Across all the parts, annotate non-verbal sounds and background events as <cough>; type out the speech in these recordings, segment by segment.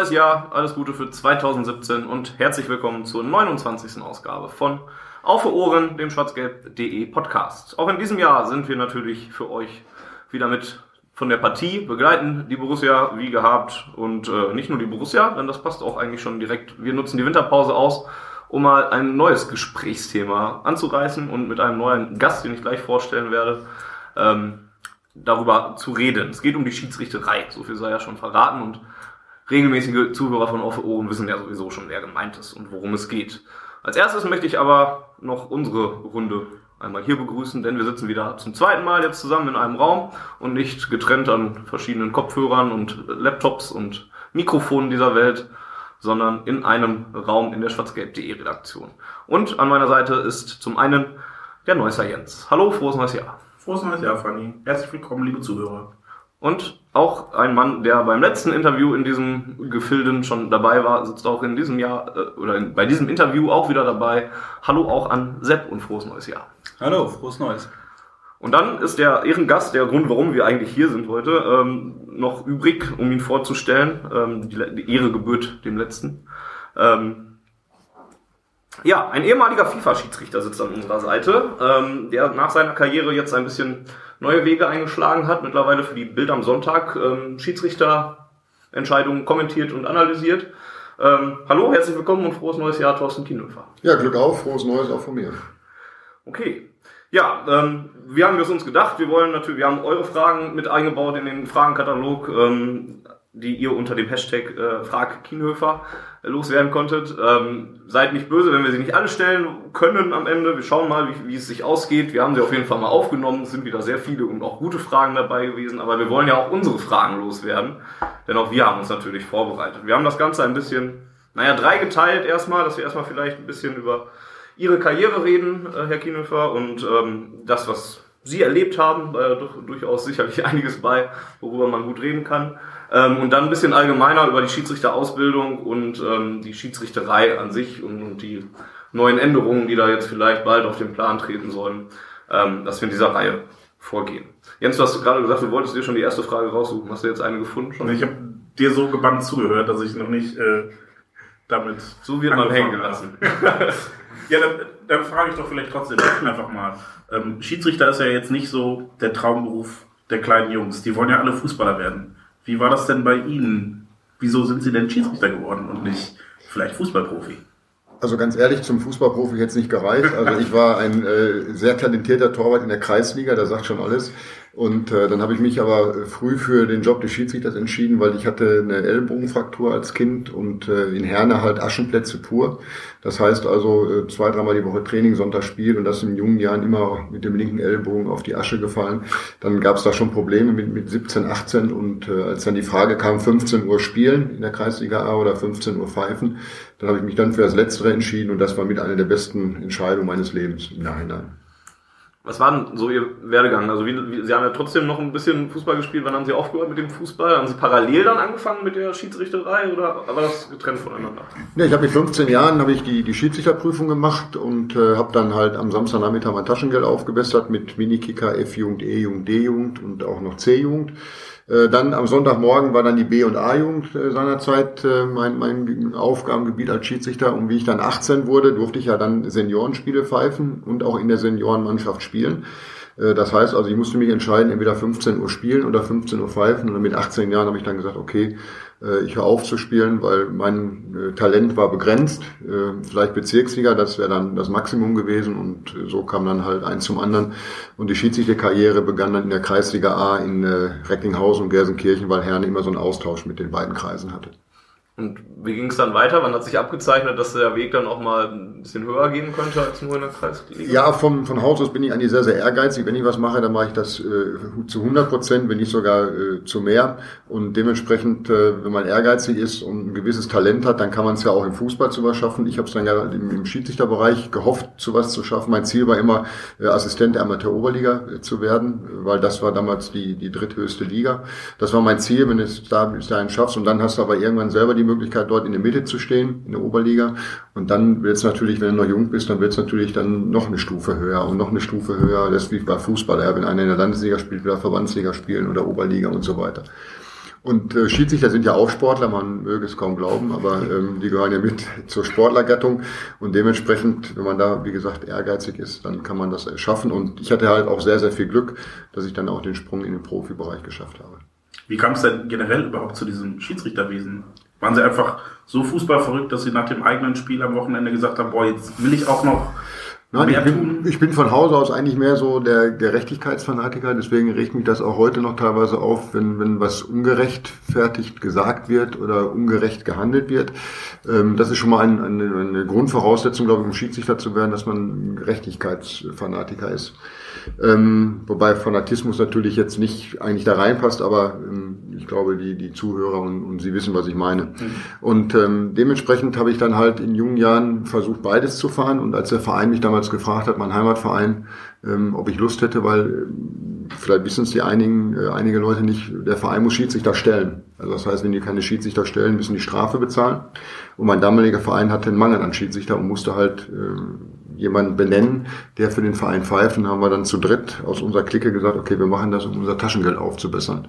Neues Jahr, alles Gute für 2017 und herzlich willkommen zur 29. Ausgabe von Auf für Ohren, dem schwarzgelb.de Podcast. Auch in diesem Jahr sind wir natürlich für euch wieder mit von der Partie, begleiten die Borussia wie gehabt und äh, nicht nur die Borussia, denn das passt auch eigentlich schon direkt. Wir nutzen die Winterpause aus, um mal ein neues Gesprächsthema anzureißen und mit einem neuen Gast, den ich gleich vorstellen werde, ähm, darüber zu reden. Es geht um die Schiedsrichterei, so viel sei ja schon verraten und regelmäßige Zuhörer von Off Ohren wissen ja sowieso schon, wer gemeint ist und worum es geht. Als erstes möchte ich aber noch unsere Runde einmal hier begrüßen, denn wir sitzen wieder zum zweiten Mal jetzt zusammen in einem Raum und nicht getrennt an verschiedenen Kopfhörern und Laptops und Mikrofonen dieser Welt, sondern in einem Raum in der schwarzgelb.de Redaktion. Und an meiner Seite ist zum einen der Neusser Jens. Hallo, frohes neues Jahr. Frohes neues Jahr, Fanny. Herzlich willkommen, liebe Zuhörer. Und auch ein Mann, der beim letzten Interview in diesem Gefilden schon dabei war, sitzt auch in diesem Jahr äh, oder in, bei diesem Interview auch wieder dabei. Hallo auch an Sepp und frohes neues Jahr. Hallo, frohes Neues. Und dann ist der Ehrengast, der Grund, warum wir eigentlich hier sind heute, ähm, noch übrig, um ihn vorzustellen. Ähm, die, die Ehre gebührt dem letzten. Ähm, ja, ein ehemaliger FIFA-Schiedsrichter sitzt an unserer Seite, ähm, der nach seiner Karriere jetzt ein bisschen neue Wege eingeschlagen hat, mittlerweile für die Bild am Sonntag ähm, Schiedsrichterentscheidungen kommentiert und analysiert. Ähm, hallo, herzlich willkommen und frohes neues Jahr, Thorsten Kienhöfer. Ja, Glück auf, frohes Neues auch von mir. Okay. Ja, ähm, wir haben es uns gedacht, wir wollen natürlich, wir haben eure Fragen mit eingebaut in den Fragenkatalog, ähm, die ihr unter dem Hashtag äh, Frag Kienhöfer loswerden konntet. Ähm, seid nicht böse, wenn wir sie nicht alle stellen können am Ende. Wir schauen mal, wie, wie es sich ausgeht. Wir haben sie auf jeden Fall mal aufgenommen. Es sind wieder sehr viele und auch gute Fragen dabei gewesen. Aber wir wollen ja auch unsere Fragen loswerden. Denn auch wir haben uns natürlich vorbereitet. Wir haben das Ganze ein bisschen, naja, drei geteilt erstmal, dass wir erstmal vielleicht ein bisschen über Ihre Karriere reden, äh, Herr Kienhöfer, und ähm, das, was Sie erlebt haben, äh, durchaus sicherlich <laughs> einiges bei, worüber man gut reden kann. Ähm, und dann ein bisschen allgemeiner über die Schiedsrichterausbildung und ähm, die Schiedsrichterei an sich und, und, die neuen Änderungen, die da jetzt vielleicht bald auf den Plan treten sollen, ähm, dass wir in dieser Reihe vorgehen. Jens, du hast gerade gesagt, du wolltest dir schon die erste Frage raussuchen. Hast du jetzt eine gefunden? Schon? Ich habe dir so gebannt zugehört, dass ich noch nicht äh, damit. So wird man hängen gelassen. <laughs> ja, dann, dann frage ich doch vielleicht trotzdem einfach mal. Ähm, Schiedsrichter ist ja jetzt nicht so der Traumberuf der kleinen Jungs. Die wollen ja alle Fußballer werden. Wie war das denn bei Ihnen? Wieso sind Sie denn Schiedsrichter geworden und nicht vielleicht Fußballprofi? Also ganz ehrlich, zum Fußballprofi es nicht gereicht. Also ich war ein äh, sehr talentierter Torwart in der Kreisliga, da sagt schon alles. Und äh, dann habe ich mich aber früh für den Job des Schiedsrichters entschieden, weil ich hatte eine Ellbogenfraktur als Kind und äh, in Herne halt Aschenplätze pur. Das heißt also äh, zwei, dreimal die Woche Training, Sonntag und das in jungen Jahren immer mit dem linken Ellbogen auf die Asche gefallen. Dann gab es da schon Probleme mit, mit 17, 18 und äh, als dann die Frage kam, 15 Uhr spielen in der Kreisliga A oder 15 Uhr pfeifen, dann habe ich mich dann für das Letztere entschieden und das war mit einer der besten Entscheidungen meines Lebens im Nachhinein. Was war denn so Ihr Werdegang? Also wie, wie, Sie haben ja trotzdem noch ein bisschen Fußball gespielt. Wann haben Sie aufgehört mit dem Fußball? Haben Sie parallel dann angefangen mit der Schiedsrichterei oder war das getrennt voneinander? Ja, ich habe mit 15 Jahren habe ich die, die Schiedsrichterprüfung gemacht und äh, habe dann halt am Samstagnachmittag mein Taschengeld aufgebessert mit Minikicker, F-Jugend, E-Jugend, D-Jugend und auch noch C-Jugend. Äh, dann am Sonntagmorgen war dann die B- und A-Jugend äh, seinerzeit äh, mein, mein Aufgabengebiet als Schiedsrichter. Und wie ich dann 18 wurde, durfte ich ja dann Seniorenspiele pfeifen und auch in der Seniorenmannschaft spielen. Das heißt also, ich musste mich entscheiden, entweder 15 Uhr spielen oder 15 Uhr pfeifen. Und mit 18 Jahren habe ich dann gesagt, okay, äh, ich höre auf zu spielen, weil mein äh, Talent war begrenzt. Äh, vielleicht Bezirksliga, das wäre dann das Maximum gewesen und so kam dann halt eins zum anderen. Und die Schiedsrichterkarriere begann dann in der Kreisliga A in Recklinghausen und Gelsenkirchen, weil Herne immer so einen Austausch mit den beiden Kreisen hatte. Und wie ging es dann weiter? Wann hat sich abgezeichnet, dass der Weg dann auch mal ein bisschen höher gehen könnte als nur in der Kreisliga? Ja, vom, von Haus aus bin ich eigentlich sehr, sehr ehrgeizig. Wenn ich was mache, dann mache ich das äh, zu 100 Prozent, wenn nicht sogar äh, zu mehr. Und dementsprechend, äh, wenn man ehrgeizig ist und ein gewisses Talent hat, dann kann man es ja auch im Fußball zu was schaffen. Ich habe es dann ja im, im Schiedsrichterbereich gehofft, zu was zu schaffen. Mein Ziel war immer, äh, Assistent der Amateur-Oberliga äh, zu werden, weil das war damals die, die dritthöchste Liga. Das war mein Ziel, wenn du es da bis dahin schaffst. Und dann hast du aber irgendwann selber die Möglichkeit, dort in der Mitte zu stehen, in der Oberliga. Und dann wird es natürlich, wenn du noch jung bist, dann wird es natürlich dann noch eine Stufe höher und noch eine Stufe höher. Das ist wie bei Fußball. Ja, wenn einer in der Landesliga spielt, will er Verbandsliga spielen oder Oberliga und so weiter. Und äh, Schiedsrichter sind ja auch Sportler, man möge es kaum glauben, aber ähm, die gehören ja mit <laughs> zur Sportlergattung. Und dementsprechend, wenn man da, wie gesagt, ehrgeizig ist, dann kann man das schaffen. Und ich hatte halt auch sehr, sehr viel Glück, dass ich dann auch den Sprung in den Profibereich geschafft habe. Wie kam es denn generell überhaupt zu diesem Schiedsrichterwesen? Waren sie einfach so fußballverrückt, dass sie nach dem eigenen Spiel am Wochenende gesagt haben, boah, jetzt will ich auch noch Nein, ich mehr bin, tun? ich bin von Hause aus eigentlich mehr so der Gerechtigkeitsfanatiker, deswegen regt mich das auch heute noch teilweise auf, wenn, wenn was ungerechtfertigt gesagt wird oder ungerecht gehandelt wird. Ähm, das ist schon mal ein, eine, eine Grundvoraussetzung, glaube ich, um Schiedsrichter zu werden, dass man Gerechtigkeitsfanatiker ist. Ähm, wobei Fanatismus natürlich jetzt nicht eigentlich da reinpasst, aber ähm, ich glaube, die, die Zuhörer und, und Sie wissen, was ich meine. Und ähm, dementsprechend habe ich dann halt in jungen Jahren versucht, beides zu fahren. Und als der Verein mich damals gefragt hat, mein Heimatverein, ähm, ob ich Lust hätte, weil ähm, vielleicht wissen es die einigen, äh, einige Leute nicht, der Verein muss Schiedsrichter stellen. Also das heißt, wenn die keine Schiedsrichter stellen, müssen die Strafe bezahlen. Und mein damaliger Verein hatte einen Mangel an Schiedsrichter und musste halt ähm, jemanden benennen, der für den Verein pfeift. Und haben wir dann zu dritt aus unserer Clique gesagt, okay, wir machen das, um unser Taschengeld aufzubessern.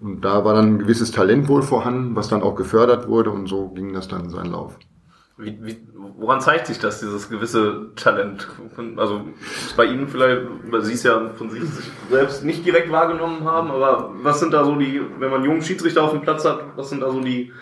Und da war dann ein gewisses Talent wohl vorhanden, was dann auch gefördert wurde und so ging das dann seinen Lauf. Wie, wie, woran zeigt sich das, dieses gewisse Talent? Also bei Ihnen vielleicht, weil Sie es ja von sich selbst nicht direkt wahrgenommen haben, aber was sind da so die, wenn man einen jungen Schiedsrichter auf dem Platz hat, was sind da so die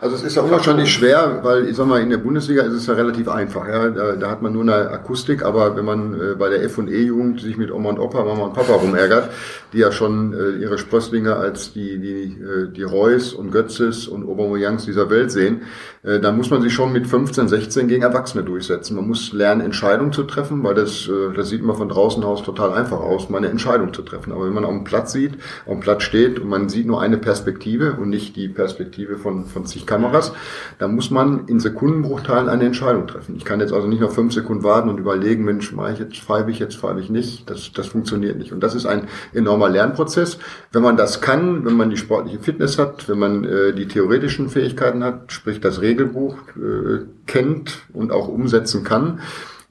Also es ist ja unwahrscheinlich schwer, weil ich sag mal, in der Bundesliga ist es ja relativ einfach. Ja? Da, da hat man nur eine Akustik, aber wenn man äh, bei der F- und E-Jugend sich mit Oma und Opa, Mama und Papa rumärgert, die ja schon äh, ihre Sprösslinge als die, die, äh, die Reus und Götzes und Aubameyangs dieser Welt sehen, äh, dann muss man sich schon mit 15, 16 gegen Erwachsene durchsetzen. Man muss lernen, Entscheidungen zu treffen, weil das, äh, das sieht immer von draußen aus total einfach aus, mal eine Entscheidung zu treffen. Aber wenn man auf dem Platz sieht, auf dem Platz steht und man sieht nur eine Perspektive und nicht die Perspektive von, von zig Kameras, dann muss man in Sekundenbruchteilen eine Entscheidung treffen. Ich kann jetzt also nicht noch fünf Sekunden warten und überlegen, Mensch, mache ich jetzt, pfeife ich jetzt, pfeife ich nicht. Das, das funktioniert nicht. Und das ist ein enormer Lernprozess. Wenn man das kann, wenn man die sportliche Fitness hat, wenn man äh, die theoretischen Fähigkeiten hat, sprich das Regelbuch äh, kennt und auch umsetzen kann,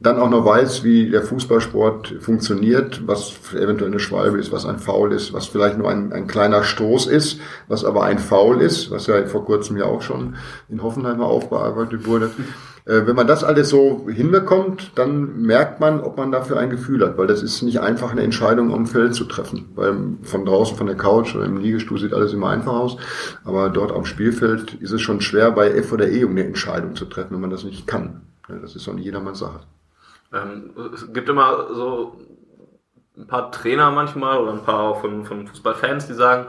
dann auch noch weiß, wie der Fußballsport funktioniert, was eventuell eine Schwalbe ist, was ein Foul ist, was vielleicht nur ein, ein kleiner Stoß ist, was aber ein Foul ist, was ja vor kurzem ja auch schon in Hoffenheim aufbearbeitet wurde. Äh, Wenn man das alles so hinbekommt, dann merkt man, ob man dafür ein Gefühl hat, weil das ist nicht einfach, eine Entscheidung am Feld zu treffen. Weil von draußen, von der Couch oder im Liegestuhl sieht alles immer einfach aus, aber dort am Spielfeld ist es schon schwer, bei F oder E um eine Entscheidung zu treffen, wenn man das nicht kann. Das ist doch nicht jedermanns Sache. Ähm, es gibt immer so ein paar Trainer manchmal oder ein paar auch von, von Fußballfans, die sagen,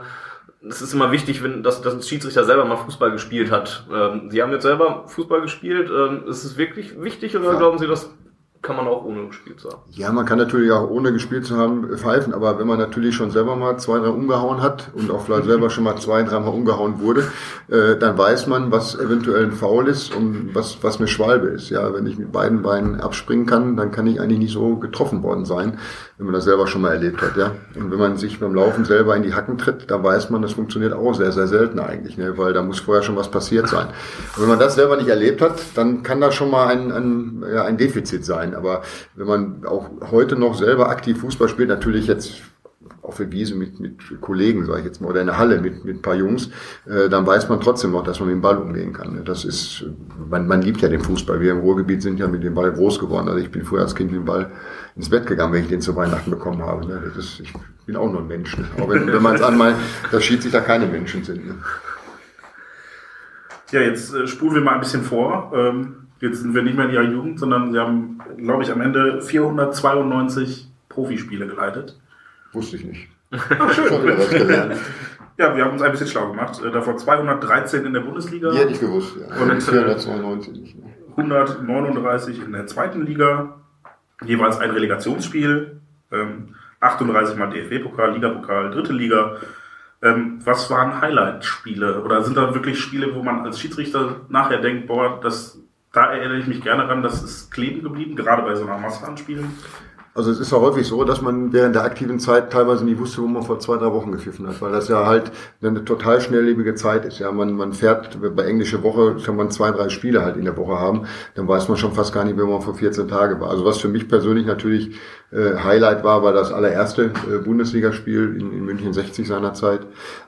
es ist immer wichtig, wenn, dass, dass ein Schiedsrichter selber mal Fußball gespielt hat. Ähm, Sie haben jetzt selber Fußball gespielt. Ähm, ist es wirklich wichtig oder Ja. glauben Sie, das kann man auch ohne gespielt zu haben? Ja, man kann natürlich auch ohne gespielt zu haben pfeifen, aber wenn man natürlich schon selber mal zwei, drei umgehauen hat und auch vielleicht selber schon mal zwei, dreimal umgehauen wurde, äh, dann weiß man, was eventuell ein Foul ist und was, was eine Schwalbe ist. Ja, wenn ich mit beiden Beinen abspringen kann, dann kann ich eigentlich nicht so getroffen worden sein, wenn man das selber schon mal erlebt hat. Ja, und wenn man sich beim Laufen selber in die Hacken tritt, dann weiß man, das funktioniert auch sehr, sehr selten eigentlich, ne? weil da muss vorher schon was passiert sein. Und wenn man das selber nicht erlebt hat, dann kann da schon mal ein, ein, ja, ein Defizit sein. Aber wenn man auch heute noch selber aktiv Fußball spielt, natürlich jetzt auf der Wiese mit, mit Kollegen, sage ich jetzt mal, oder in der Halle mit, mit ein paar Jungs, äh, dann weiß man trotzdem noch, dass man mit dem Ball umgehen kann. Das ist, man, man liebt ja den Fußball. Wir im Ruhrgebiet sind ja mit dem Ball groß geworden. Also ich bin früher als Kind mit dem Ball ins Bett gegangen, wenn ich den zu Weihnachten bekommen habe. Ne? Das ist, ich bin auch nur ein Mensch. Ne? Auch wenn, wenn man es anmeint, dass Schiedsrichter keine Menschen sind. Ne? Ja, jetzt äh, spulen wir mal ein bisschen vor. Ähm, jetzt sind wir nicht mehr in ihrer Jugend, sondern sie haben, glaube ich, am Ende 492 Profispiele geleitet. Wusste ich nicht. <laughs> Schon wieder was gelernt. Ja, wir haben uns ein bisschen schlau gemacht. Äh, davon 213 in der Bundesliga. Die hätte ich gewusst, ja. Und Und äh, 492 nicht. Ne? 139 in der zweiten Liga, jeweils ein Relegationsspiel, ähm, 38 mal DFB-Pokal, Ligapokal, dritte Liga. Ähm, was waren Highlight-Spiele? Oder sind da wirklich Spiele, wo man als Schiedsrichter nachher denkt, boah, das, da erinnere ich mich gerne dran, das ist kleben geblieben, gerade bei so einer Masse an Spielen? Also es ist ja häufig so, dass man während der aktiven Zeit teilweise nie wusste, wo man vor zwei, drei Wochen gepfiffen hat, weil das ja halt eine total schnelllebige Zeit ist. Ja, man, man fährt bei englische Woche, kann man zwei, drei Spiele halt in der Woche haben, dann weiß man schon fast gar nicht, wer man vor 14 Tage war. Also was für mich persönlich natürlich äh, Highlight war, war das allererste äh, Bundesligaspiel in, in München 60 seinerzeit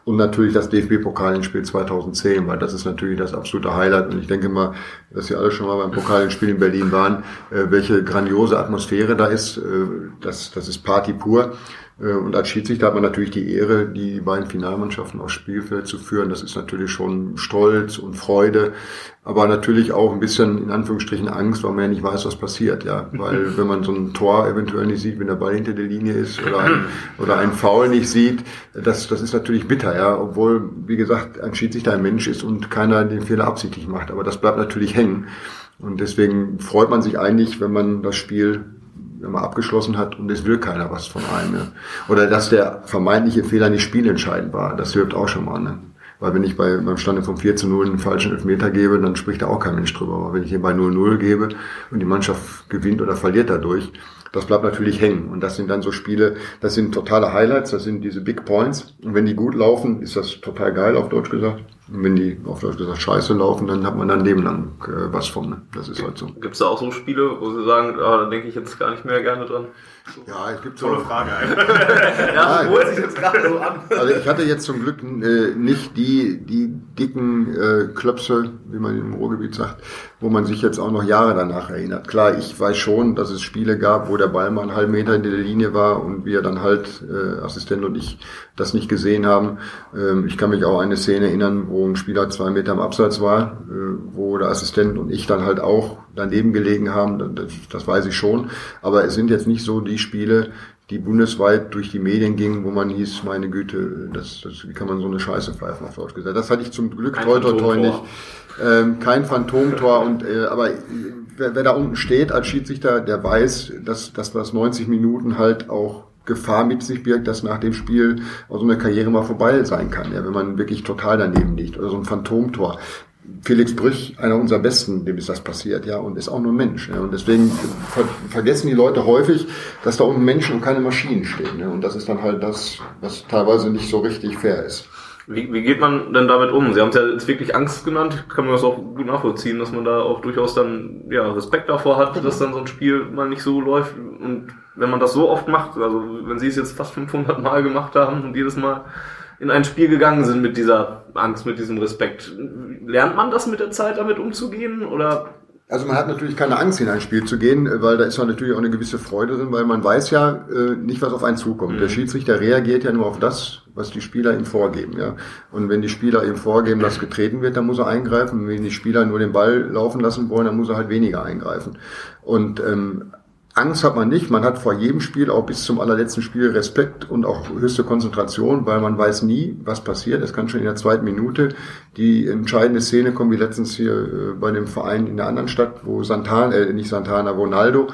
und natürlich das DFB-Pokalenspiel 2010, weil das ist natürlich das absolute Highlight und ich denke mal, dass Sie alle schon mal beim Pokalenspiel in Berlin waren, äh, welche grandiose Atmosphäre da ist, äh, das, das ist Party pur. Äh, Und als Schiedsrichter hat man natürlich die Ehre, die beiden Finalmannschaften aufs Spielfeld zu führen. Das ist natürlich schon Stolz und Freude, aber natürlich auch ein bisschen in Anführungsstrichen Angst, weil man ja nicht weiß, was passiert. Ja, weil <laughs> wenn man so ein Tor eventuell nicht sieht, wenn der Ball hinter der Linie ist oder ein, <clears throat> oder ein Foul nicht sieht, das, das ist natürlich bitter. Ja, obwohl wie gesagt ein Schiedsrichter ein Mensch ist und keiner den Fehler absichtlich macht. Aber das bleibt natürlich hängen. Und deswegen freut man sich eigentlich, wenn man das Spiel wenn man abgeschlossen hat und es will keiner was von einem. Ja. Oder dass der vermeintliche Fehler nicht spielentscheidend war, das hilft auch schon mal. Ne? Weil wenn ich bei, beim Stande von 4 zu 0 einen falschen Elfmeter gebe, dann spricht da auch kein Mensch drüber. Aber wenn ich hier bei 0-0 gebe und die Mannschaft gewinnt oder verliert dadurch, das bleibt natürlich hängen. Und das sind dann so Spiele, das sind totale Highlights, das sind diese Big Points. Und wenn die gut laufen, ist das total geil, auf Deutsch gesagt. Und wenn die, auf Deutsch gesagt, scheiße laufen, dann hat man dann Leben lang äh, was von. Ne? Das ist halt so. Gibt es da auch so Spiele, wo Sie sagen, ah, da denke ich jetzt gar nicht mehr gerne dran? Ja, es gibt so. Tolle Frage. <laughs> Ja, wo sich jetzt gerade so an. Also ich hatte jetzt zum Glück äh, nicht die, die dicken äh, Klöpse, wie man im Ruhrgebiet sagt, wo man sich jetzt auch noch Jahre danach erinnert. Klar, ich weiß schon, dass es Spiele gab, wo der Ball mal einen halben Meter hinter der Linie war und wir dann halt, äh, Assistent und ich, das nicht gesehen haben. Ähm, ich kann mich auch an eine Szene erinnern, wo ein Spieler zwei Meter im Abseits war, äh, wo der Assistent und ich dann halt auch daneben gelegen haben. Das, das weiß ich schon. Aber es sind jetzt nicht so die Spiele, die bundesweit durch die Medien gingen, wo man hieß, meine Güte, das, das, wie kann man so eine Scheiße pfeifen, auf Deutsch gesagt. Das hatte ich zum Glück Kein toi toi toi nicht. Ähm, kein Phantomtor und äh, aber äh, wer, wer da unten steht als Schiedsrichter, der weiß, dass, dass das 90 Minuten halt auch Gefahr mit sich birgt, dass nach dem Spiel so eine Karriere mal vorbei sein kann, ja, wenn man wirklich total daneben liegt oder so ein Phantomtor. Felix Brüch, einer unserer Besten, dem ist das passiert, ja, und ist auch nur Mensch. Ja, und deswegen ver vergessen die Leute häufig, dass da unten Menschen und keine Maschinen stehen. Ja, und das ist dann halt das, was teilweise nicht so richtig fair ist. Wie, wie geht man denn damit um? Sie haben es ja jetzt wirklich Angst genannt, kann man das auch gut nachvollziehen, dass man da auch durchaus dann ja, Respekt davor hat, dass dann so ein Spiel mal nicht so läuft. Und wenn man das so oft macht, also wenn Sie es jetzt fast 500 Mal gemacht haben und jedes Mal in ein Spiel gegangen sind mit dieser Angst, mit diesem Respekt, lernt man das mit der Zeit damit umzugehen oder Also man hat natürlich keine Angst, in ein Spiel zu gehen, weil da ist ja natürlich auch eine gewisse Freude drin, weil man weiß ja äh, nicht, was auf einen zukommt. Der Schiedsrichter reagiert ja nur auf das, was die Spieler ihm vorgeben. Ja? Und wenn die Spieler ihm vorgeben, dass getreten wird, dann muss er eingreifen. Und wenn die Spieler nur den Ball laufen lassen wollen, dann muss er halt weniger eingreifen. Und ähm, Angst hat man nicht. Man hat vor jedem Spiel, auch bis zum allerletzten Spiel, Respekt und auch höchste Konzentration, weil man weiß nie, was passiert. Es kann schon in der zweiten Minute die entscheidende Szene kommen, wie letztens hier äh, bei dem Verein in der anderen Stadt, wo Santana, äh, nicht Santana, Ronaldo,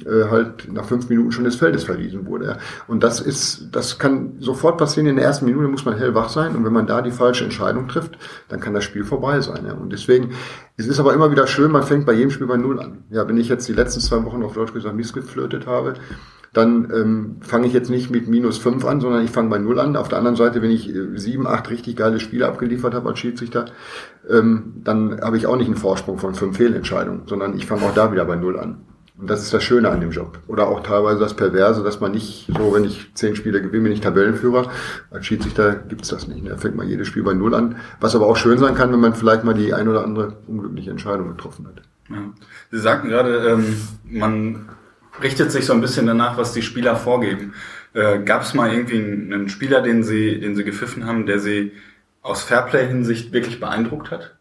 äh, halt nach fünf Minuten schon des Feldes verwiesen wurde. Ja. Und das ist, das kann sofort passieren. In der ersten Minute muss man hellwach sein. Und wenn man da die falsche Entscheidung trifft, dann kann das Spiel vorbei sein. Ja. Und deswegen, es ist aber immer wieder schön, man fängt bei jedem Spiel bei Null an. Ja, wenn ich jetzt die letzten zwei Wochen auf Deutsch gesagt missgeflirtet habe, dann ähm, fange ich jetzt nicht mit minus fünf an, sondern ich fange bei Null an. Auf der anderen Seite, wenn ich äh, sieben, acht richtig geile Spiele abgeliefert habe als Schiedsrichter, ähm, dann habe ich auch nicht einen Vorsprung von fünf Fehlentscheidungen, sondern ich fange auch da wieder bei Null an. Und das ist das Schöne an dem Job. Oder auch teilweise das Perverse, dass man nicht so, wenn ich zehn Spiele gewinne, bin ich Tabellenführer. Als Schiedsrichter gibt's das nicht. Da fängt man jedes Spiel bei Null an. Was aber auch schön sein kann, wenn man vielleicht mal die ein oder andere unglückliche Entscheidung getroffen hat. Ja. Sie sagten gerade, ähm, man richtet sich so ein bisschen danach, was die Spieler vorgeben. Äh, Gab es mal irgendwie einen, einen Spieler, den Sie, den Sie gepfiffen haben, der Sie aus Fairplay-Hinsicht wirklich beeindruckt hat?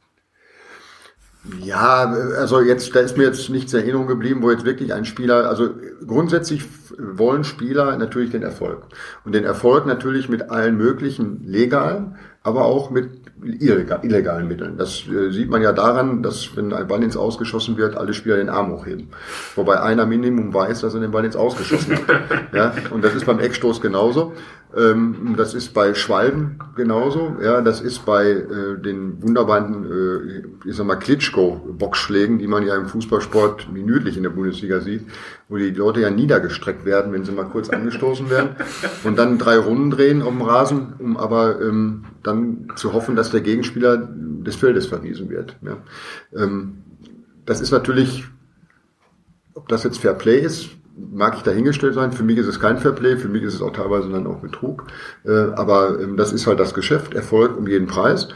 Ja, also jetzt, da ist mir jetzt nichts in Erinnerung geblieben, wo jetzt wirklich ein Spieler, also grundsätzlich wollen Spieler natürlich den Erfolg. Und den Erfolg natürlich mit allen möglichen legalen, aber auch mit illegalen Mitteln. Das äh, sieht man ja daran, dass wenn ein Ball ins Ausgeschossen wird, alle Spieler den Arm hochheben. Wobei einer Minimum weiß, dass er den Ball ins Ausgeschossen hat. <laughs> ja, und das ist beim Eckstoß genauso. Ähm, das ist bei Schwalben genauso. Ja, das ist bei äh, den wunderbaren, äh, ich sag mal, Klitschko-Boxschlägen, die man ja im Fußballsport minütlich in der Bundesliga sieht, wo die Leute ja niedergestreckt werden, wenn sie mal kurz angestoßen werden und dann drei Runden drehen auf dem Rasen, um aber ähm, dann zu hoffen, dass der Gegenspieler des Feldes verwiesen wird. Ja. Ähm, das ist natürlich, ob das jetzt Fair Play ist, mag ich dahingestellt sein. Für mich ist es kein Fairplay, für mich ist es auch teilweise dann auch Betrug. Äh, aber ähm, das ist halt das Geschäft, Erfolg um jeden Preis.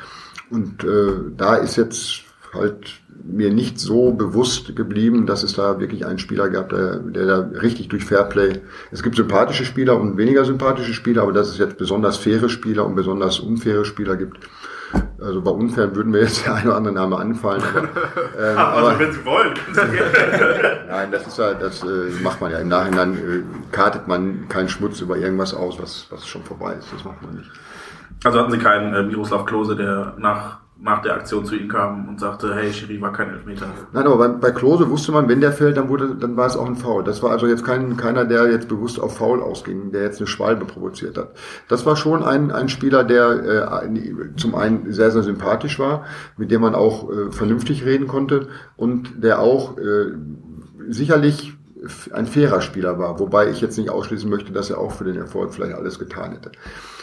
Und äh, da ist jetzt halt mir nicht so bewusst geblieben, dass es da wirklich einen Spieler gab, der, der da richtig durch Fairplay. Es gibt sympathische Spieler und weniger sympathische Spieler, aber dass es jetzt besonders faire Spieler und besonders unfaire Spieler gibt, also bei unfair würden mir jetzt der eine oder andere Name anfallen. Aber, <laughs> ähm, also aber, wenn Sie wollen. <laughs> nein, das ist halt, das äh, macht man ja. Im Nachhinein äh, kartet man keinen Schmutz über irgendwas aus, was, was schon vorbei ist. Das macht man nicht. Also hatten Sie keinen äh, Miroslav Klose, der nach nach der Aktion zu ihm kam und sagte, hey, Schiri war kein Elfmeter. Nein, aber bei, bei Klose wusste man, wenn der fällt, dann wurde, dann war es auch ein Foul. Das war also jetzt kein, keiner, der jetzt bewusst auf Foul ausging, der jetzt eine Schwalbe provoziert hat. Das war schon ein, ein Spieler, der äh, zum einen sehr, sehr sympathisch war, mit dem man auch äh, vernünftig reden konnte und der auch äh, sicherlich ein fairer Spieler war, wobei ich jetzt nicht ausschließen möchte, dass er auch für den Erfolg vielleicht alles getan hätte.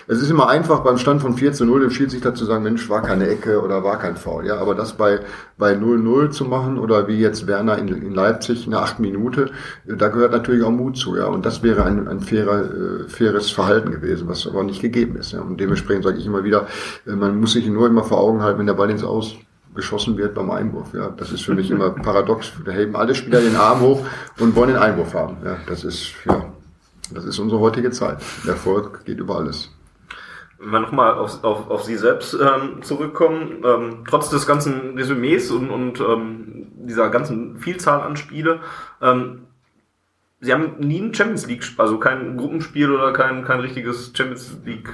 Es ist immer einfach beim Stand von 4 zu 0 dem Schiedsrichter zu sagen, Mensch, war keine Ecke oder war kein Foul. Ja, aber das bei, bei 0-0 zu machen oder wie jetzt Werner in, in Leipzig eine 8 Minute, da gehört natürlich auch Mut zu. Ja, und das wäre ein, ein fairer, äh, faires Verhalten gewesen, was aber nicht gegeben ist. Ja, und dementsprechend sage ich immer wieder, äh, man muss sich nur immer vor Augen halten, wenn der Ball ins Aus geschossen wird beim Einwurf. Ja, das ist für mich immer <laughs> paradox. Da heben alle Spieler den Arm hoch und wollen den Einwurf haben. Ja, das ist ja, das ist unsere heutige Zeit. Der Erfolg geht über alles. Wenn wir nochmal auf, auf, auf Sie selbst ähm, zurückkommen, ähm, trotz des ganzen Resümees und, und ähm, dieser ganzen Vielzahl an Spiele, ähm, Sie haben nie ein Champions League, also kein Gruppenspiel oder kein, kein richtiges Champions League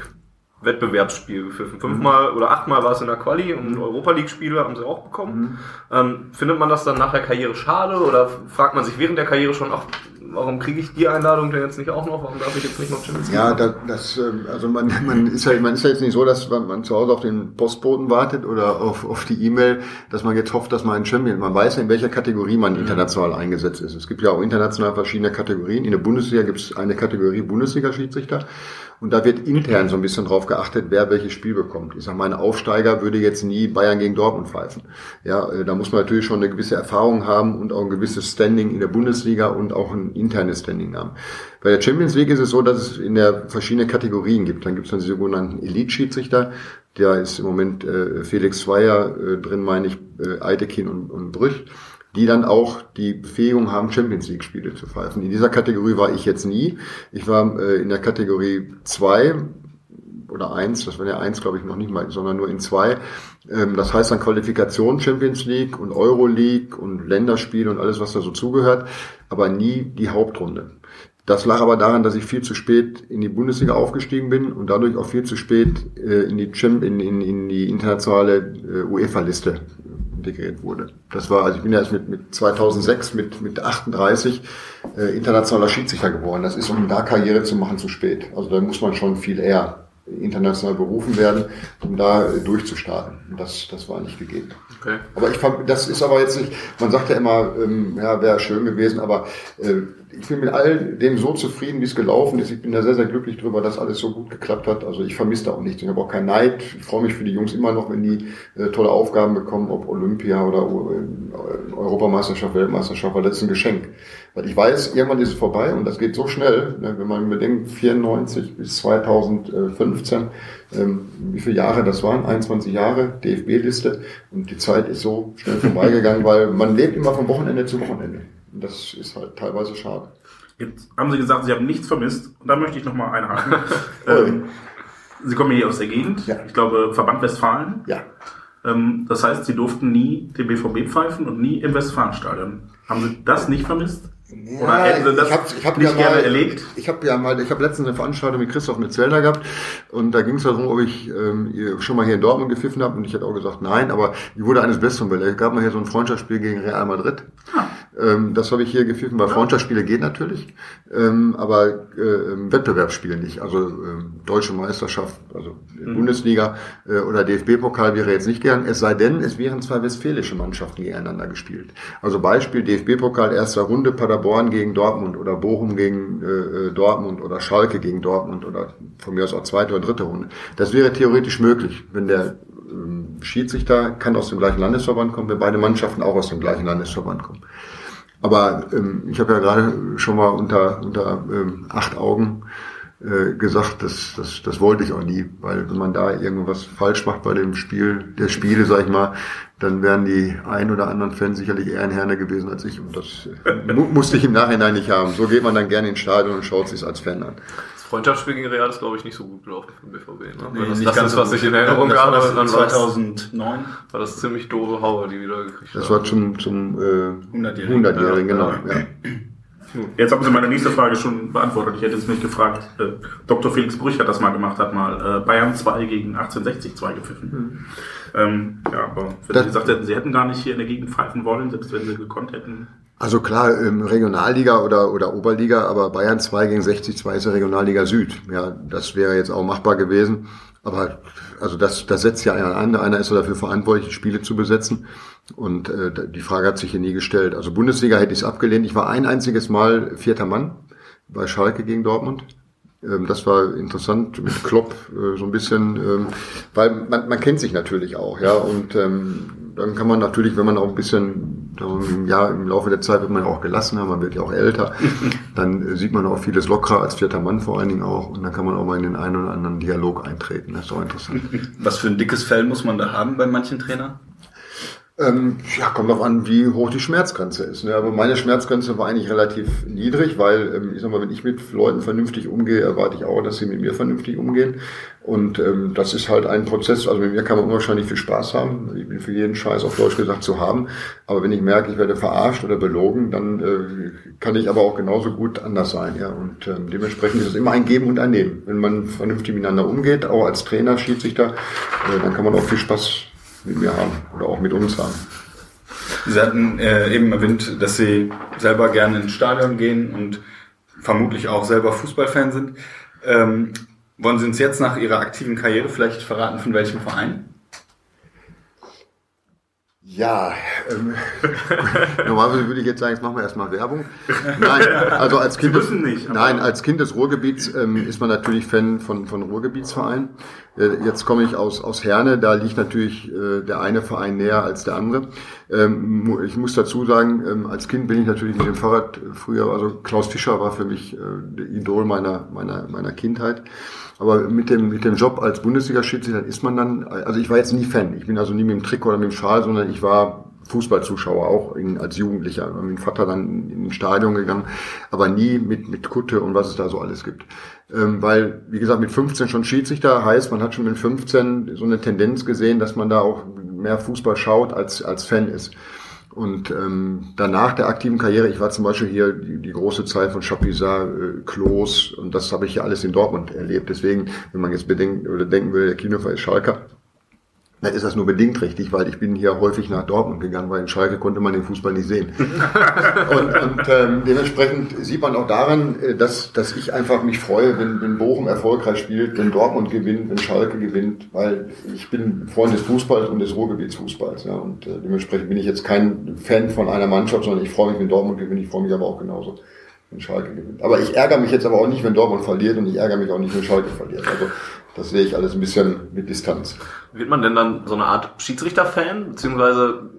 Wettbewerbsspiel gepfiffen. Fünfmal mhm. oder achtmal war es in der Quali und mhm. Europa League-Spiele haben sie auch bekommen. Mhm. Ähm, findet man das dann nach der Karriere schade oder fragt man sich während der Karriere schon, ach, warum kriege ich die Einladung denn jetzt nicht auch noch? Warum darf ich jetzt nicht noch Champions League? Ja, das, das, ähm, also man, <laughs> man ist ja, man ist ja jetzt nicht so, dass man, man zu Hause auf den Postboten wartet oder auf, auf die E-Mail, dass man jetzt hofft, dass man ein Champion, man weiß ja, in welcher Kategorie man mhm. international eingesetzt ist. Es gibt ja auch international verschiedene Kategorien. In der Bundesliga gibt es eine Kategorie Bundesliga-Schiedsrichter und da wird intern so ein bisschen drauf geachtet, wer welches Spiel bekommt. Ich sage mal, ein Aufsteiger würde jetzt nie Bayern gegen Dortmund pfeifen. Ja, äh, da muss man natürlich schon eine gewisse Erfahrung haben und auch ein gewisses Standing in der Bundesliga und auch ein internes Standing haben. Bei der Champions League ist es so, dass es in der verschiedene Kategorien gibt. Dann gibt es dann die sogenannten Elite-Schiedsrichter. Da ist im Moment äh, Felix Zweier äh, drin, meine ich, äh, Eitekin und, und Brüch die dann auch die Befähigung haben, Champions League Spiele zu pfeifen. In dieser Kategorie war ich jetzt nie. Ich war äh, in der Kategorie zwei oder eins, das war ja eins, glaube ich, noch nicht mal, sondern nur in zwei. Ähm, das heißt dann Qualifikation Champions League und Euro League und Länderspiele und alles, was da so zugehört, aber nie die Hauptrunde. Das lag aber daran, dass ich viel zu spät in die Bundesliga aufgestiegen bin und dadurch auch viel zu spät äh, in, die Champ in, in, in die internationale äh, UEFA-Liste integriert wurde. Das war, also ich bin ja erst mit, mit 2006 mit, mit 38 äh, internationaler Schiedsrichter geworden. Das ist, um da Karriere zu machen, zu spät. Also da muss man schon viel eher international berufen werden, um da äh, durchzustarten. Das, das war nicht gegeben. Okay. Aber ich fand, das ist aber jetzt nicht, man sagt ja immer, ähm, ja, wäre schön gewesen, aber äh, ich bin mit all dem so zufrieden, wie es gelaufen ist. Ich bin da sehr, sehr glücklich drüber, dass alles so gut geklappt hat. Also ich vermisse da auch nichts. Ich habe auch keinen Neid. Ich freue mich für die Jungs immer noch, wenn die äh, tolle Aufgaben bekommen, ob Olympia oder äh, Europameisterschaft, Weltmeisterschaft, weil das ist ein Geschenk. Weil ich weiß, irgendwann ist es vorbei und das geht so schnell, ne, wenn man bedenkt, 94 bis 2015, ähm, wie viele Jahre das waren, 21 Jahre, DFB-Liste und die Zeit ist so schnell vorbeigegangen, <laughs> weil man lebt immer von Wochenende zu Wochenende. Das ist halt teilweise schade. Jetzt haben Sie gesagt, Sie haben nichts vermisst. Und da möchte ich nochmal einhaken. <laughs> ähm, Sie kommen hier aus der Gegend. Ja. Ich glaube, Verband Westfalen. Ja. Ähm, das heißt, Sie durften nie den BVB pfeifen und nie im Westfalenstadion. Haben Sie das nicht vermisst? Oder hätten Sie das ich hab, ich hab nicht ja gerne mal, erlegt? Ich habe ja mal, ich habe letztens eine Veranstaltung mit Christoph Metzelder gehabt und da ging es darum, ob ich ähm, schon mal hier in Dortmund gepfiffen habe und ich hätte auch gesagt nein, aber ich wurde eines Besseren belehrt. Es gab mal hier so ein Freundschaftsspiel gegen Real Madrid. Ah. Ähm, das habe ich hier gepfiffen, weil Freundschaftsspiele gehen natürlich, ähm, aber äh, Wettbewerbsspiele nicht. Also ähm, deutsche Meisterschaft, also Mhm. Bundesliga äh, oder DFB-Pokal wäre jetzt nicht gern, es sei denn, es wären zwei westfälische Mannschaften gegeneinander gespielt. Also Beispiel DFB-Pokal erster Runde Paderborn gegen Dortmund oder Bochum gegen äh, äh, Dortmund oder Schalke gegen Dortmund oder von mir aus auch zweite oder dritte Runde. Das wäre theoretisch möglich, wenn der ähm, Schiedsrichter kann aus dem gleichen Landesverband kommen, wenn beide Mannschaften auch aus dem gleichen Landesverband kommen. Aber ähm, ich habe ja gerade schon mal unter, unter ähm, acht Augen äh, gesagt, das, das, das wollte ich auch nie, weil wenn man da irgendwas falsch macht bei dem Spiel, der Spiele, sag ich mal, dann wären die ein oder anderen Fans sicherlich eher ein Herne gewesen als ich und das äh, mu musste ich im Nachhinein nicht haben. So geht man dann gerne ins Stadion und schaut sich als Fan an. Das Freundschaftsspiel gegen Real ist, glaube ich, nicht so gut gelaufen den BVB. Ne? Nee, das nicht das ganz ist, so was ich in Erinnerung Das war habe. das Dann war das, 2009. war das ziemlich doofe Haue, die wieder gekriegt Das haben. war zum, zum äh, 100-Jährigen. 100-Jährigen, genau. Ja. <clears throat> Jetzt haben Sie meine nächste Frage schon beantwortet. Ich hätte es nicht gefragt. Äh, Dr. Felix Brüch hat das mal gemacht, hat mal äh, Bayern 2 gegen 1860 2 gepfiffen. Ähm, ja, aber wenn Das- Sie gesagt hätten, Sie hätten gar nicht hier in der Gegend pfeifen wollen, selbst wenn Sie gekonnt hätten. Also klar, Regionalliga oder, oder Oberliga, aber Bayern 2 gegen 60 2 ist ja Regionalliga Süd. Ja, das wäre jetzt auch machbar gewesen. Aber also das, das setzt ja einer an. Einer ist ja dafür verantwortlich, Spiele zu besetzen. Und äh, die Frage hat sich hier nie gestellt. Also Bundesliga hätte ich es abgelehnt. Ich war ein einziges Mal vierter Mann bei Schalke gegen Dortmund. Ähm, Das war interessant mit Klopp äh, so ein bisschen, ähm, weil man, man kennt sich natürlich auch, ja. Und ähm, dann kann man natürlich, wenn man auch ein bisschen, ähm, ja, im Laufe der Zeit wird man ja auch gelassener, man wird ja auch älter, <laughs> dann äh, sieht man auch vieles lockerer als vierter Mann vor allen Dingen auch. Und dann kann man auch mal in den einen oder anderen Dialog eintreten. Das ist auch interessant. <laughs> Was für ein dickes Fell muss man da haben bei manchen Trainern? Ähm, ja, kommt drauf an, wie hoch die Schmerzgrenze ist. Ne? Aber meine Schmerzgrenze war eigentlich relativ niedrig, weil, ähm, ich sag mal, wenn ich mit Leuten vernünftig umgehe, erwarte ich auch, dass sie mit mir vernünftig umgehen. Und ähm, das ist halt ein Prozess, also mit mir kann man unwahrscheinlich viel Spaß haben. Ich bin für jeden Scheiß auf Deutsch gesagt zu haben. Aber wenn ich merke, ich werde verarscht oder belogen, dann äh, kann ich aber auch genauso gut anders sein. Ja? Und ähm, dementsprechend ist es immer ein Geben und ein Nehmen. Wenn man vernünftig miteinander umgeht, auch als Trainer, Schiedsrichter, äh, dann kann man auch viel Spaß mit mir haben oder auch mit uns haben. Sie hatten äh, eben erwähnt, dass Sie selber gerne ins Stadion gehen und vermutlich auch selber Fußballfan sind. Ähm, wollen Sie uns jetzt nach Ihrer aktiven Karriere vielleicht verraten, von welchem Verein? Ja, ähm, <laughs> normalerweise würde ich jetzt sagen, jetzt machen wir erstmal Werbung. Nein, also als Kind, des, nicht, nein, als Kind des Ruhrgebiets ähm, ist man natürlich Fan von, von Ruhrgebietsvereinen. Äh, jetzt komme ich aus, aus Herne, da liegt natürlich äh, der eine Verein näher als der andere. Ähm, ich muss dazu sagen, ähm, als Kind bin ich natürlich mit dem Fahrrad äh, früher, also Klaus Fischer war für mich äh, der Idol meiner, meiner, meiner Kindheit. Aber mit dem, mit dem Job als Bundesliga-Schiedsrichter ist man dann, also ich war jetzt nie Fan. Ich bin also nie mit dem Trikot oder mit dem Schal, sondern ich war Fußballzuschauer, auch in, als Jugendlicher. Mit dem Vater dann in ein Stadion gegangen, aber nie mit, mit Kutte und was es da so alles gibt. Ähm, weil, wie gesagt, mit 15 schon Schiedsrichter heißt, man hat schon mit 15 so eine Tendenz gesehen, dass man da auch mehr Fußball schaut als, als Fan ist. Und ähm, danach der aktiven Karriere, ich war zum Beispiel hier die, die große Zeit von Chapuisat, äh, Klos und das habe ich ja alles in Dortmund erlebt. Deswegen, wenn man jetzt bedenkt oder denken will, der Kinofer ist Schalker, dann ist das nur bedingt richtig, weil ich bin hier häufig nach Dortmund gegangen, weil in Schalke konnte man den Fußball nicht sehen. <laughs> und und ähm, dementsprechend sieht man auch daran, äh, dass, dass ich einfach mich freue, wenn, wenn Bochum erfolgreich spielt, wenn Dortmund gewinnt, wenn Schalke gewinnt, weil ich bin Freund des Fußballs und des Ruhrgebietsfußballs. Ja, und äh, dementsprechend bin ich jetzt kein Fan von einer Mannschaft, sondern ich freue mich, wenn Dortmund gewinnt, ich freue mich aber auch genauso, wenn Schalke gewinnt. Aber ich ärgere mich jetzt aber auch nicht, wenn Dortmund verliert und ich ärgere mich auch nicht, wenn Schalke verliert. Also das sehe ich alles ein bisschen mit Distanz. Wird man denn dann so eine Art Schiedsrichter-Fan? Beziehungsweise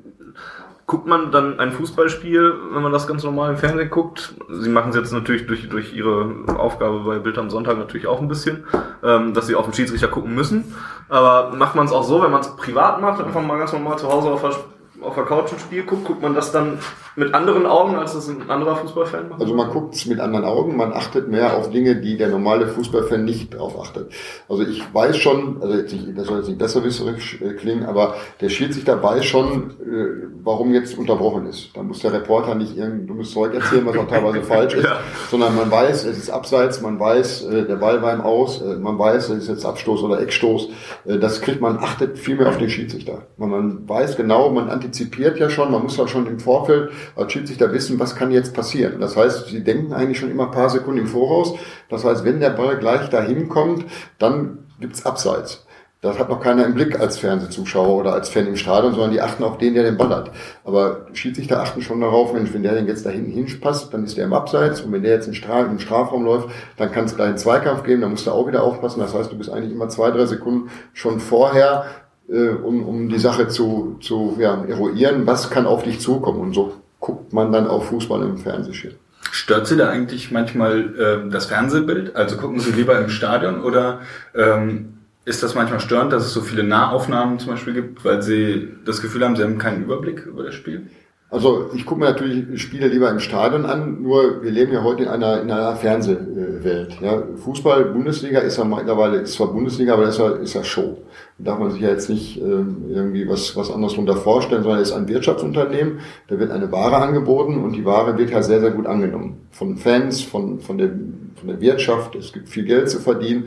guckt man dann ein Fußballspiel, wenn man das ganz normal im Fernsehen guckt? Sie machen es jetzt natürlich durch, durch Ihre Aufgabe bei Bild am Sonntag natürlich auch ein bisschen, ähm, dass Sie auf den Schiedsrichter gucken müssen. Aber macht man es auch so, wenn man es privat macht, einfach mal ganz normal zu Hause auf der auf der Couch ein Spiel guckt, guckt man das dann mit anderen Augen, als das ein anderer Fußballfan macht? Also man guckt es mit anderen Augen, man achtet mehr auf Dinge, die der normale Fußballfan nicht darauf achtet. Also ich weiß schon, also jetzt nicht, das soll jetzt nicht besserwisserisch äh, klingen, aber der Schiedsrichter weiß schon, äh, warum jetzt unterbrochen ist. Da muss der Reporter nicht irgendein dummes Zeug erzählen, was auch teilweise <laughs> falsch ist, Ja. sondern man weiß, es ist abseits, man weiß, äh, der Ball war im Aus, man weiß, es ist jetzt Abstoß oder Eckstoß. Das kriegt man, achtet viel mehr auf den Schiedsrichter. Man weiß genau, man antizipiert ja schon, man muss ja schon im Vorfeld als Schiedsrichter wissen, was kann jetzt passieren. Das heißt, sie denken eigentlich schon immer ein paar Sekunden im Voraus. Das heißt, wenn der Ball gleich dahin kommt, dann gibt's Abseits. Das hat noch keiner im Blick als Fernsehzuschauer oder als Fan im Stadion, sondern die achten auf den, der den Ball hat. Aber Schiedsrichter achten schon darauf, Mensch, wenn der den jetzt da hinten hinpasst, dann ist der im Abseits. Und wenn der jetzt in Stra im Strafraum läuft, dann kann es gleich einen Zweikampf geben, dann musst du auch wieder aufpassen. Das heißt, du bist eigentlich immer zwei, drei Sekunden schon vorher, äh, um, um die Sache zu, zu ja, eruieren, was kann auf dich zukommen. Und so guckt man dann auf Fußball im Fernsehschirm. Stört Sie da eigentlich manchmal ähm, das Fernsehbild? Also gucken Sie lieber im Stadion oder ähm, ist das manchmal störend, dass es so viele Nahaufnahmen zum Beispiel gibt, weil Sie das Gefühl haben, Sie haben keinen Überblick über das Spiel? Also ich gucke mir natürlich Spiele lieber im Stadion an, nur wir leben ja heute in einer, in einer Fernsehwelt. Ja. Fußball, Bundesliga ist ja mittlerweile, ist zwar Bundesliga, aber das ist ja, ist ja Show. Da darf man sich ja jetzt nicht ähm, irgendwie was, was anderes darunter vorstellen, sondern es ist ein Wirtschaftsunternehmen, da wird eine Ware angeboten und die Ware wird ja sehr, sehr gut angenommen. Von Fans, von, von, der, von der Wirtschaft, es gibt viel Geld zu verdienen.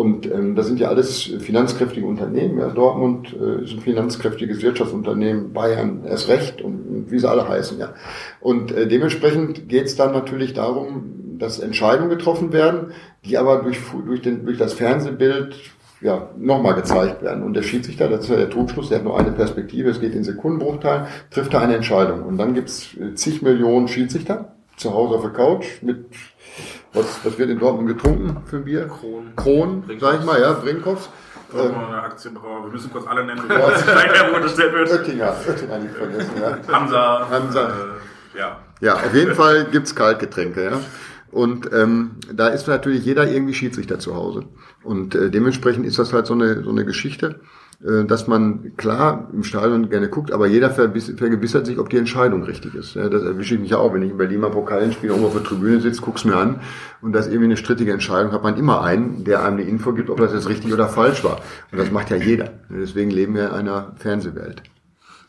Und ähm, das sind ja alles finanzkräftige Unternehmen. Ja, Dortmund äh, ist ein finanzkräftiges Wirtschaftsunternehmen, Bayern erst recht und, und wie sie alle heißen. Ja. Und äh, dementsprechend geht es dann natürlich darum, dass Entscheidungen getroffen werden, die aber durch, durch, den, durch das Fernsehbild ja, nochmal gezeigt werden. Und der Schiedsrichter, das ist ja der Trugschluss, der hat nur eine Perspektive, es geht in Sekundenbruchteilen, trifft er eine Entscheidung. Und dann gibt's äh, zig Millionen Schiedsrichter zu Hause auf der Couch mit was, was wird in Dortmund getrunken für ein Bier? Kron. Kron, Brinkhoffs. sag ich mal, ja, Brinkhoffs. Ähm, wir eine Aktienbrauer. Wir müssen kurz alle nennen, <laughs> bevor es gleich unterstellt wird. Oettinger, Oettinger nicht vergessen, ja. Hansa. Hansa. Äh, ja. Ja, auf jeden Fall gibt's Kaltgetränke, ja. Und ähm, da ist natürlich jeder irgendwie Schiedsrichter zu Hause. Und äh, dementsprechend ist das halt so eine, so eine Geschichte, dass man klar im Stadion gerne guckt, aber jeder vergewissert sich, ob die Entscheidung richtig ist. Das erwische ich mich auch, wenn ich in Berlin mal Pokalspiel irgendwo auf der Tribüne sitze, guck's mir an und das ist irgendwie eine strittige Entscheidung, hat man immer einen, der einem eine Info gibt, ob das jetzt richtig oder falsch war. Und das macht ja jeder. Deswegen leben wir in einer Fernsehwelt.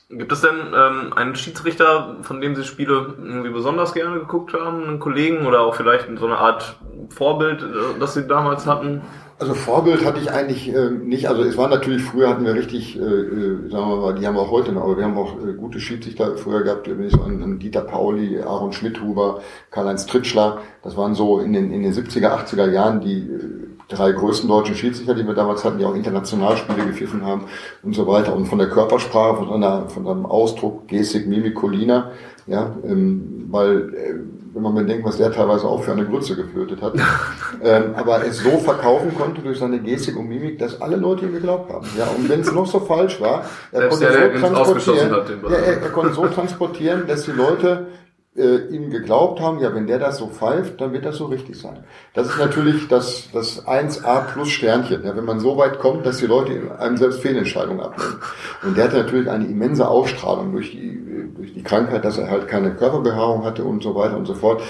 Gibt es denn ähm, einen Schiedsrichter, von dem Sie Spiele irgendwie besonders gerne geguckt haben, einen Kollegen oder auch vielleicht so eine Art Vorbild, äh, das Sie damals hatten? Also Vorbild hatte ich eigentlich äh, nicht. Also es war natürlich, früher hatten wir richtig, äh, äh, sagen wir mal, die haben wir auch heute noch, aber wir haben auch äh, gute Schiedsrichter früher gehabt, wenn ich so an, an Dieter Pauli, Aaron Schmidhuber, Karl-Heinz Tritschler, das waren so in den, in den 70er, 80er Jahren die äh, drei größten deutschen Schiedsrichter, die wir damals hatten, die auch Internationalspiele gepfiffen haben und so weiter. Und von der Körpersprache, von seiner, von seinem Ausdruck, Gestik, Mimik, Colina, ja, ähm, weil äh, wenn man bedenkt, was der teilweise auch für eine Grütze geflötet hat, <laughs> ähm, aber es so verkaufen konnte durch seine Gestik und Mimik, dass alle Leute ihm geglaubt haben. Ja, und wenn es noch so falsch war, er Selbst konnte der, der so Ausgeschossen transportieren, hat, ja, er, er konnte so transportieren, dass die Leute äh, ihm geglaubt haben, ja, wenn der das so pfeift, dann wird das so richtig sein. Das ist natürlich das, das 1A plus Sternchen, ja, wenn man so weit kommt, dass die Leute einem selbst Fehlentscheidungen abnehmen. Und der hatte natürlich eine immense Ausstrahlung durch die, durch die Krankheit, dass er halt keine Körperbehaarung hatte und so weiter und so fort.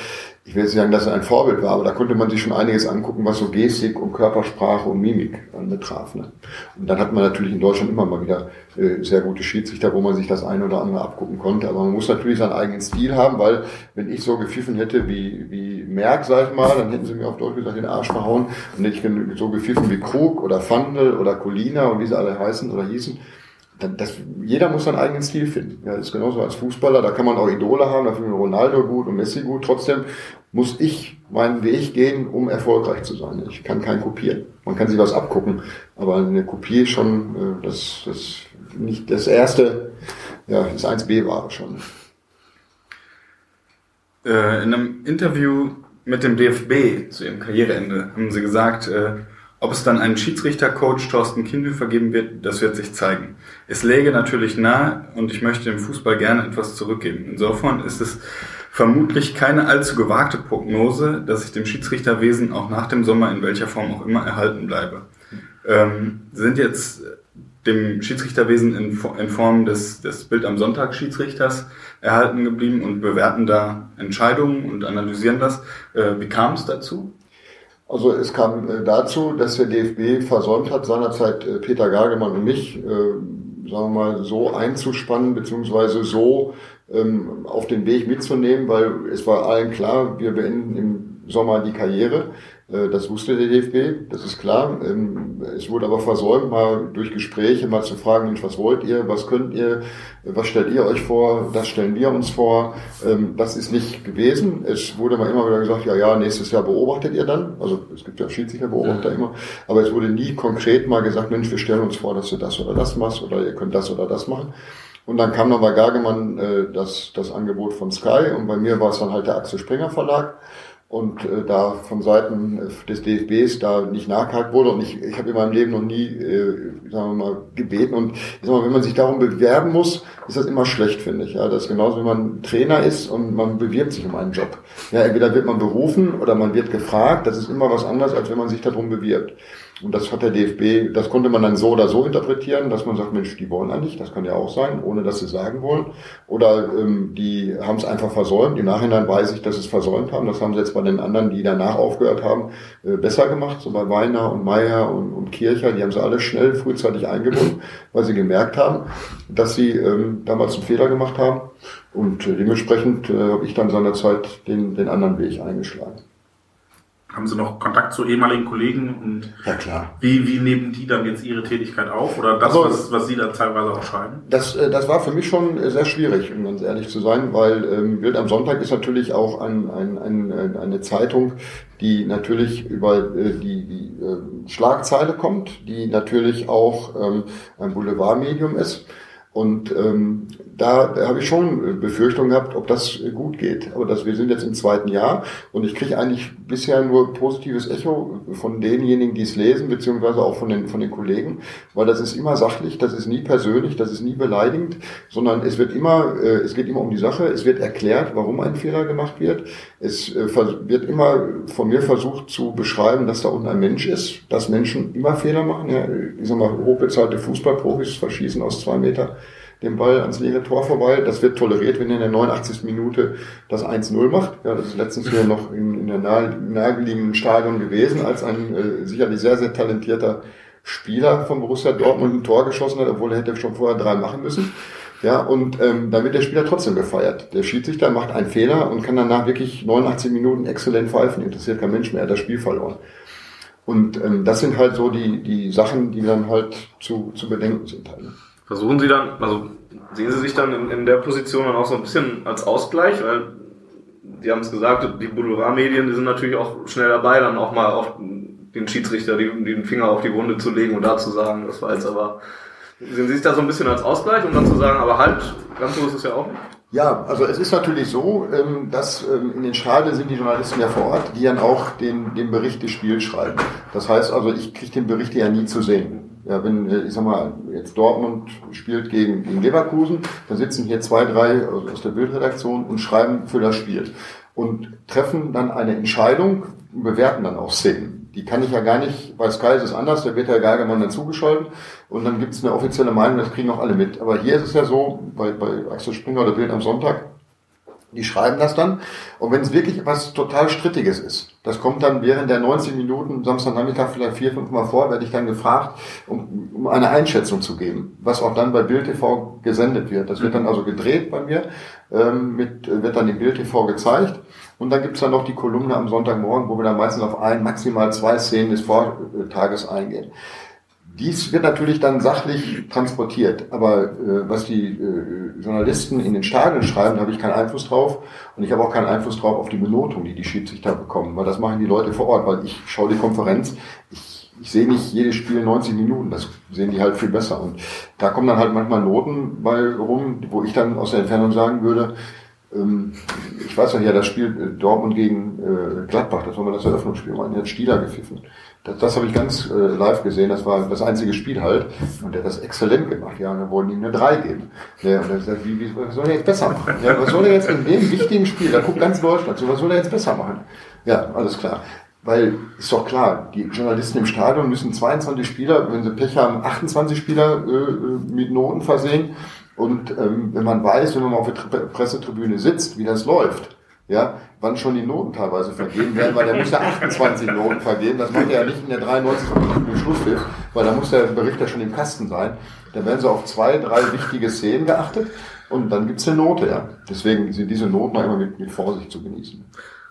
Ich will jetzt nicht sagen, dass er ein Vorbild war, aber da konnte man sich schon einiges angucken, was so Gestik und Körpersprache und Mimik anbetraf. Ne? Und dann hat man natürlich in Deutschland immer mal wieder äh, sehr gute Schiedsrichter, wo man sich das eine oder andere abgucken konnte. Aber man muss natürlich seinen eigenen Stil haben, weil wenn ich so gepfiffen hätte wie, wie Merck, sag ich mal, dann hätten sie mir auf Deutsch gesagt den Arsch verhauen. Und hätte ich so gepfiffen wie Krug oder Fandel oder Colina und wie sie alle heißen oder hießen, das, jeder muss seinen eigenen Stil finden. Ja, das ist genauso als Fußballer, da kann man auch Idole haben, da finden wir Ronaldo gut und Messi gut. Trotzdem muss ich meinen Weg gehen, um erfolgreich zu sein. Ich kann keinen kopieren. Man kann sich was abgucken, aber eine Kopie schon äh, das, das nicht das erste, ja, das 1B war schon. Äh, in einem Interview mit dem DFB zu ihrem Karriereende haben sie gesagt, äh, ob es dann einen Schiedsrichter-Coach Thorsten Kindhöfer geben wird, das wird sich zeigen. Es läge natürlich nahe und ich möchte dem Fußball gerne etwas zurückgeben. Insofern ist es vermutlich keine allzu gewagte Prognose, dass ich dem Schiedsrichterwesen auch nach dem Sommer in welcher Form auch immer erhalten bleibe. Ähm, sind jetzt dem Schiedsrichterwesen in, in Form des, des Bild am Sonntag Schiedsrichters erhalten geblieben und bewerten da Entscheidungen und analysieren das. Äh, wie kam es dazu? Also es kam äh, dazu, dass der DFB versäumt hat, seinerzeit äh, Peter Gagemann und mich, äh, sagen wir mal, so einzuspannen, beziehungsweise so ähm, auf den Weg mitzunehmen, weil es war allen klar, wir beenden im Sommer die Karriere. Äh, das wusste der DFB, das ist klar. Ähm, es wurde aber versäumt, mal durch Gespräche mal zu fragen, Mensch, was wollt ihr, was könnt ihr, was stellt ihr euch vor, das stellen wir uns vor. Ähm, das ist nicht gewesen. Es wurde mal immer wieder gesagt, ja, ja, nächstes Jahr beobachtet ihr dann. Also es gibt ja Schiedsrichterbeobachter ja. immer. Aber es wurde nie konkret mal gesagt, Mensch, wir stellen uns vor, dass du das oder das machst oder ihr könnt das oder das machen. Und dann kam noch bei Gagemann äh, das, das Angebot von Sky und bei mir war es dann halt der Axel Springer Verlag und äh, da von Seiten äh, des DFBs da nicht nachgehakt wurde und ich, ich habe in meinem Leben noch nie, äh, sagen wir mal, gebeten und ich sag mal, wenn man sich darum bewerben muss, ist das immer schlecht, finde ich. Ja, das ist genauso, wenn man Trainer ist und man bewirbt sich um einen Job. Ja, entweder wird man berufen oder man wird gefragt, das ist immer was anderes, als wenn man sich darum bewirbt. Und das hat der DFB, das konnte man dann so oder so interpretieren, dass man sagt, Mensch, die wollen eigentlich, das kann ja auch sein, ohne dass sie sagen wollen. Oder ähm, die haben es einfach versäumt. Im Nachhinein weiß ich, dass sie es versäumt haben. Das haben sie jetzt bei den anderen, die danach aufgehört haben, äh, besser gemacht. So bei Weiner und Meyer und, und Kircher, die haben sie alle schnell frühzeitig eingebunden, weil sie gemerkt haben, dass sie ähm, damals einen Fehler gemacht haben. Und äh, dementsprechend äh, habe ich dann seinerzeit den, den anderen Weg eingeschlagen. Haben Sie noch Kontakt zu ehemaligen Kollegen und ja, klar. Wie, wie nehmen die dann jetzt ihre Tätigkeit auf oder das, also, was, was Sie da teilweise auch schreiben? Das, äh, das war für mich schon sehr schwierig, um ganz ehrlich zu sein, weil ähm, Bild am Sonntag ist natürlich auch ein, ein, ein, eine Zeitung, die natürlich über äh, die, die äh, Schlagzeile kommt, die natürlich auch ähm, ein Boulevardmedium ist. Und ähm, da, da habe ich schon Befürchtungen gehabt, ob das gut geht. Aber das, wir sind jetzt im zweiten Jahr und ich kriege eigentlich bisher nur positives Echo von denjenigen, die es lesen, beziehungsweise auch von den, von den Kollegen, weil das ist immer sachlich, das ist nie persönlich, das ist nie beleidigend, sondern es wird immer, äh, es geht immer um die Sache, es wird erklärt, warum ein Fehler gemacht wird. Es äh, wird immer von mir versucht zu beschreiben, dass da unten ein Mensch ist, dass Menschen immer Fehler machen. Ja, ich sag mal, hochbezahlte Fußballprofis verschießen aus zwei Meter den Ball ans leere Tor vorbei. Das wird toleriert, wenn er in der 89. Minute das 1-0 macht. Ja, das ist letztens hier noch in, in der nahe, nahegelegenen Stadion gewesen, als ein äh, sicherlich sehr, sehr talentierter Spieler von Borussia Dortmund ein Tor geschossen hat, obwohl er hätte schon vorher drei machen müssen. Ja, und ähm, dann wird der Spieler trotzdem gefeiert. Der Schiedsrichter macht einen Fehler und kann danach wirklich 89 Minuten exzellent pfeifen. Interessiert kein Mensch mehr, er hat das Spiel verloren. Und ähm, das sind halt so die, die Sachen, die dann halt zu, zu bedenken sind. Halt. Ne? Versuchen Sie dann, also sehen Sie sich dann in, in der Position dann auch so ein bisschen als Ausgleich, weil die haben es gesagt, die Boulevardmedien, die sind natürlich auch schnell dabei, dann auch mal auf den Schiedsrichter den Finger auf die Wunde zu legen und da zu sagen, das war jetzt aber. Sehen Sie sich da so ein bisschen als Ausgleich, um dann zu sagen, aber halt, ganz so ist es ja auch nicht? Ja, also es ist natürlich so, ähm, dass ähm, in den Stadien sind die Journalisten ja vor Ort, die dann auch den, den Bericht des Spiels schreiben. Das heißt also, ich kriege den Bericht ja nie zu sehen ja, wenn, äh, ich sag mal, jetzt Dortmund spielt gegen, gegen Leverkusen, dann sitzen hier zwei, drei aus der Bildredaktion und schreiben für das Spiel. Und treffen dann eine Entscheidung und bewerten dann auch Szenen. Die kann ich ja gar nicht, bei Sky ist es anders, da wird der Geigermann dazugeschaltet und dann gibt es eine offizielle Meinung, das kriegen auch alle mit. Aber hier ist es ja so, bei, bei Axel Springer oder Bild am Sonntag, die schreiben das dann. Und wenn es wirklich was total Strittiges ist, das kommt dann während der 90 Minuten, Samstagnachmittag vielleicht vier, fünf Mal vor, werde ich dann gefragt, um, um eine Einschätzung zu geben, was auch dann bei Bild TV gesendet wird. Das wird dann also gedreht bei mir, ähm, mit, wird dann im Bild TV gezeigt. Und dann gibt's dann noch die Kolumne am Sonntagmorgen, wo wir dann meistens auf ein, maximal zwei Szenen des Vortages eingehen. Dies wird natürlich dann sachlich transportiert, aber äh, was die äh, Journalisten in den Stadien schreiben, habe ich keinen Einfluss drauf und ich habe auch keinen Einfluss drauf auf die Benotung, die die Schiedsrichter bekommen, weil das machen die Leute vor Ort, weil ich schaue die Konferenz, ich, ich sehe nicht jedes Spiel 90 Minuten, das sehen die halt viel besser und da kommen dann halt manchmal Noten bei rum, wo ich dann aus der Entfernung sagen würde, ich weiß noch ja, das Spiel äh, Dortmund gegen äh, Gladbach, das war mal das Eröffnungsspiel, man hat Stieler gepfiffen. Das, das habe ich ganz äh, live gesehen, das war das einzige Spiel halt. Und der hat das exzellent gemacht, ja, und dann wollten ihm eine 3 geben. Ja, und dann gesagt, wie, wie, was soll er jetzt besser machen? Ja, was soll er jetzt in dem wichtigen Spiel, da guckt ganz Deutschland so, was soll er jetzt besser machen? Ja, alles klar. weil ist doch klar, die Journalisten im Stadion müssen 22 Spieler, wenn sie Pech haben, 28 Spieler äh, mit Noten versehen. Und ähm, wenn man weiß, wenn man auf der Pressetribüne sitzt, wie das läuft, ja, wann schon die Noten teilweise vergeben werden, weil der muss ja 28 Noten vergeben. Das macht er ja nicht in der 93. Minute weil da muss der Berichter schon im Kasten sein. Da werden so auf zwei, drei wichtige Szenen geachtet und dann gibt's eine Note, ja. Deswegen sind diese Noten immer mit, mit Vorsicht zu genießen.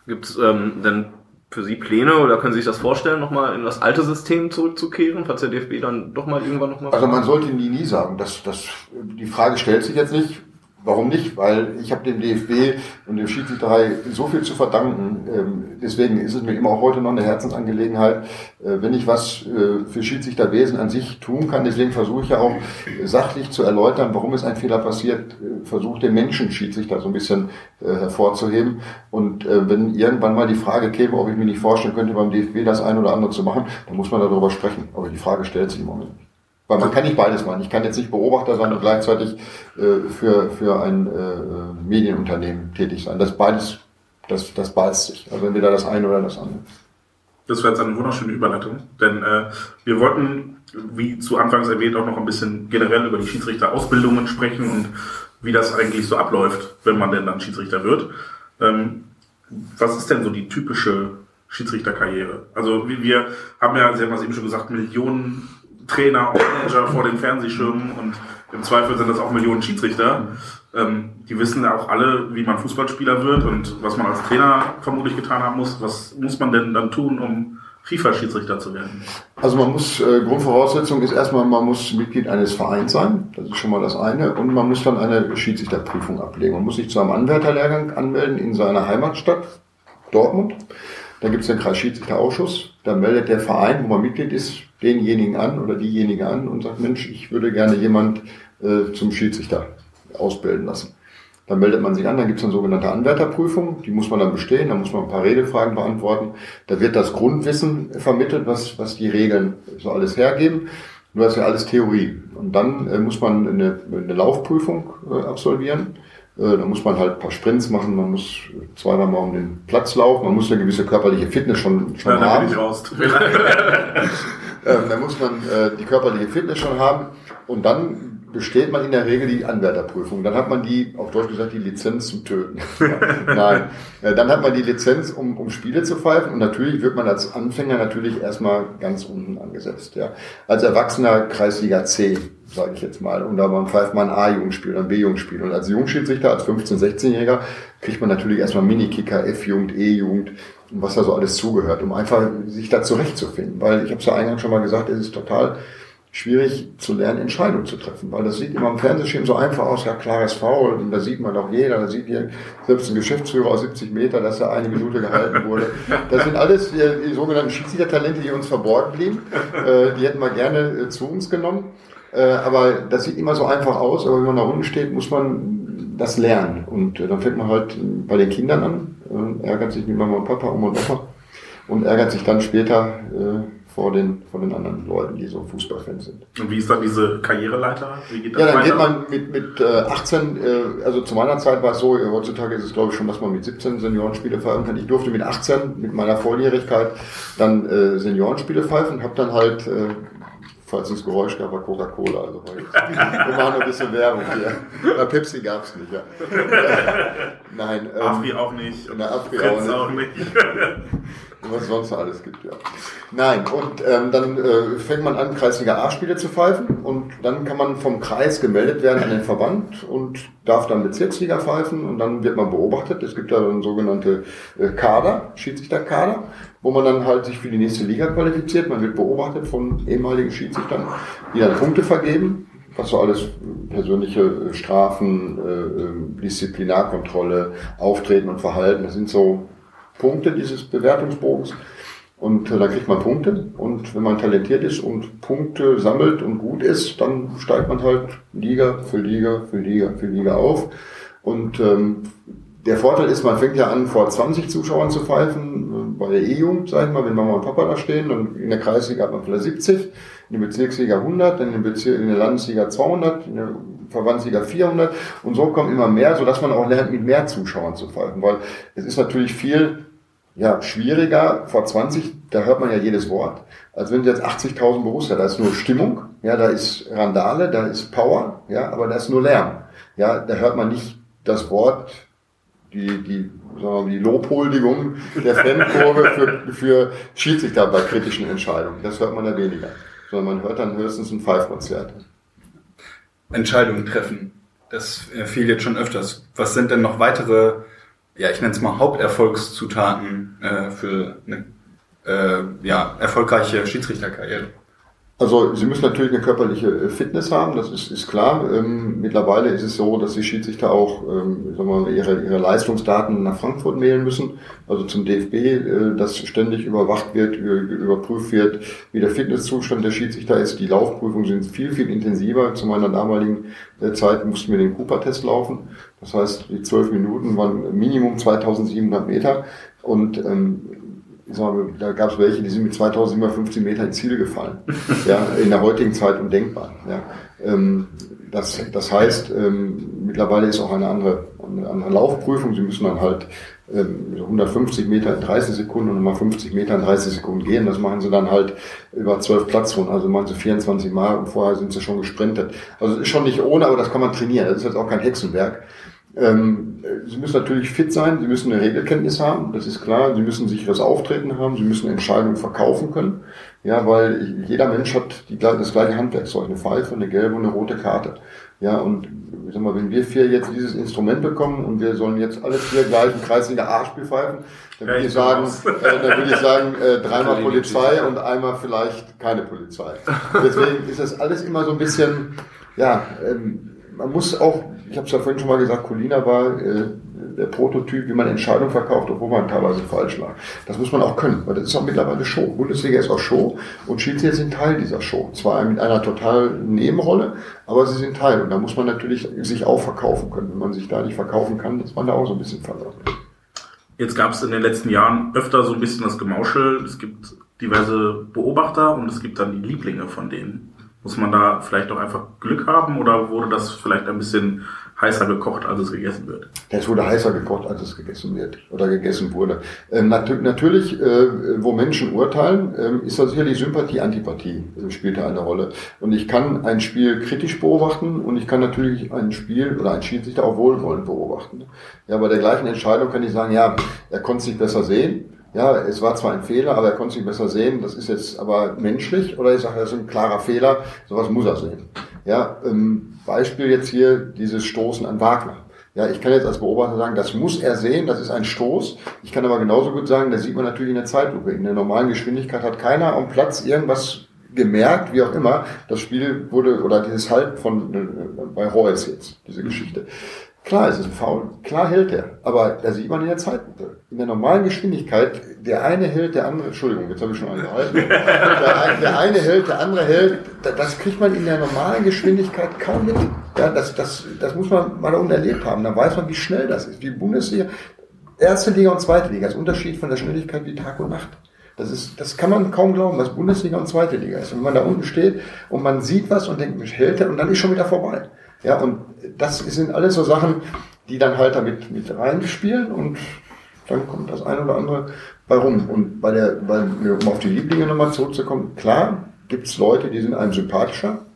Gibt's ähm, denn für Sie Pläne oder können Sie sich das vorstellen, nochmal in das alte System zurückzukehren, falls der DFB dann doch mal irgendwann nochmal... Also man sollte nie, nie sagen. Das, das, die Frage stellt sich jetzt nicht. Warum nicht? Weil ich habe dem DFB und dem Schiedsrichterei so viel zu verdanken. Ähm, deswegen ist es mir immer auch heute noch eine Herzensangelegenheit, äh, wenn ich was äh, für Schiedsrichterwesen an sich tun kann. Deswegen versuche ich ja auch sachlich zu erläutern, warum ist ein Fehler passiert. Äh, versuche den Menschen Schiedsrichter so ein bisschen hervorzuheben. Und wenn irgendwann mal die Frage käme, ob ich mir nicht vorstellen könnte, beim DFB das ein oder andere zu machen, dann muss man darüber sprechen. Aber die Frage stellt sich im Moment nicht. Weil man kann nicht beides machen. Ich kann jetzt nicht Beobachter sein und gleichzeitig äh, für, für ein äh, Medienunternehmen tätig sein. Das beides, das, das beißt sich. Also entweder das eine oder das andere. Das wäre jetzt eine wunderschöne Überleitung, denn äh, wir wollten, wie zu Anfangs erwähnt, auch noch ein bisschen generell über die Schiedsrichterausbildungen sprechen und wie das eigentlich so abläuft, wenn man denn dann Schiedsrichter wird. Ähm, was ist denn so die typische Schiedsrichterkarriere? Also wir haben ja, Sie haben es eben schon gesagt, Millionen Trainer und Manager vor den Fernsehschirmen und im Zweifel sind das auch Millionen Schiedsrichter. Ähm, die wissen ja auch alle, wie man Fußballspieler wird und was man als Trainer vermutlich getan haben muss. Was muss man denn dann tun, um FIFA-Schiedsrichter zu werden? Also man muss, äh, Grundvoraussetzung ist erstmal, man muss Mitglied eines Vereins sein. Das ist schon mal das eine. Und man muss dann eine Schiedsrichterprüfung ablegen. Man muss sich zu einem Anwärterlehrgang anmelden in seiner Heimatstadt, Dortmund. Da gibt es den Kreisschiedsrichterausschuss. Da meldet der Verein, wo man Mitglied ist, denjenigen an oder diejenige an und sagt, Mensch, ich würde gerne jemand äh, zum Schiedsrichter ausbilden lassen. Dann meldet man sich an, dann gibt es eine sogenannte Anwärterprüfung, die muss man dann bestehen, da muss man ein paar Regelfragen beantworten. Da wird das Grundwissen vermittelt, was, was die Regeln so alles hergeben. Nur das ist ja alles Theorie. Und dann äh, muss man eine, eine Laufprüfung äh, absolvieren. Äh, da muss man halt ein paar Sprints machen, man muss zweimal mal um den Platz laufen, man muss eine gewisse körperliche Fitness schon, schon ja, haben. Bin ich raus. <laughs> ähm, da muss man äh, die körperliche Fitness schon haben und dann besteht man in der Regel die Anwärterprüfung. Dann hat man die, auf Deutsch gesagt, die Lizenz zum Töten. <laughs> Nein. Äh, dann hat man die Lizenz, um, um Spiele zu pfeifen. Und natürlich wird man als Anfänger natürlich erstmal ganz unten angesetzt. Ja. Als Erwachsener Kreisliga C, sage ich jetzt mal. Und da man pfeift man ein A-Jugendspiel oder ein B-Jugendspiel. Und als Jungschiedsrichter, als 15-, 16-Jähriger, kriegt man natürlich erstmal Minikicker, F-Jugend, E-Jugend und was da so alles zugehört, um einfach sich da zurechtzufinden. Weil ich habe es ja eingangs schon mal gesagt, es ist total schwierig zu lernen, Entscheidungen zu treffen. Weil das sieht immer am Fernsehschirm so einfach aus, ja, klares Foul, und da sieht man doch jeder, da sieht hier selbst ein Geschäftsführer aus 70 Meter, dass er eine Minute gehalten wurde. Das sind alles die, die sogenannten Schiedsrichtertalente, die uns verborgen blieben. Äh, die hätten wir gerne äh, zu uns genommen. Äh, aber das sieht immer so einfach aus, aber wenn man da unten steht, muss man das lernen. Und dann fängt man halt bei den Kindern an, ärgert sich mit Mama und Papa, Oma und Opa und ärgert sich dann später vor den, vor den anderen Leuten, die so Fußballfans sind. Und wie ist dann diese Karriereleiter? Wie geht das ja, dann weiter? geht man mit, mit äh, 18, äh, also zu meiner Zeit war es so, heutzutage ist es glaube ich schon, dass man mit 17 Seniorenspiele pfeifen kann. Ich durfte mit 18, mit meiner Volljährigkeit, dann äh, Seniorenspiele pfeifen, habe dann halt äh, falls es Geräusch gab, war Coca-Cola. Also wir machen ein bisschen Werbung hier. Na, Pepsi gab es nicht, ja. <laughs> Nein. Ähm, Afri auch nicht. Na, Afri auch nicht. Auch nicht. <laughs> was sonst alles gibt, ja. Nein, und ähm, dann äh, fängt man an, Kreisliga A-Spiele zu pfeifen und dann kann man vom Kreis gemeldet werden an den Verband und darf dann Bezirksliga pfeifen und dann wird man beobachtet. Es gibt da dann sogenannte äh, Kader, Schiedsrichterkader, wo man dann halt sich für die nächste Liga qualifiziert. Man wird beobachtet von ehemaligen Schiedsrichtern, die dann Punkte vergeben was so alles persönliche Strafen, äh, Disziplinarkontrolle, Auftreten und Verhalten, das sind so Punkte dieses Bewertungsbogens. Und äh, da kriegt man Punkte. Und wenn man talentiert ist und Punkte sammelt und gut ist, dann steigt man halt Liga für Liga für Liga für Liga auf. Und ähm, der Vorteil ist, man fängt ja an, vor 20 Zuschauern zu pfeifen. Bei der E-Jugend, sag ich mal, wenn Mama und Papa da stehen. Und in der Kreisliga hat man vielleicht 70, in der Bezirksliga 100, dann in der, Bezirk in der Landesliga 200, in der Verbandsliga 400. Und so kommen immer mehr, sodass man auch lernt, mit mehr Zuschauern zu pfeifen. Weil es ist natürlich viel ja, schwieriger. Vor 20, da hört man ja jedes Wort. Als wenn jetzt 80.000 Borussia, da ist nur Stimmung, ja, da ist Randale, da ist Power, ja, aber da ist nur Lärm. Ja, da hört man nicht das Wort, die, die, mal, die Lobhuldigung der Fankurve für, für Schiedsrichter bei kritischen Entscheidungen. Das hört man ja weniger. Sondern man hört dann höchstens ein Pfeifkonzert. Entscheidungen treffen. Das äh, fiel jetzt schon öfters. Was sind denn noch weitere, ja, ich nenne es mal Haupterfolgszutaten äh, für eine äh, ja, erfolgreiche Schiedsrichterkarriere? Also Sie müssen natürlich eine körperliche äh, Fitness haben, das ist, ist klar. Ähm, mittlerweile ist es so, dass die Schiedsrichter auch ähm, sagen wir mal, ihre, ihre Leistungsdaten nach Frankfurt mailen müssen, also zum DFB, äh, dass ständig überwacht wird, überprüft wird, wie der Fitnesszustand der Schiedsrichter ist. Die Laufprüfungen sind viel, viel intensiver. Zu meiner damaligen äh, Zeit mussten wir den Cooper-Test laufen. Das heißt, die zwölf Minuten waren Minimum 2700 Meter. Und ähm, ich sag mal, da gab es welche, die sind mit 2750 Meter ins Ziel gefallen. <laughs> ja, in der heutigen Zeit undenkbar. Ja. Ähm, das, das heißt, ähm, mittlerweile ist auch eine andere, eine andere Laufprüfung. Sie müssen dann halt ähm, 150 Meter in 30 Sekunden und nochmal 50 Meter in 30 Sekunden gehen. Das machen sie dann halt über 12 Platzrunden. Also machen sie 24 Mal und vorher sind sie schon gesprintet. Also ist schon nicht ohne, aber das kann man trainieren. Das ist jetzt auch kein Hexenwerk. Ähm, Sie müssen natürlich fit sein, Sie müssen eine Regelkenntnis haben, das ist klar. Sie müssen sicheres Auftreten haben, Sie müssen Entscheidungen verkaufen können. Ja, weil jeder Mensch hat die, das gleiche Handwerkzeug, eine Pfeife, eine gelbe und eine rote Karte. Ja, und ich sag mal, wenn wir vier jetzt dieses Instrument bekommen und wir sollen jetzt alle vier gleich ein Kreisliga A-Spiel pfeifen, dann würde ich sagen, äh, dann würde ich sagen, äh, dreimal Polizei und einmal vielleicht keine Polizei. Deswegen ist das alles immer so ein bisschen, ja, ähm, man muss auch ich habe es ja vorhin schon mal gesagt, Colina war äh, der Prototyp, wie man Entscheidungen verkauft, obwohl man teilweise falsch lag. Das muss man auch können, weil das ist auch mittlerweile Show. Bundesliga ist auch Show und Schiedsrichter sind Teil dieser Show. Zwar mit einer total Nebenrolle, aber sie sind Teil. Und da muss man natürlich sich auch verkaufen können. Wenn man sich da nicht verkaufen kann, ist man da auch so ein bisschen verloren. Jetzt gab es in den letzten Jahren öfter so ein bisschen das Gemauschel. Es gibt diverse Beobachter und es gibt dann die Lieblinge von denen. Muss man da vielleicht auch einfach Glück haben oder wurde das vielleicht ein bisschen heißer gekocht, als es gegessen wird? Es wurde heißer gekocht, als es gegessen wird oder gegessen wurde. Ähm, nat natürlich, äh, wo Menschen urteilen, äh, ist da sicherlich Sympathie, Antipathie äh, spielt da eine Rolle. Und ich kann ein Spiel kritisch beobachten und ich kann natürlich ein Spiel oder ein Schiedsrichter auch wohlwollend beobachten. Ja, bei der gleichen Entscheidung kann ich sagen, ja, er konnte sich besser sehen ja, es war zwar ein Fehler, aber er konnte sich besser sehen. Das ist jetzt aber menschlich oder ich sage, das ist ein klarer Fehler. Sowas muss er sehen. Ja, ähm, Beispiel jetzt hier dieses Stoßen an Wagner. Ja, ich kann jetzt als Beobachter sagen, das muss er sehen, das ist ein Stoß. Ich kann aber genauso gut sagen, das sieht man natürlich in der Zeitlupe. In der normalen Geschwindigkeit hat keiner am Platz irgendwas gemerkt, wie auch immer. Das Spiel wurde, oder dieses Halt von, äh, bei Reus jetzt, diese Geschichte. Klar, es ist ein Foul. Klar hält er. Aber da sieht man in der Zeitlupe. In der normalen Geschwindigkeit, der eine hält, der andere, Entschuldigung, jetzt habe ich schon angehalten. Der, der eine hält, der andere hält. Das kriegt man in der normalen Geschwindigkeit kaum mit. Ja, das, das, das muss man mal da unten erlebt haben. Dann weiß man, wie schnell das ist. Wie Bundesliga, erste Liga und zweite Liga. Das Unterschied von der Schnelligkeit wie Tag und Nacht. Das, ist, das kann man kaum glauben, was Bundesliga und zweite Liga ist. Wenn man da unten steht und man sieht was und denkt, mich hält er und dann ist schon wieder vorbei. Ja, und das sind alles so Sachen, die dann halt damit mit reinspielen und dann kommt das eine oder andere bei rum. Und bei der, bei, um auf die Lieblinge nochmal zurückzukommen, klar gibt es Leute, die sind einem sympathischer,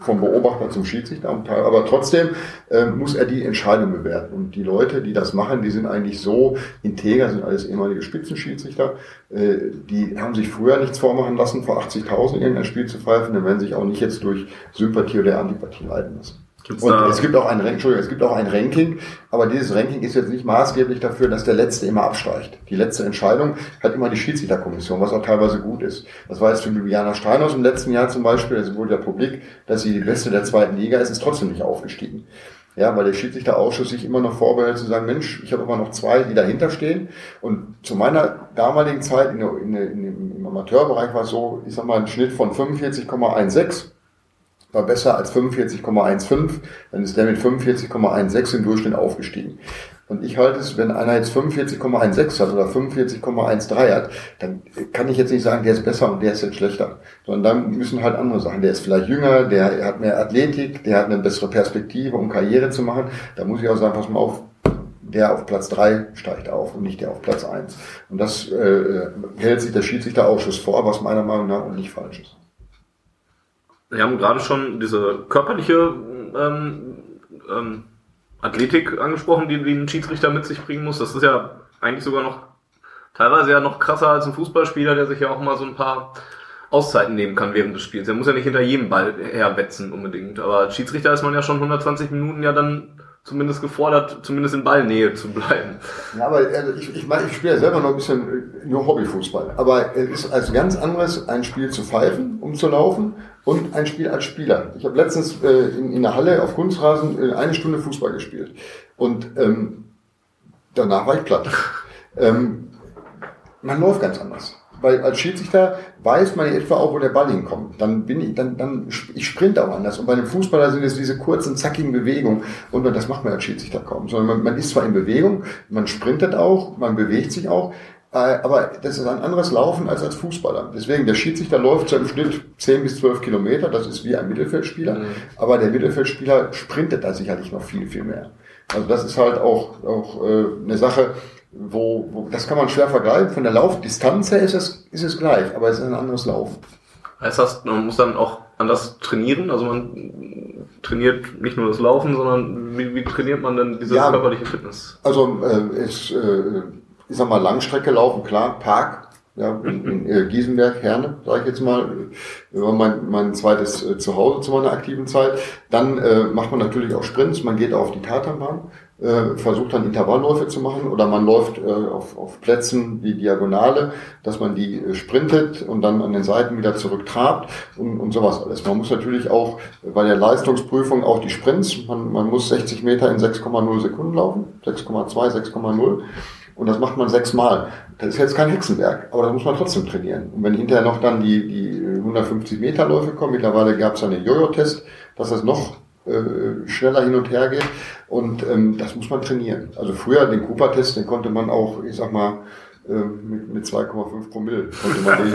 vom Beobachter zum Schiedsrichter, aber trotzdem äh, muss er die Entscheidung bewerten. Und die Leute, die das machen, die sind eigentlich so integer, sind alles ehemalige Spitzenschiedsrichter, äh, die haben sich früher nichts vormachen lassen, vor 80.000 irgendein Spiel zu pfeifen, dann werden sich auch nicht jetzt durch Sympathie oder Antipathie leiten lassen. Gibt's und es gibt auch ein Entschuldigung, es gibt auch ein Ranking, aber dieses Ranking ist jetzt nicht maßgeblich dafür, dass der Letzte immer absteigt. Die letzte Entscheidung hat immer die Schiedsrichterkommission, was auch teilweise gut ist. Das war jetzt für Juliana Steinhaus im letzten Jahr zum Beispiel, es wurde ja publik, dass sie die Beste der zweiten Liga ist, ist trotzdem nicht aufgestiegen. Ja, weil der Schiedsrichterausschuss sich immer noch vorbehält zu sagen, Mensch, ich habe aber noch zwei, die dahinter stehen. Und zu meiner damaligen Zeit in der, in der, in im Amateurbereich war es so, ich sag mal, ein Schnitt von 45,16 war besser als 45,15, dann ist der mit 45,16 im Durchschnitt aufgestiegen. Und ich halte es, wenn einer jetzt 45,16 hat oder 45,13 hat, dann kann ich jetzt nicht sagen, der ist besser und der ist jetzt schlechter. Sondern dann müssen halt andere Sachen. Der ist vielleicht jünger, der hat mehr Athletik, der hat eine bessere Perspektive, um Karriere zu machen. Da muss ich auch sagen, pass mal auf, der auf Platz drei steigt auf und nicht der auf Platz eins. Und das äh, hält sich der Schiedsrichterausschuss vor, was meiner Meinung nach nicht falsch ist. Wir haben gerade schon diese körperliche ähm, ähm, Athletik angesprochen, die, die ein Schiedsrichter mit sich bringen muss. Das ist ja eigentlich sogar noch teilweise ja noch krasser als ein Fußballspieler, der sich ja auch mal so ein paar Auszeiten nehmen kann während des Spiels. Er muss ja nicht hinter jedem Ball herwetzen unbedingt. Aber als Schiedsrichter ist man ja schon 120 Minuten ja dann zumindest gefordert, zumindest in Ballnähe zu bleiben. Ja, aber also ich, ich, ich spiele ja selber noch ein bisschen äh, nur Hobbyfußball. Aber es ist als ganz anderes, ein Spiel zu pfeifen, um zu laufen und ein Spiel als Spieler. Ich habe letztens äh, in, in der Halle auf Kunstrasen äh, eine Stunde Fußball gespielt. Und ähm, danach war ich platt. ähm, man läuft ganz anders weil als Schiedsrichter weiß man etwa auch, wo der Ball hinkommt. Dann bin ich, dann, dann, ich sprinte auch anders. Und bei einem Fußballer sind es diese kurzen, zackigen Bewegungen. Und das macht man als Schiedsrichter kaum. Sondern man, man ist zwar in Bewegung, man sprintet auch, man bewegt sich auch, aber das ist ein anderes Laufen als als Fußballer. Deswegen, der Schiedsrichter läuft so im Schnitt 10 bis 12 Kilometer, das ist wie ein Mittelfeldspieler, mhm. aber der Mittelfeldspieler sprintet da sicherlich noch viel, viel mehr. Also das ist halt auch, auch äh, eine Sache, wo, wo, das kann man schwer vergleichen. Von der Laufdistanz her ist es, ist es gleich, aber es ist ein anderes Laufen. Heißt das, man muss dann auch anders trainieren? Also man trainiert nicht nur das Laufen, sondern wie, wie trainiert man denn diese ja, körperliche Fitness? Also äh, ist, äh, ich sag mal, Langstrecke laufen, klar, Park, ja, in, in äh, Giesenberg, Herne, sage ich jetzt mal, war mein, mein zweites äh, Zuhause zu meiner aktiven Zeit. Dann äh, macht man natürlich auch Sprints, man geht auf die Tatanbahn, äh, versucht dann Intervallläufe zu machen oder man läuft äh, auf, auf Plätzen wie Diagonale, dass man die äh, sprintet und dann an den Seiten wieder zurück trabt und, und sowas alles. Man muss natürlich auch bei der Leistungsprüfung auch die Sprints, man, man muss 60 Meter in 6,0 Sekunden laufen, 6,2, 6,0 und das macht man sechsmal. Das ist jetzt kein Hexenwerk, aber das muss man trotzdem trainieren. Und wenn hinterher noch dann die, die 150 Meter Läufe kommen, mittlerweile gab es einen Jojo-Test, dass das noch äh, schneller hin und her geht. Und ähm, das muss man trainieren. Also früher den Cooper-Test, den konnte man auch, ich sag mal, mit, mit 2,5 Promille konnte man den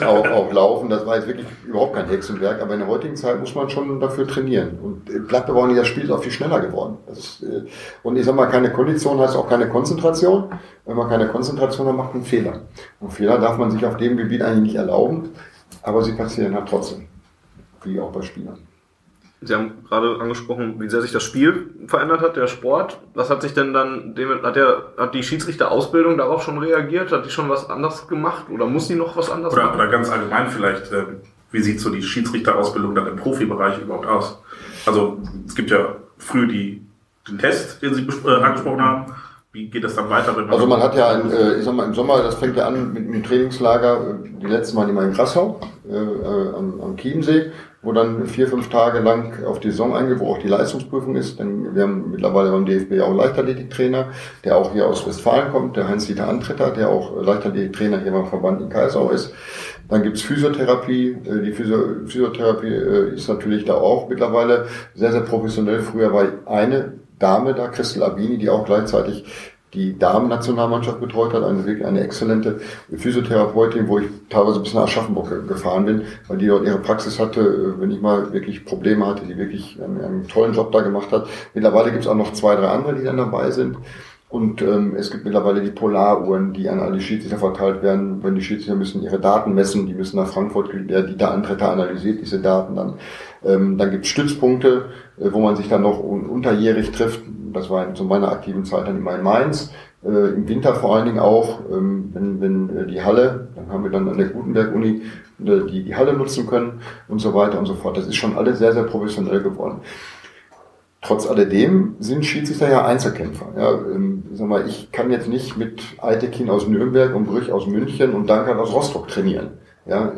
äh, auch, auch laufen. Das war jetzt wirklich überhaupt kein Hexenwerk, aber in der heutigen Zeit muss man schon dafür trainieren. Und äh, Gladbach das Spiel ist auch viel schneller geworden. Ist, äh, und ich sag mal, keine Kondition heißt auch keine Konzentration. Wenn man keine Konzentration hat, macht man Fehler. Und Fehler darf man sich auf dem Gebiet eigentlich nicht erlauben, aber sie passieren halt trotzdem. Wie auch bei Spielern. Sie haben gerade angesprochen, wie sehr sich das Spiel verändert hat, der Sport. Was hat sich denn dann, hat, der, hat die Schiedsrichterausbildung darauf schon reagiert? Hat die schon was anders gemacht oder muss die noch was anders oder, machen? Oder ganz allgemein vielleicht, äh, wie sieht so die Schiedsrichterausbildung dann im Profibereich überhaupt aus? Also es gibt ja früh die, den Test, den Sie äh, angesprochen haben. Wie geht das dann weiter? Man also man hat ja, ein, äh, ich sag mal, im Sommer, das fängt ja an mit einem Trainingslager, die letzten Mal immer in Grassau, äh, am, am Chiemsee wo dann vier, fünf Tage lang auf die Saison eingeht, wo auch die Leistungsprüfung ist. Denn wir haben mittlerweile beim DFB auch Leichtathletiktrainer, der auch hier aus Westfalen kommt, der Heinz-Dieter Antretter, der auch Leichtathletiktrainer hier beim Verband in Kaisau ist. Dann gibt's Physiotherapie. Äh, die Physiotherapie äh, ist natürlich da auch mittlerweile sehr, sehr professionell. Früher war eine Dame da, Christel Abini, die auch gleichzeitig die Damen-Nationalmannschaft betreut hat, eine wirklich eine exzellente Physiotherapeutin, wo ich teilweise bis nach Aschaffenburg gefahren bin, weil die dort ihre Praxis hatte, wenn ich mal wirklich Probleme hatte, die wirklich einen, einen tollen Job da gemacht hat. Mittlerweile gibt es auch noch zwei, drei andere, die dann dabei sind. Und ähm, es gibt mittlerweile die Polaruhren, die an alle Schiedsrichter verteilt werden. Wenn die Schiedsrichter müssen ihre Daten messen, die müssen nach Frankfurt, der Dieter Antretter analysiert diese Daten dann. Ähm, dann gibt es Stützpunkte, äh, wo man sich dann noch un unterjährig trifft. Das war zu meiner aktiven Zeit dann immer in Mainz. Äh, Im Winter vor allen Dingen auch, ähm, wenn, wenn äh, die Halle, dann haben wir dann an der Gutenberg-Uni äh, die, die Halle nutzen können und so weiter und so fort. Das ist schon alles sehr, sehr professionell geworden. Trotz alledem sind Schiedsrichter ja Einzelkämpfer. Ja, ähm, sag mal, ich kann jetzt nicht mit Eitekin aus Nürnberg und Brüch aus München und Dankert aus Rostock trainieren. Ja,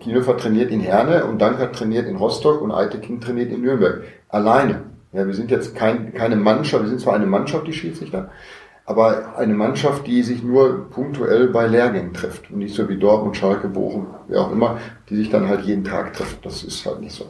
Kienhofer trainiert in Herne und Dankert trainiert in Rostock und Eitekin trainiert in Nürnberg. Alleine. Ja, wir sind jetzt kein, keine Mannschaft, wir sind zwar eine Mannschaft, die Schiedsrichter, aber eine Mannschaft, die sich nur punktuell bei Lehrgängen trifft und nicht so wie Dortmund, Schalke, Bochum, wer auch immer, die sich dann halt jeden Tag trifft. Das ist halt nicht so.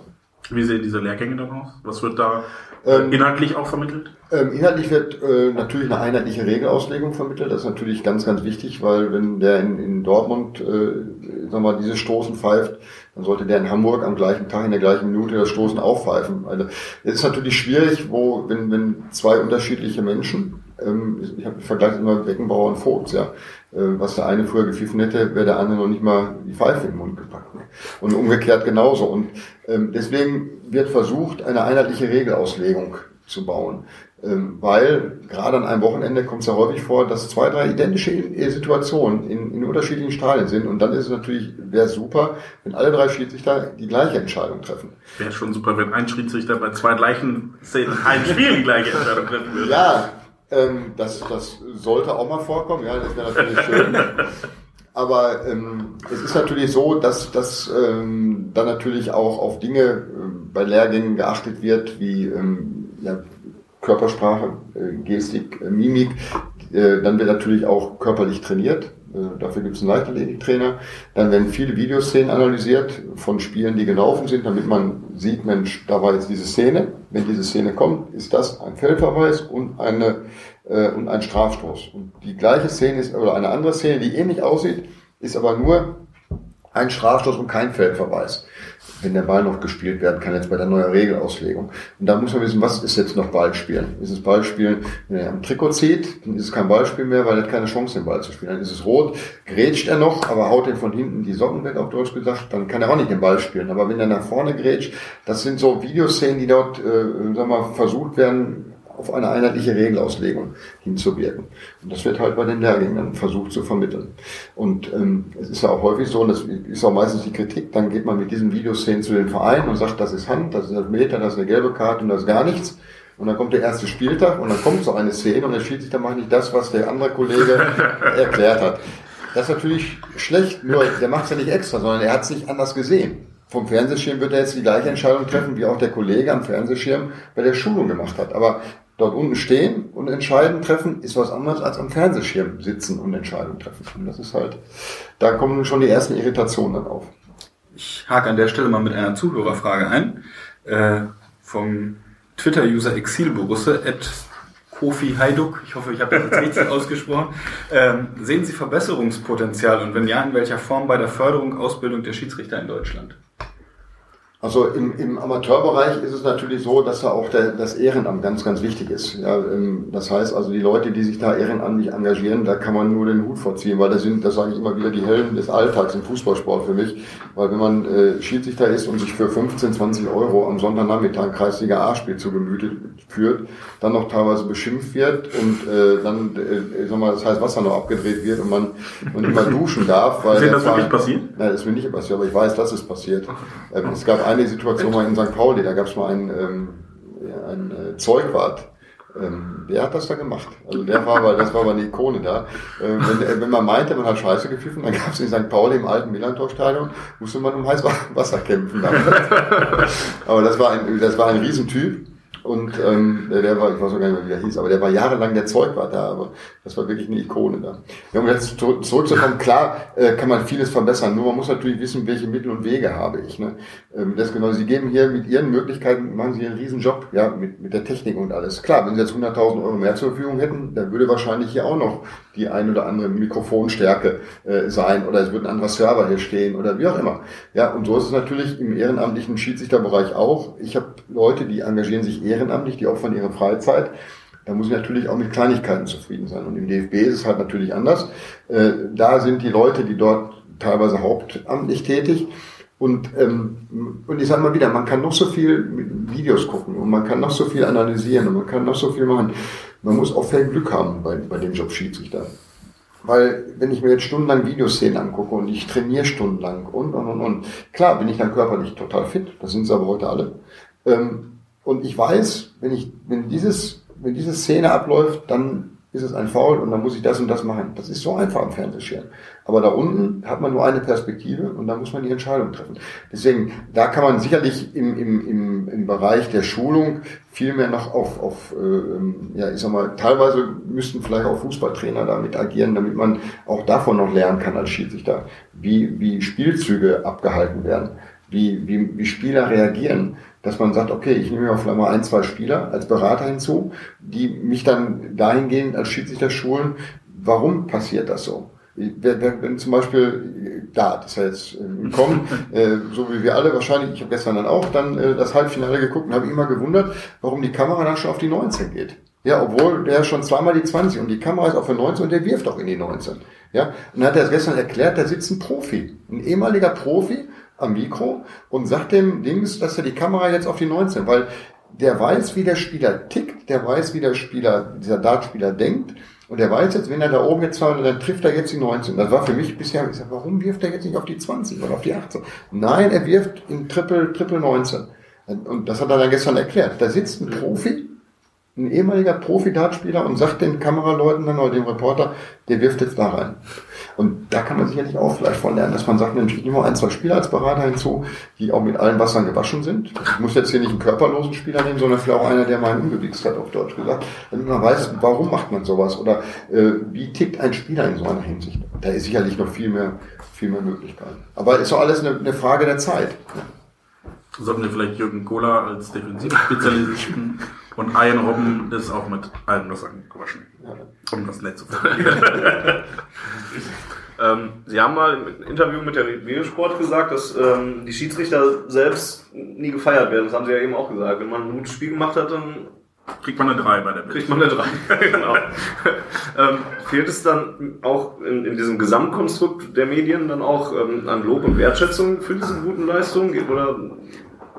Wie sehen diese Lehrgänge dann aus? Was wird da Ähm, inhaltlich auch vermittelt? Ähm, inhaltlich wird äh, natürlich eine einheitliche Regelauslegung vermittelt. Das ist natürlich ganz, ganz wichtig, weil wenn der in, in Dortmund, äh, sagen wir mal, dieses Stoßen pfeift, dann sollte der in Hamburg am gleichen Tag in der gleichen Minute das Stoßen auch pfeifen. Also es ist natürlich schwierig, wo wenn, wenn zwei unterschiedliche Menschen, ähm, ich habe vergleiche immer Beckenbauer und Vogts, ja, äh, was der eine früher gepfiffen hätte, wäre der andere noch nicht mal die Pfeife im Mund gepackt. Ne? Und umgekehrt genauso. Und ähm, deswegen wird versucht, eine einheitliche Regelauslegung zu bauen. Ähm, weil gerade an einem Wochenende kommt es ja häufig vor, dass zwei, drei identische Situationen in, in unterschiedlichen Stadien sind. Und dann ist es natürlich, wäre super, wenn alle drei Schiedsrichter die gleiche Entscheidung treffen. Wäre schon super, wenn ein Schiedsrichter bei zwei gleichen Szenen ein Spiel die gleiche Entscheidung treffen würde. Ja, ähm, das, das sollte auch mal vorkommen. Ja, das wäre natürlich schön. <laughs> Aber ähm, es ist natürlich so, dass, dass ähm, dann natürlich auch auf Dinge äh, bei Lehrgängen geachtet wird, wie ähm, ja, Körpersprache, äh, Gestik, äh, Mimik. Äh, dann wird natürlich auch körperlich trainiert. Äh, dafür gibt es einen Leichtathletiktrainer. Dann werden viele Videoszenen analysiert von Spielen, die gelaufen sind, damit man sieht, Mensch, da war jetzt diese Szene. Wenn diese Szene kommt, ist das ein Feldverweis und eine äh, und ein Strafstoß. Und die gleiche Szene ist oder eine andere Szene, die ähnlich aussieht, ist aber nur ein Strafstoß und kein Feldverweis. Wenn der Ball noch gespielt werden kann, jetzt bei der neuen Regelauslegung. Und da muss man wissen, was ist jetzt noch Ballspielen? Ist es Ballspielen, wenn er am Trikot zieht, dann ist es kein Ballspiel mehr, weil er hat keine Chance, den Ball zu spielen. Dann ist es rot, grätscht er noch, aber haut den von hinten die Socken weg, auf Deutsch gesagt, dann kann er auch nicht den Ball spielen. Aber wenn er nach vorne grätscht, das sind so Videoszenen, die dort, äh, sag mal, versucht werden, auf eine einheitliche Regelauslegung hinzuwirken. Und das wird halt bei den Lehrgängen dann versucht zu vermitteln. Und ähm, es ist ja auch häufig so, und das ist auch meistens die Kritik, dann geht man mit diesen Videoszenen zu den Vereinen und sagt, das ist Hand, das ist ein Meter, das ist eine gelbe Karte und das ist gar nichts. Und dann kommt der erste Spieltag und dann kommt so eine Szene und der Schiedsrichter macht nicht das, was der andere Kollege <laughs> erklärt hat. Das ist natürlich schlecht, nur der macht es ja nicht extra, sondern er hat es nicht anders gesehen. Vom Fernsehschirm wird er jetzt die gleiche Entscheidung treffen, wie auch der Kollege am Fernsehschirm bei der Schulung gemacht hat. Aber dort unten stehen und entscheiden treffen, ist was anderes als am Fernsehschirm sitzen und Entscheidungen treffen. Und das ist halt, da kommen schon die ersten Irritationen dann auf. Ich hake an der Stelle mal mit einer Zuhörerfrage ein. Äh, vom Twitter-User Exilborusse, at Kofi Haiduk, ich hoffe, ich habe das jetzt richtig <laughs> ausgesprochen. Ähm, sehen Sie Verbesserungspotenzial und wenn ja, in welcher Form bei der Förderung, Ausbildung der Schiedsrichter in Deutschland? Also im, im Amateurbereich ist es natürlich so, dass da auch der, das Ehrenamt ganz, ganz wichtig ist. Ja, ähm, das heißt also, die Leute, die sich da ehrenamtlich engagieren, da kann man nur den Hut vorziehen, weil das sind, das sage ich immer wieder, die Helden des Alltags im Fußballsport für mich. Weil wenn man äh, Schiedsrichter ist und sich für 15, 20 Euro am Sonntagnachmittag Kreisliga A-Spiel zu Gemüte führt, dann noch teilweise beschimpft wird und äh, dann, äh, sag mal, das heißt Wasser noch abgedreht wird und man, man immer duschen darf. Weil Ist das wirklich passiert? Nein, das ist mir nicht passiert, aber ich weiß, dass es passiert. Ähm, es gab eine Situation mal in St. Pauli, da gab es mal einen, ähm, ja, einen äh, Zeugwart. Ähm, der hat das da gemacht. Also der war aber, das war aber eine Ikone da. Ähm, wenn, äh, wenn man meinte, man hat Scheiße gepfiffen, dann gab es in St. Pauli im alten Millantor-Stadion, musste man um Heißwasser kämpfen. damals. <laughs> aber das war ein, das war ein Riesentyp. Und ähm, der, war, ich weiß auch gar nicht mehr, wie der hieß, aber der war jahrelang der Zeugwart da, aber das war wirklich eine Ikone da. Ja, um jetzt zu- zurückzukommen, klar äh, kann man vieles verbessern, nur man muss natürlich wissen, welche Mittel und Wege habe ich. Ne? Ähm, das genau, Sie geben hier mit Ihren Möglichkeiten, machen Sie einen riesen Job, ja, mit, mit der Technik und alles. Klar, wenn Sie jetzt 100.000 Euro mehr zur Verfügung hätten, dann würde wahrscheinlich hier auch noch die ein oder andere Mikrofonstärke äh, sein oder es würde ein anderer Server hier stehen oder wie auch immer. Ja, und so ist es natürlich im ehrenamtlichen Schiedsrichterbereich auch. Ich habe Leute, die engagieren sich ehrenamtlich, die opfern ihre Freizeit. Da muss ich natürlich auch mit Kleinigkeiten zufrieden sein. Und im DFB ist es halt natürlich anders. Äh, da sind die Leute, die dort teilweise hauptamtlich tätig. Und, ähm, und ich sage mal wieder, man kann noch so viel Videos gucken und man kann noch so viel analysieren und man kann noch so viel machen. Man muss auch viel Glück haben bei, bei dem Job Schiedsrichter. Weil wenn ich mir jetzt stundenlang Videoszenen angucke und ich trainiere stundenlang und, und, und, und, klar bin ich dann körperlich total fit, das sind sie aber heute alle. Ähm, und ich weiß, wenn ich, wenn dieses, wenn diese Szene abläuft, dann ist es ein Foul und dann muss ich das und das machen. Das ist so einfach am Fernsehschirm. Aber da unten hat man nur eine Perspektive und da muss man die Entscheidung treffen. Deswegen, da kann man sicherlich im, im, im, im Bereich der Schulung viel mehr noch auf, auf äh, ja, ich sag mal, teilweise müssten vielleicht auch Fußballtrainer damit agieren, damit man auch davon noch lernen kann als Schiedsrichter, wie, wie Spielzüge abgehalten werden, wie, wie, wie Spieler reagieren, dass man sagt, okay, ich nehme mir vielleicht mal ein, zwei Spieler als Berater hinzu, die mich dann dahingehend als Schiedsrichter schulen, warum passiert das so? Wenn, zum Beispiel, da, das ist ja jetzt im Kommen, <laughs> äh, so wie wir alle wahrscheinlich, ich habe gestern dann auch dann äh, das Halbfinale geguckt und habe immer gewundert, warum die Kamera dann schon auf die 19 geht. Ja, obwohl der schon zweimal die 20 und die Kamera ist auf der 19 und der wirft auch in die 19. Ja, und dann hat er es gestern erklärt, da sitzt ein Profi, ein ehemaliger Profi am Mikro und sagt dem Dings, dass er die Kamera jetzt auf die 19, weil der weiß, wie der Spieler tickt, der weiß, wie der Spieler, dieser Dartspieler denkt und der weiß jetzt, wenn er da oben jetzt fahren, dann trifft er jetzt die 19. Das war für mich bisher, ich sag, warum wirft er jetzt nicht auf die 20 oder auf die 18? Nein, er wirft in Triple, Triple 19. Und das hat er dann gestern erklärt. Da sitzt ein Profi, ein ehemaliger Profi-Dartspieler und sagt den Kameraleuten dann oder dem Reporter, der wirft jetzt da rein. Und da kann man sicherlich auch vielleicht von lernen, dass man sagt, Mensch, ich nehme ein, zwei Spieler als Berater hinzu, die auch mit allen Wassern gewaschen sind. Ich muss jetzt hier nicht einen körperlosen Spieler nehmen, sondern vielleicht auch einer, der mal einen umgewichst hat, auf Deutsch gesagt. Damit man weiß, warum macht man sowas oder äh, wie tickt ein Spieler in so einer Hinsicht. Da ist sicherlich noch viel mehr, viel mehr Möglichkeiten. Aber ist doch alles eine, eine Frage der Zeit. Sollten wir vielleicht Jürgen Kohler als Defensivspezialisten <laughs> und Ian Robben ist auch mit allen Wassern gewaschen. Um das nett zu formulieren. <laughs> Ähm, Sie haben mal im Interview mit der Videosport gesagt, dass ähm, die Schiedsrichter selbst nie gefeiert werden. Das haben Sie ja eben auch gesagt. Wenn man ein gutes Spiel gemacht hat, dann Kriegt man eine 3 bei der Bild. kriegt man eine 3. <laughs> genau. ähm, fehlt es dann auch in, in diesem Gesamtkonstrukt der Medien dann auch ähm, an Lob und Wertschätzung für diese guten Leistungen? Oder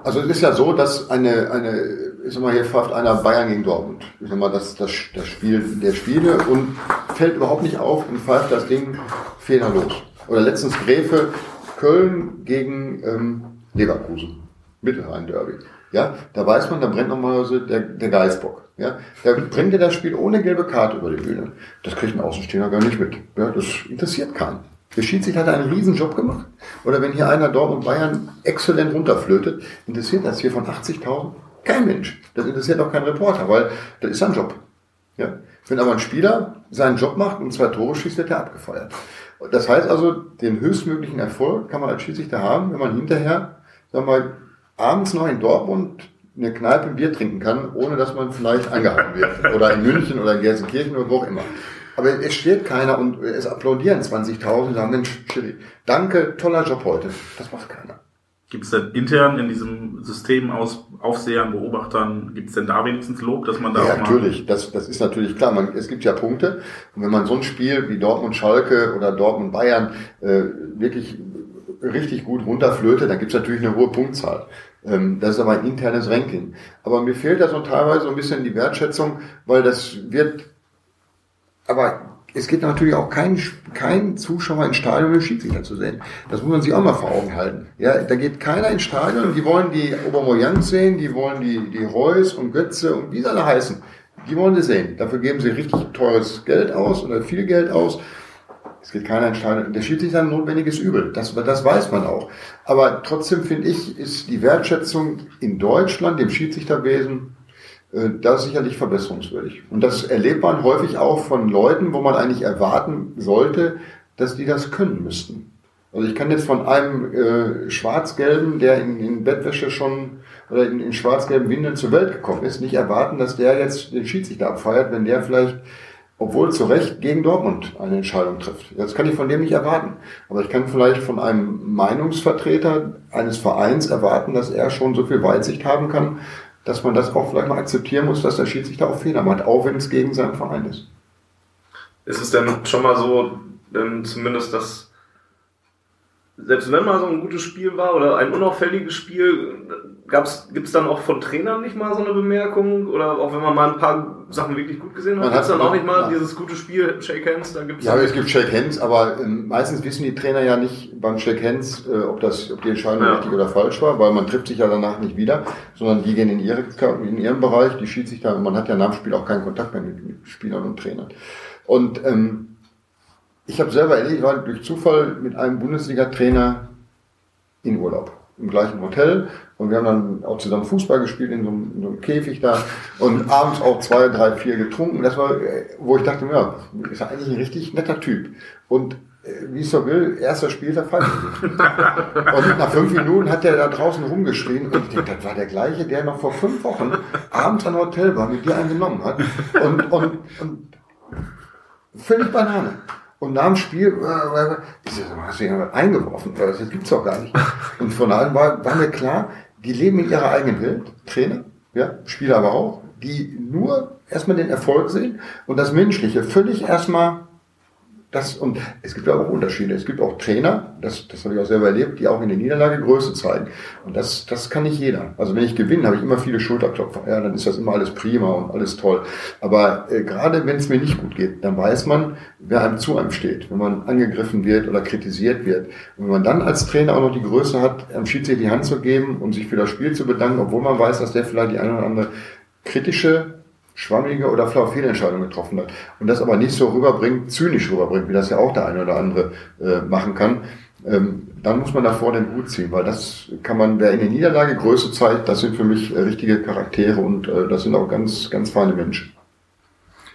Also es ist ja so, dass eine, eine ich sag mal, hier pfeift einer Bayern gegen Dortmund. Ich sag mal, das, das, das Spiel der Spiele und fällt überhaupt nicht auf und pfeift das Ding fehlerlos. Oder letztens Gräfe, Köln gegen ähm, Leverkusen. Mittelrhein-Derby. Ja, da weiß man, da brennt normalerweise der, der Geißbock. Ja, da bringt er das Spiel ohne gelbe Karte über die Bühne. Das kriegt ein Außenstehender gar nicht mit. Ja, das interessiert keinen. Der Schiedsrichter hat einen riesen Job gemacht. Oder wenn hier einer Dortmund Bayern exzellent runterflötet, interessiert das hier von 80.000 kein Mensch. Das interessiert auch kein Reporter, weil das ist sein Job. Ja? Wenn aber ein Spieler seinen Job macht und zwei Tore schießt, wird er abgefeuert. Das heißt also, den höchstmöglichen Erfolg kann man als Schiedsrichter haben, wenn man hinterher, sagen wir mal, abends noch in Dortmund eine Kneipe ein Bier trinken kann, ohne dass man vielleicht angehalten wird. Oder in München oder in Gelsenkirchen oder wo auch immer. Aber es steht keiner und es applaudieren 20.000 und sagen, Mensch, Chili, danke, toller Job heute. Das macht keiner. Gibt es denn intern in diesem System aus Aufsehern, Beobachtern, gibt es denn da wenigstens Lob, dass man da Ja, natürlich. Das, das ist natürlich klar. Man, es gibt ja Punkte. Und wenn man so ein Spiel wie Dortmund-Schalke oder Dortmund-Bayern äh, wirklich richtig gut runterflötet, dann gibt es natürlich eine hohe Punktzahl. Ähm, das ist aber ein internes Ranking. Aber mir fehlt da so teilweise so ein bisschen die Wertschätzung, weil das wird, aber es geht natürlich auch kein, kein Zuschauer ins Stadion, um den Schiedsrichter zu sehen. Das muss man sich auch mal vor Augen halten. Ja, da geht keiner ins Stadion, die wollen die Aubameyang sehen, die wollen die, die Reus und Götze und wie sie alle heißen. Die wollen sie sehen. Dafür geben sie richtig teures Geld aus oder viel Geld aus. Es geht keiner ins Stadion. Der Schiedsrichter ist ein notwendiges Übel. Das, das weiß man auch. Aber trotzdem finde ich, ist die Wertschätzung in Deutschland, dem Schiedsrichterwesen, äh, das ist sicherlich verbesserungswürdig. Und das erlebt man häufig auch von Leuten, wo man eigentlich erwarten sollte, dass die das können müssten. Also ich kann jetzt von einem äh, Schwarz-Gelben, der in, in Bettwäsche schon oder in, in schwarz-gelben Windeln zur Welt gekommen ist, nicht erwarten, dass der jetzt den Schiedsrichter abfeiert, wenn der vielleicht, obwohl zu Recht, gegen Dortmund eine Entscheidung trifft. Das kann ich von dem nicht erwarten. Aber ich kann vielleicht von einem Meinungsvertreter eines Vereins erwarten, dass er schon so viel Weitsicht haben kann, dass man das auch vielleicht mal akzeptieren muss, dass der Schiedsrichter auch Fehler macht, auch wenn es gegen seinen Verein ist. ist es denn schon mal so, ähm, zumindest, dass selbst wenn mal so ein gutes Spiel war oder ein unauffälliges Spiel, gibt es dann auch von Trainern nicht mal so eine Bemerkung? Oder auch wenn man mal ein paar Sachen wirklich gut gesehen hat, gibt es dann auch nicht mal ja. dieses gute Spiel, Shake Hands, da gibt Ja, aber es gibt Shake Hands, aber ähm, meistens wissen die Trainer ja nicht beim Shake Hands, äh, ob, das, ob die Entscheidung Ja. richtig oder falsch war, weil man trifft sich ja danach nicht wieder, sondern die gehen in, ihre, in ihren Bereich, die Schiedsrichter, man hat ja nach dem Spiel auch keinen Kontakt mehr mit, mit Spielern und Trainern. Und ähm, ich habe selber erlebt, ich war durch Zufall mit einem Bundesliga-Trainer in Urlaub im gleichen Hotel und wir haben dann auch zusammen Fußball gespielt in so einem, in so einem Käfig da und abends auch zwei, drei, vier getrunken. Das war, wo ich dachte, ja, ist ja eigentlich ein richtig netter Typ. Und äh, wie es so will, erster Spieltag falsch. und nach fünf Minuten hat der da draußen rumgeschrien und ich denke, das war der gleiche, der noch vor fünf Wochen abends am Hotel war, mit dir einen genommen hat. Und, und, und völlig Banane. Und nach dem Spiel, äh, ich so, hast du jemand eingeworfen? Das gibt's doch gar nicht. <laughs> Und von daher war, war mir klar, die leben in ihrer eigenen Welt, Trainer, ja, Spieler aber auch, die nur erstmal den Erfolg sehen und das Menschliche völlig erstmal das, und es gibt ja auch Unterschiede. Es gibt auch Trainer, das, das habe ich auch selber erlebt, die auch in der Niederlage Größe zeigen. Und das, das kann nicht jeder. Also wenn ich gewinne, habe ich immer viele Schulterklopfer. Ja, dann ist das immer alles prima und alles toll. Aber äh, gerade wenn es mir nicht gut geht, dann weiß man, wer einem zu einem steht. Wenn man angegriffen wird oder kritisiert wird. Und wenn man dann als Trainer auch noch die Größe hat, am Schiedsrichter die Hand zu geben und sich für das Spiel zu bedanken, obwohl man weiß, dass der vielleicht die eine oder andere kritische schwammige oder flaue Fehlentscheidung getroffen hat. Und das aber nicht so rüberbringt, zynisch rüberbringt, wie das ja auch der eine oder andere äh, machen kann, ähm, dann muss man davor den Hut ziehen, weil das kann man, wer in der Niederlage Größe zeigt, das sind für mich äh, richtige Charaktere und äh, das sind auch ganz, ganz feine Menschen.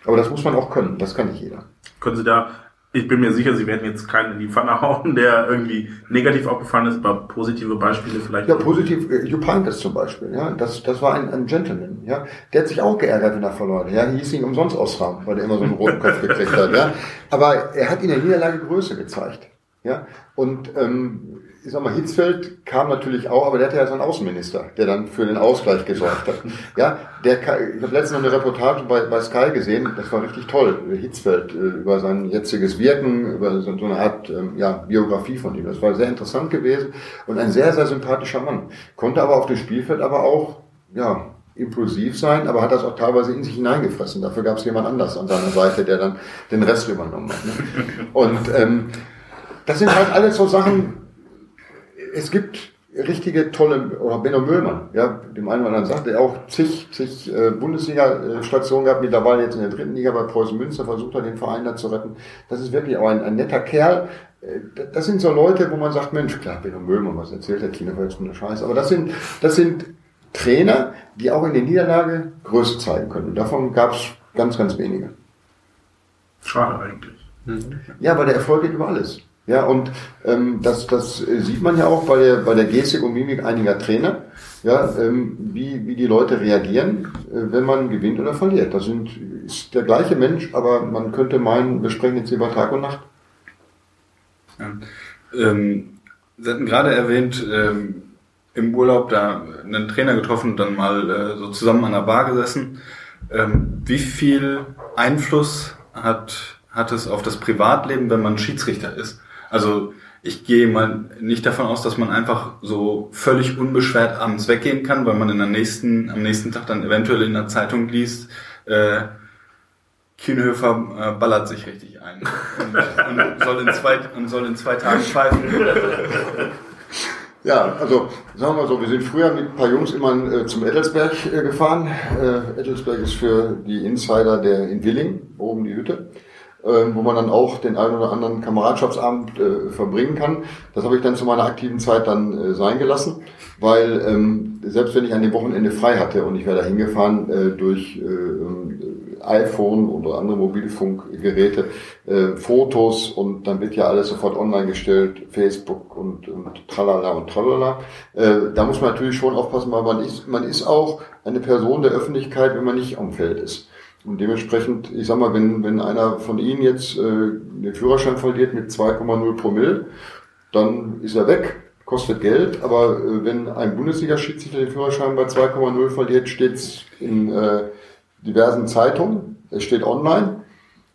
Aber das muss man auch können, das kann nicht jeder. Können Sie da ich bin mir sicher, Sie werden jetzt keinen in die Pfanne hauen, der irgendwie negativ aufgefallen ist, aber positive Beispiele vielleicht. Ja, positiv, äh, Jupp Heynckes zum Beispiel, ja, das, das war ein, ein Gentleman, ja, der hat sich auch geärgert, wenn er verloren hat, ja, hieß ihn umsonst ausrahmen, weil er immer so einen roten Kopf <laughs> gekriegt hat, ja, aber er hat in der Niederlage Größe gezeigt, ja, und ähm, ich sag mal, Hitzfeld kam natürlich auch, aber der hatte ja so einen Außenminister, der dann für den Ausgleich gesorgt hat. Ja, der, ich habe letztens noch eine Reportage bei, bei Sky gesehen, das war richtig toll, Hitzfeld, äh, über sein jetziges Wirken, über so eine Art ähm, ja, Biografie von ihm. Das war sehr interessant gewesen und ein sehr, sehr sympathischer Mann. Konnte aber auf dem Spielfeld aber auch, ja, impulsiv sein, aber hat das auch teilweise in sich hineingefressen. Dafür gab es jemand anders an seiner Seite, der dann den Rest übernommen hat. Ne? Und ähm, das sind halt alles so Sachen, es gibt richtige tolle, oder Benno Müllmann, ja, dem einen oder anderen sagte er auch zig, zig äh, Bundesliga-Stationen gehabt, mittlerweile jetzt in der dritten Liga bei Preußen Münster, versucht er den Verein da zu retten. Das ist wirklich auch ein, ein netter Kerl. Äh, das sind so Leute, wo man sagt, Mensch, klar, Benno Müllmann, was erzählt der Kino, jetzt eine Scheiße. Aber das sind, das sind Trainer, die auch in der Niederlage Größe zeigen können. Und davon gab es ganz, ganz wenige. Schade eigentlich. Ja, weil der Erfolg geht über alles. Ja, und ähm, das, das sieht man ja auch bei der, bei der Gestik und Mimik einiger Trainer, ja, ähm, wie, wie die Leute reagieren, äh, wenn man gewinnt oder verliert. Das sind, ist der gleiche Mensch, aber man könnte meinen, wir sprechen jetzt über Tag und Nacht. Ja. Ähm, Sie hatten gerade erwähnt, ähm, im Urlaub da einen Trainer getroffen und dann mal äh, so zusammen an der Bar gesessen. Ähm, wie viel Einfluss hat, hat es auf das Privatleben, wenn man Schiedsrichter ist? Also ich gehe mal nicht davon aus, dass man einfach so völlig unbeschwert abends weggehen kann, weil man in der nächsten, am nächsten Tag dann eventuell in der Zeitung liest, äh, Kienhöfer äh, ballert sich richtig ein und, und, soll in zwei, und soll in zwei Tagen pfeifen. Ja, also sagen wir so, wir sind früher mit ein paar Jungs immer äh, zum Ettelsberg äh, gefahren. Äh, Ettelsberg ist für die Insider der in Willing, oben die Hütte äh, wo man dann auch den einen oder anderen Kameradschaftsabend äh, verbringen kann. Das habe ich dann zu meiner aktiven Zeit dann äh, sein gelassen, weil ähm, selbst wenn ich an dem Wochenende frei hatte und ich wäre da hingefahren äh, durch äh, ähm, iPhone oder andere Mobilfunkgeräte, äh, Fotos und dann wird ja alles sofort online gestellt, Facebook und, und tralala und tralala. Äh, da muss man natürlich schon aufpassen, weil man ist, man ist auch eine Person der Öffentlichkeit, wenn man nicht am Feld ist. Und dementsprechend, ich sag mal, wenn, wenn einer von Ihnen jetzt äh, den Führerschein verliert mit 2,0 Promille, dann ist er weg, kostet Geld. Aber äh, wenn ein Bundesliga-Schiedsrichter den Führerschein bei 2,0 verliert, steht es in äh, diversen Zeitungen, es steht online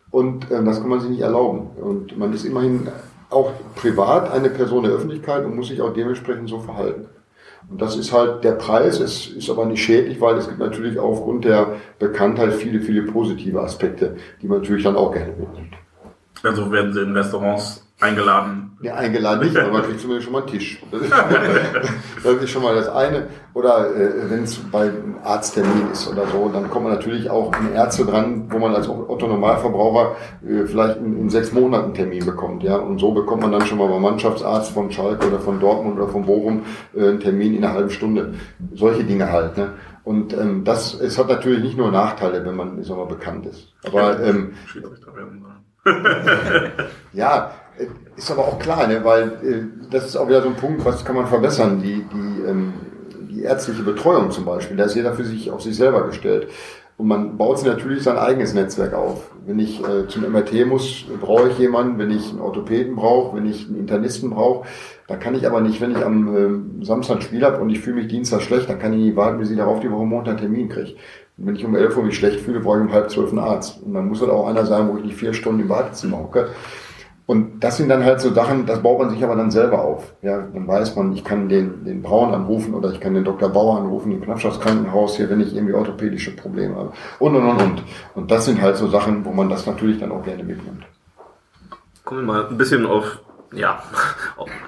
und äh, das kann man sich nicht erlauben. Und man ist immerhin auch privat eine Person der Öffentlichkeit und muss sich auch dementsprechend so verhalten. Und das ist halt der Preis, es ist aber nicht schädlich, weil es gibt natürlich aufgrund der Bekanntheit viele, viele positive Aspekte, die man natürlich dann auch gerne mitnimmt. Also werden Sie in Restaurants eingeladen? Ja, eingeladen nicht, aber man kriegt zumindest schon mal einen Tisch. <laughs> Das ist, schon mal das eine. Oder äh, wenn es bei einem Arzttermin ist oder so, dann kommt man natürlich auch an Ärzte dran, wo man als Otto Normalverbraucher äh, vielleicht in, in, sechs Monaten einen Termin bekommt. Ja? Und so bekommt man dann schon mal beim Mannschaftsarzt von Schalke oder von Dortmund oder von Bochum äh, einen Termin in einer halben Stunde. Solche Dinge halt. Ne? Und ähm, das es hat natürlich nicht nur Nachteile, wenn man ich sag mal, bekannt ist. Aber ähm, <laughs> ja, Ist aber auch klar, ne? weil äh, das ist auch wieder so ein Punkt, was kann man verbessern. Die, die, ähm, die ärztliche Betreuung zum Beispiel, da ist jeder für sich auf sich selber gestellt. Und man baut sich natürlich sein eigenes Netzwerk auf. Wenn ich äh, zum MRT muss, brauche ich jemanden. Wenn ich einen Orthopäden brauche, wenn ich einen Internisten brauche, dann kann ich aber nicht, wenn ich am äh, Samstag Spiel habe und ich fühle mich Dienstag schlecht, dann kann ich nicht warten, bis ich darauf die Woche Montag einen Termin kriege. Und wenn ich um 11 Uhr mich schlecht fühle, brauche ich um halb zwölf einen Arzt. Und dann muss halt auch einer sein, wo ich nicht vier Stunden im Wartezimmer hocke. Und das sind dann halt so Sachen, das baut man sich aber dann selber auf. Ja, dann weiß man, ich kann den, den Braun anrufen oder ich kann den Dr. Bauer anrufen, im Knappschaftskrankenhaus hier, wenn ich irgendwie orthopädische Probleme habe. Und, und, und, und. Und das sind halt so Sachen, wo man das natürlich dann auch gerne mitnimmt. Kommen wir mal ein bisschen auf ja,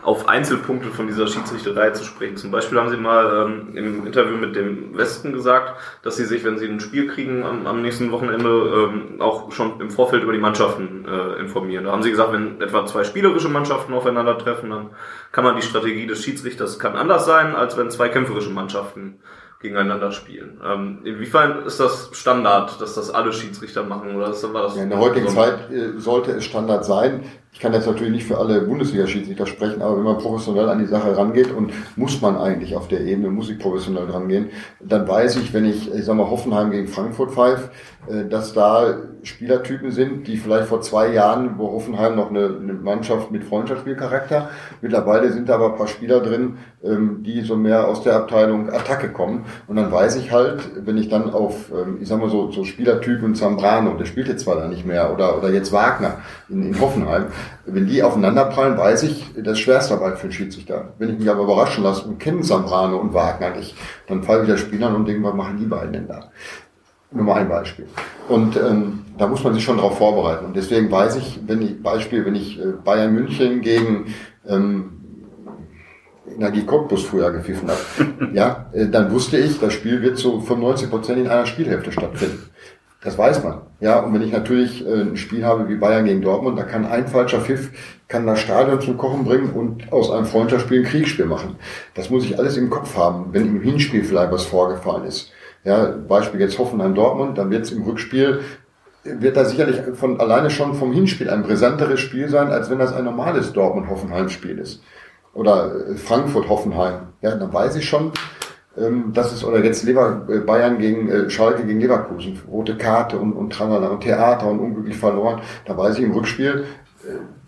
auf Einzelpunkte von dieser Schiedsrichterei zu sprechen. Zum Beispiel haben Sie mal ähm, im Interview mit dem Westen gesagt, dass Sie sich, wenn Sie ein Spiel kriegen am, am nächsten Wochenende, ähm, auch schon im Vorfeld über die Mannschaften äh, informieren. Da haben Sie gesagt, wenn etwa zwei spielerische Mannschaften aufeinandertreffen, dann kann man die Strategie des Schiedsrichters kann anders sein, als wenn zwei kämpferische Mannschaften gegeneinander spielen. Ähm, inwiefern ist das Standard, dass das alle Schiedsrichter machen? Oder ist, war das ja, in der heutigen Zeit äh, sollte es Standard sein. Ich kann jetzt natürlich nicht für alle Bundesliga-Schiedsrichter sprechen, aber wenn man professionell an die Sache rangeht und muss man eigentlich auf der Ebene, muss ich professionell rangehen, dann weiß ich, wenn ich, ich sag mal, Hoffenheim gegen Frankfurt pfeife, äh, dass da Spielertypen sind, die vielleicht vor zwei Jahren, wo Hoffenheim noch eine, eine Mannschaft mit Freundschaftsspielcharakter, mittlerweile sind da aber ein paar Spieler drin, ähm, die so mehr aus der Abteilung Attacke kommen. Und dann weiß ich halt, wenn ich dann auf, ähm, ich sag mal so, so Spielertypen Zambrano, der spielt jetzt zwar da nicht mehr, oder, oder jetzt Wagner in, in Hoffenheim, wenn die aufeinanderprallen, weiß ich, das ist Schwerstarbeit für den Schiedsrichter. Wenn ich mich aber überraschen lasse und kenne Zambrano und Wagner nicht, dann falle ich der Spieler und denke, was machen die beiden denn da? Nur mal ein Beispiel. Und ähm, da muss man sich schon darauf vorbereiten. Und deswegen weiß ich, wenn ich, Beispiel, wenn ich äh, Bayern München gegen ähm, Energie Cottbus früher gepfiffen habe, <laughs> ja, äh, dann wusste ich, das Spiel wird zu 95 Prozent in einer Spielhälfte stattfinden. Das weiß man. Ja, und wenn ich natürlich äh, ein Spiel habe wie Bayern gegen Dortmund, da kann ein falscher Pfiff, kann das Stadion zum Kochen bringen und aus einem Freundschaftsspiel ein Kriegsspiel machen. Das muss ich alles im Kopf haben, wenn im Hinspiel vielleicht was vorgefallen ist. Ja, Beispiel jetzt Hoffenheim-Dortmund, dann wird es im Rückspiel, wird da sicherlich von alleine schon vom Hinspiel ein brisanteres Spiel sein, als wenn das ein normales Dortmund-Hoffenheim-Spiel ist. Oder äh, Frankfurt-Hoffenheim. Ja, dann weiß ich schon, das ist, oder jetzt Lever, äh, Bayern gegen äh, Schalke gegen Leverkusen, rote Karte und, und Tralala und Theater und unglücklich verloren. Da weiß ich im Rückspiel,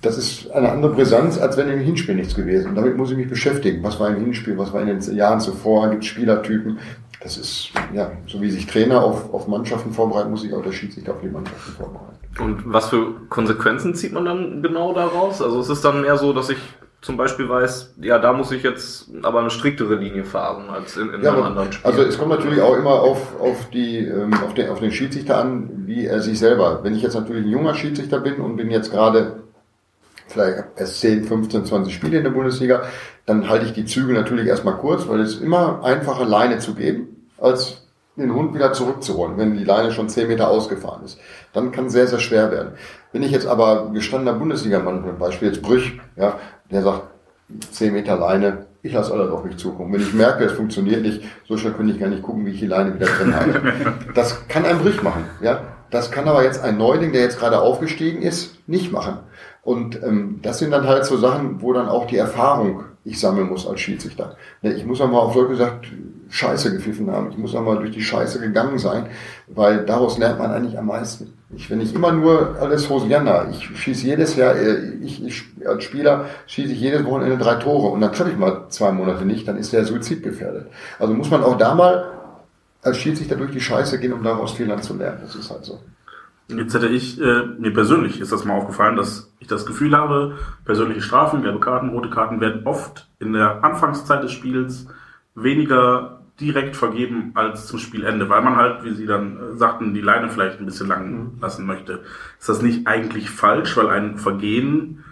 das ist eine andere Brisanz, als wenn im Hinspiel nichts gewesen. Und damit muss ich mich beschäftigen. Was war im Hinspiel? Was war in den Jahren zuvor? Gibt Spielertypen? Das ist, ja, so wie sich Trainer auf, auf Mannschaften vorbereiten, muss sich auch der Schiedsrichter auf die Mannschaften vorbereiten. Und was für Konsequenzen zieht man dann genau daraus? Also es ist dann eher so, dass ich zum Beispiel weiß, ja, da muss ich jetzt aber eine striktere Linie fahren als in, in ja, einem anderen Spiel. Also es kommt natürlich auch immer auf, auf, die, ähm, auf, den, auf den Schiedsrichter an, wie er sich selber. Wenn ich jetzt natürlich ein junger Schiedsrichter bin und bin jetzt gerade vielleicht erst 10, 15, 20 Spiele in der Bundesliga, dann halte ich die Zügel natürlich erstmal kurz, weil es ist immer einfacher, Leine zu geben, als den Hund wieder zurückzuholen, wenn die Leine schon 10 Meter ausgefahren ist. Dann kann es sehr, sehr schwer werden. Wenn ich jetzt aber gestandener Bundesligamann bin, Beispiel jetzt Brüch, ja, der sagt, 10 Meter Leine, ich lasse alles auf mich zukommen. Wenn ich merke, es funktioniert nicht, so schnell könnte ich gar nicht gucken, wie ich die Leine wieder drin habe. <laughs> Das kann ein Brüch machen, ja. Das kann aber jetzt ein Neuling, der jetzt gerade aufgestiegen ist, nicht machen. Und ähm, das sind dann halt so Sachen, wo dann auch die Erfahrung ich sammeln muss als Schiedsrichter. Ne, ich muss einmal auf Leute gesagt Scheiße gepfiffen haben. Ich muss einmal durch die Scheiße gegangen sein, weil daraus lernt man eigentlich am meisten. Ich, wenn ich immer nur alles Hosianna, ich schieße jedes Jahr, äh, ich, ich als Spieler schieße ich jedes Wochenende drei Tore und dann treffe ich mal zwei Monate nicht, dann ist der Suizid gefährdet. Also muss man auch da mal als Schiedsrichter durch die Scheiße gehen, um daraus Fehlern zu lernen. Das ist halt so. Jetzt hätte ich, äh, mir persönlich ist das mal aufgefallen, dass ich das Gefühl habe, persönliche Strafen, gelbe Karten, rote Karten werden oft in der Anfangszeit des Spiels weniger direkt vergeben als zum Spielende, weil man halt, wie Sie dann äh, sagten, die Leine vielleicht ein bisschen lang mhm. lassen möchte. Ist das nicht eigentlich falsch, weil ein Vergehen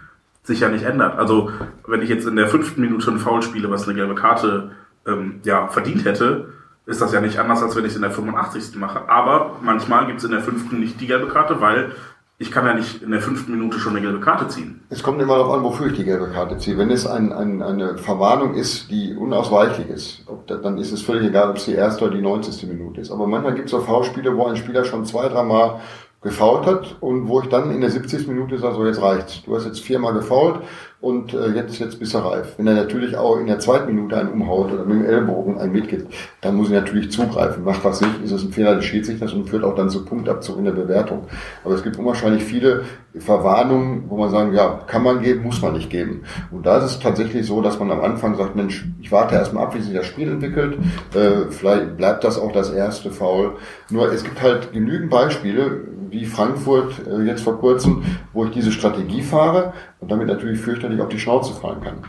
sich ja nicht ändert? Also wenn ich jetzt in der fünften Minute ein Foul spiele, was eine gelbe Karte ähm, ja verdient hätte, ist das ja nicht anders, als wenn ich es in der 85. mache. Aber manchmal gibt es in der fünften nicht die gelbe Karte, weil ich kann ja nicht in der fünften Minute schon eine gelbe Karte ziehen. Es kommt immer darauf an, wofür ich die gelbe Karte ziehe. Wenn es ein, ein, eine Verwarnung ist, die unausweichlich ist, das, dann ist es völlig egal, ob es die erste oder die 90. Minute ist. Aber manchmal gibt es auch V-Spiele, wo ein Spieler schon zwei, dreimal gefault hat und wo ich dann in der 70. Minute sage, so jetzt reicht's. Du hast jetzt viermal gefault und äh, jetzt, jetzt bist du reif. Wenn er natürlich auch in der zweiten Minute einen umhaut oder mit dem Ellbogen einen mitgibt, dann muss ich natürlich zugreifen. Macht was nicht, ist es ein Fehler des Schiedsrichters und führt auch dann zu Punktabzug in der Bewertung. Aber es gibt unwahrscheinlich viele Verwarnungen, wo man sagen, ja, kann man geben, muss man nicht geben. Und da ist es tatsächlich so, dass man am Anfang sagt, Mensch, ich warte erstmal ab, wie sich das Spiel entwickelt. Äh, vielleicht bleibt das auch das erste Foul. Nur es gibt halt genügend Beispiele, wie Frankfurt äh, jetzt vor kurzem, wo ich diese Strategie fahre und damit natürlich fürchterlich auf die Schnauze fallen kann.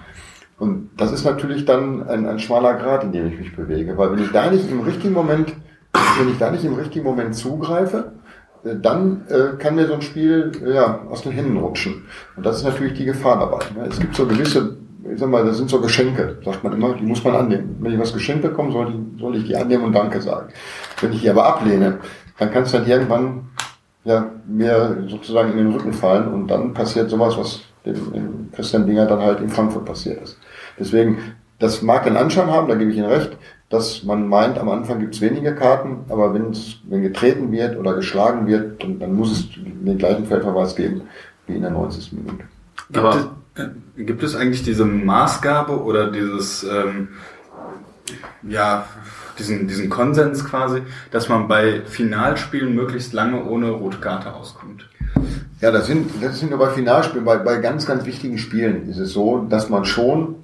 Und das ist natürlich dann ein, ein schmaler Grad, in dem ich mich bewege, weil wenn ich da nicht im richtigen Moment, wenn ich da nicht im richtigen Moment zugreife, äh, dann äh, kann mir so ein Spiel äh, ja, aus den Händen rutschen. Und das ist natürlich die Gefahr dabei. Ne? Es gibt so gewisse, ich sag mal, das sind so Geschenke, sagt man immer, die muss man annehmen. Wenn ich was geschenkt bekomme, soll, die, soll ich die annehmen und Danke sagen. Wenn ich die aber ablehne, dann kann es dann irgendwann ja, mir sozusagen in den Rücken fallen und dann passiert sowas, was dem, dem Christian Dinger dann halt in Frankfurt passiert ist. Deswegen, das mag den Anschein haben, da gebe ich Ihnen recht, dass man meint, am Anfang gibt es wenige Karten, aber wenn es, wenn getreten wird oder geschlagen wird, dann, dann muss es den gleichen Feldverweis geben wie in der 90. Minute. Gibt, es, äh, gibt es eigentlich diese Maßgabe oder dieses, ähm, ja, diesen, diesen Konsens quasi, dass man bei Finalspielen möglichst lange ohne rote Karte auskommt. Ja, das sind, das sind nur bei Finalspielen, bei, bei ganz, ganz wichtigen Spielen ist es so, dass man schon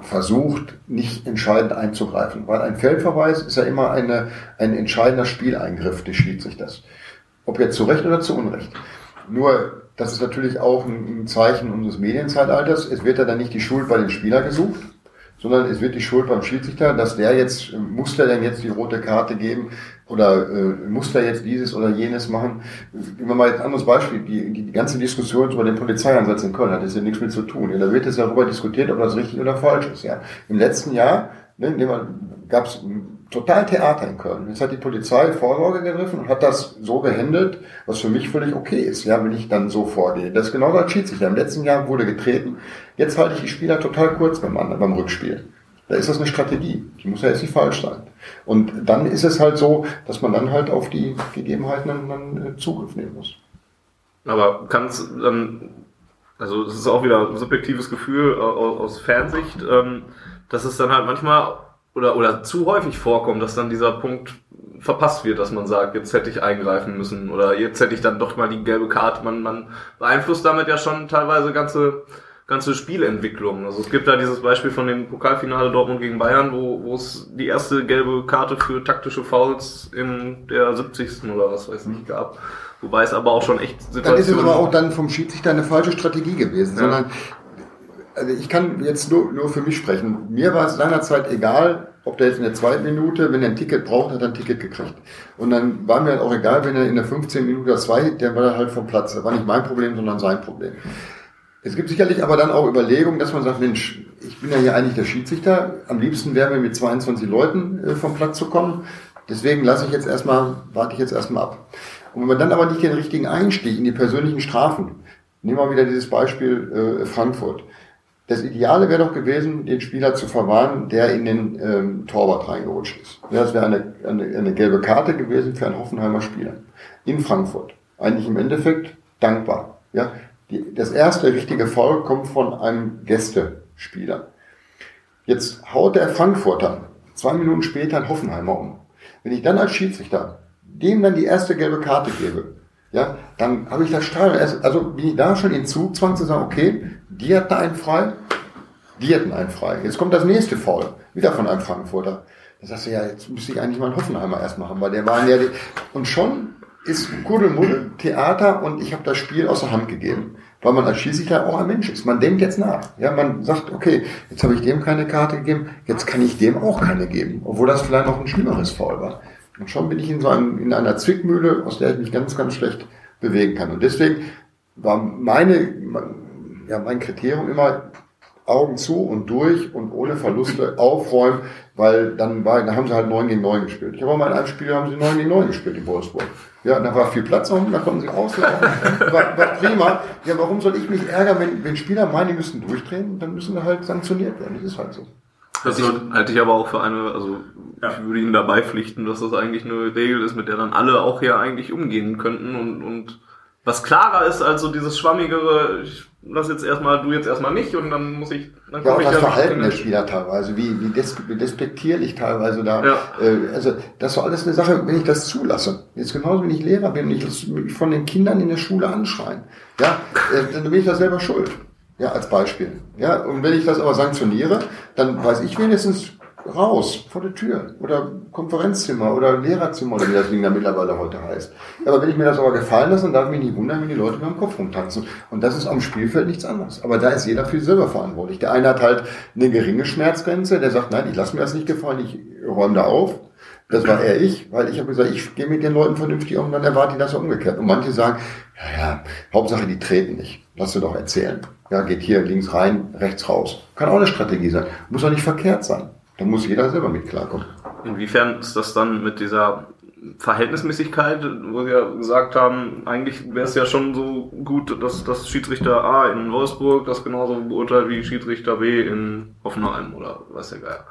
versucht, nicht entscheidend einzugreifen. Weil ein Feldverweis ist ja immer eine, ein entscheidender Spieleingriff des Schiedsrichters. Ob jetzt zu Recht oder zu Unrecht. Nur, das ist natürlich auch ein Zeichen unseres Medienzeitalters. Es wird ja dann nicht die Schuld bei dem Spieler gesucht, sondern es wird die Schuld beim Schiedsrichter, dass der jetzt, muss der denn jetzt die rote Karte geben oder äh, muss der jetzt dieses oder jenes machen. Nehmen wir mal ein anderes Beispiel, die, die, die ganze Diskussion über den Polizeieinsatz in Köln hat jetzt ja nichts mit zu tun. Ja, da wird jetzt darüber diskutiert, ob das richtig oder falsch ist. Ja. Im letzten Jahr ne, gab es total Theater in Köln. Jetzt hat die Polizei Vorsorge gegriffen und hat das so gehandelt, was für mich völlig okay ist, ja, wenn ich dann so vorgehe. Das ist genauso als Schiedsrichter. Im letzten Jahr wurde getreten. Jetzt halte ich die Spieler total kurz beim, beim Rückspiel. Da ist das eine Strategie. Die muss ja jetzt nicht falsch sein. Und dann ist es halt so, dass man dann halt auf die Gegebenheiten dann, dann äh, Zugriff nehmen muss. Aber kann es dann, also es ist auch wieder ein subjektives Gefühl aus, aus Fernsicht, ähm, dass es dann halt manchmal oder, oder zu häufig vorkommt, dass dann dieser Punkt verpasst wird, dass man sagt, jetzt hätte ich eingreifen müssen oder jetzt hätte ich dann doch mal die gelbe Karte. Man, man beeinflusst damit ja schon teilweise ganze, ganze Spielentwicklungen. Also es gibt da dieses Beispiel von dem Pokalfinale Dortmund gegen Bayern, wo, wo es die erste gelbe Karte für taktische Fouls in der 70. oder was weiß ich gab. Wobei es aber auch schon echt Situationen... Dann ist es aber auch dann vom Schiedsrichter eine falsche Strategie gewesen, ja. sondern also ich kann jetzt nur, nur für mich sprechen. Mir war es seinerzeit egal, ob der jetzt in der zweiten Minute, wenn er ein Ticket braucht, hat er ein Ticket gekriegt. Und dann war mir halt auch egal, wenn er in der 15 Minute oder zwei, der war halt vom Platz. Das war nicht mein Problem, sondern sein Problem. Es gibt sicherlich aber dann auch Überlegungen, dass man sagt, Mensch, ich bin ja hier eigentlich der Schiedsrichter. Am liebsten wäre mir mit 22 Leuten äh, vom Platz zu kommen. Deswegen lasse ich jetzt erstmal, warte ich jetzt erstmal ab. Und wenn man dann aber nicht den richtigen Einstieg in die persönlichen Strafen, nehmen wir wieder dieses Beispiel äh, Frankfurt. Das Ideale wäre doch gewesen, den Spieler zu verwarnen, der in den ähm, Torwart reingerutscht ist. Das wäre eine, eine, eine gelbe Karte gewesen für einen Hoffenheimer Spieler in Frankfurt. Eigentlich im Endeffekt dankbar. Ja, die, das erste richtige Foul kommt von einem Gästespieler. Jetzt haut der Frankfurter zwei Minuten später einen Hoffenheimer um. Wenn ich dann als Schiedsrichter dem dann die erste gelbe Karte gebe, ja, dann habe ich das Strahl. Also bin ich da schon in Zugzwang zu sagen, okay, die hatten einen frei, die hatten einen frei. Jetzt kommt das nächste Foul, wieder von einem Frankfurter. Da sagst du, ja, jetzt müsste ich eigentlich mal einen Hoffenheimer erst machen, weil der war ja, die, und schon ist Kuddelmuddel Theater und ich habe das Spiel aus der Hand gegeben. Weil man als Schiedsrichter auch ein Mensch ist. Man denkt jetzt nach. Ja, man sagt, okay, jetzt habe ich dem keine Karte gegeben, jetzt kann ich dem auch keine geben. Obwohl das vielleicht noch ein schlimmeres Foul war. Und schon bin ich in so einem, in einer Zwickmühle, aus der ich mich ganz, ganz schlecht bewegen kann. Und deswegen war meine, ja, mein Kriterium immer Augen zu und durch und ohne Verluste aufräumen, weil dann war, da haben sie halt 9 gegen 9 gespielt. Ich habe auch mal in einem Spiel haben sie 9 gegen 9 gespielt in Wolfsburg. Ja, da war viel Platz und da konnten sie auslaufen. <laughs> War, war prima. Ja, warum soll ich mich ärgern, wenn, wenn Spieler meinen, die müssen durchdrehen, dann müssen sie halt sanktioniert werden. Das ist halt so. Das halte ich, halte ich aber auch für eine, also Ja. ich würde Ihnen dabei pflichten, dass das eigentlich eine Regel ist, mit der dann alle auch hier eigentlich umgehen könnten und, und was klarer ist als so dieses schwammigere, ich lass jetzt erstmal, du jetzt erstmal nicht und dann muss ich, dann Ja, auch ich das ja Verhalten der. Spieler teilweise, wie, wie, des, wie despektierlich teilweise da. Ja. Äh, also das war alles eine Sache, wenn ich das zulasse. Jetzt genauso, wenn ich Lehrer bin und ich lasse mich von den Kindern in der Schule anschreien. Ja, äh, dann bin ich da selber schuld. Ja, als Beispiel. Ja, und wenn ich das aber sanktioniere, dann weiß ich wenigstens raus, vor der Tür oder Konferenzzimmer oder Lehrerzimmer oder wie das Ding da mittlerweile heute heißt. Aber wenn ich mir das aber gefallen lasse, dann darf ich mich nicht wundern, wenn die Leute mir am Kopf rumtanzen. Und das ist am Spielfeld nichts anderes. Aber da ist jeder für selber verantwortlich. Der eine hat halt eine geringe Schmerzgrenze, der sagt, nein, ich lasse mir das nicht gefallen, ich räume da auf. Das war eher ich, weil ich habe gesagt, ich gehe mit den Leuten vernünftig um und dann erwarte ich das umgekehrt. Und manche sagen, ja, ja, Hauptsache die treten nicht. Lass du doch erzählen. Ja, geht hier links rein, rechts raus. Kann auch eine Strategie sein. Muss auch nicht verkehrt sein. Da muss jeder selber mit klarkommen. Inwiefern ist das dann mit dieser Verhältnismäßigkeit, wo Sie ja gesagt haben, eigentlich wäre es ja schon so gut, dass das Schiedsrichter A in Wolfsburg das genauso beurteilt wie Schiedsrichter B in Hoffenheim oder was der Geier.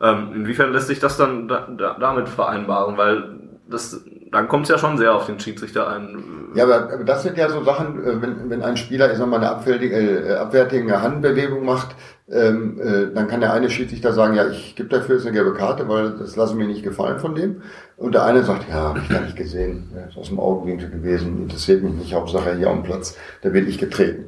Ähm, inwiefern lässt sich das dann da, da, damit vereinbaren? Weil das, dann kommt es ja schon sehr auf den Schiedsrichter ein. Ja, aber, das sind ja so Sachen, äh, wenn, wenn ein Spieler, ich sag mal, eine abwertige, äh, abwertige Handbewegung macht, ähm, äh, dann kann der eine Schiedsrichter sagen, ja, ich gebe dafür jetzt eine gelbe Karte, weil das lasse mir nicht gefallen von dem. Und der eine sagt, ja, habe ich gar nicht gesehen, ja, ist aus dem Augenwinkel gewesen, interessiert mich nicht, Hauptsache hier am Platz, da werde ich getreten.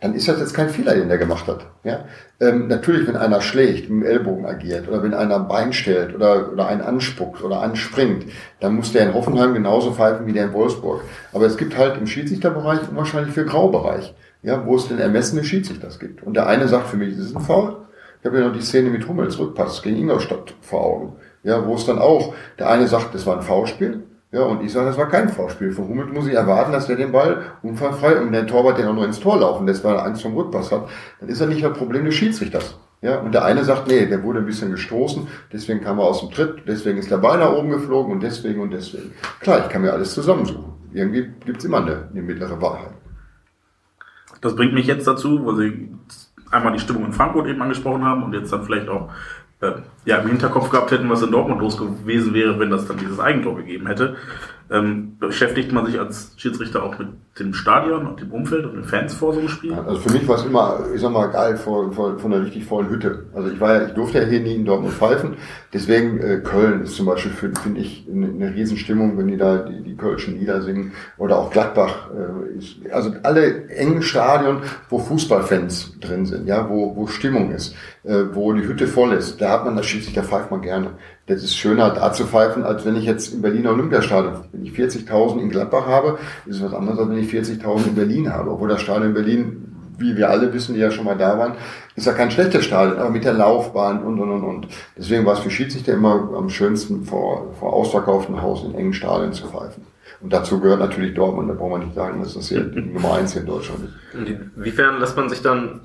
Dann ist das jetzt kein Fehler, den der gemacht hat. Ja? Ähm, natürlich, wenn einer schlägt, mit dem Ellbogen agiert oder wenn einer ein Bein stellt oder, oder einen anspuckt oder anspringt, dann muss der in Hoffenheim genauso pfeifen wie der in Wolfsburg. Aber es gibt halt im Schiedsrichterbereich unwahrscheinlich viel Graubereich, ja, wo es den ermessene Schiedsrichters gibt. Und der eine sagt, für mich ist es ein Foul. Ich habe ja noch die Szene mit Hummels Rückpass gegen Ingolstadt vor Augen. Ja, wo es dann auch, der eine sagt, das war ein Foulspiel. Ja, und ich sage, das war kein Foulspiel. Von Hummels muss ich erwarten, dass der den Ball unfallfrei und der Torwart den auch noch ins Tor laufen lässt, weil er Angst vom Rückpass hat. Dann ist er nicht das Problem des Schiedsrichters. Ja, und der eine sagt, nee, der wurde ein bisschen gestoßen, deswegen kam er aus dem Tritt, deswegen ist der Ball nach oben geflogen und deswegen und deswegen. Klar, ich kann mir alles zusammensuchen. Irgendwie gibt's immer eine, eine mittlere Wahrheit. Das bringt mich jetzt dazu, wo Sie einmal die Stimmung in Frankfurt eben angesprochen haben und jetzt dann vielleicht auch äh, ja, im Hinterkopf gehabt hätten, was in Dortmund los gewesen wäre, wenn das dann dieses Eigentor gegeben hätte. Ähm, beschäftigt man sich als Schiedsrichter auch mit dem Stadion und dem Umfeld und den Fans vor so einem Spiel? Also für mich war es immer, ich sag mal, geil vor, vor, von einer richtig vollen Hütte. Also ich war ja, ich durfte ja hier nie in Dortmund pfeifen. Deswegen äh, Köln ist zum Beispiel, finde find ich, eine, eine Riesenstimmung, wenn die da die, die Kölschen Lieder singen. Oder auch Gladbach. Äh, ist, also alle engen Stadien, wo Fußballfans drin sind, ja, wo, wo Stimmung ist, äh, wo die Hütte voll ist. Da hat man das Schiedsrichter pfeift man gerne. Das ist schöner da zu pfeifen, als wenn ich jetzt im Berliner Olympiastadion, wenn ich 40.000 in Gladbach habe, ist es was anderes, als wenn ich 40.000 in Berlin habe. Obwohl das Stadion in Berlin, wie wir alle wissen, die ja schon mal da waren, ist ja kein schlechtes Stadion, aber mit der Laufbahn und, und, und, und. Deswegen war es für Schiedsrichter immer am schönsten, vor, vor ausverkauftem Haus in engen Stadien zu pfeifen. Und dazu gehört natürlich Dortmund, da braucht man nicht sagen, dass das hier Nummer eins in Deutschland ist. Inwiefern lässt man sich dann,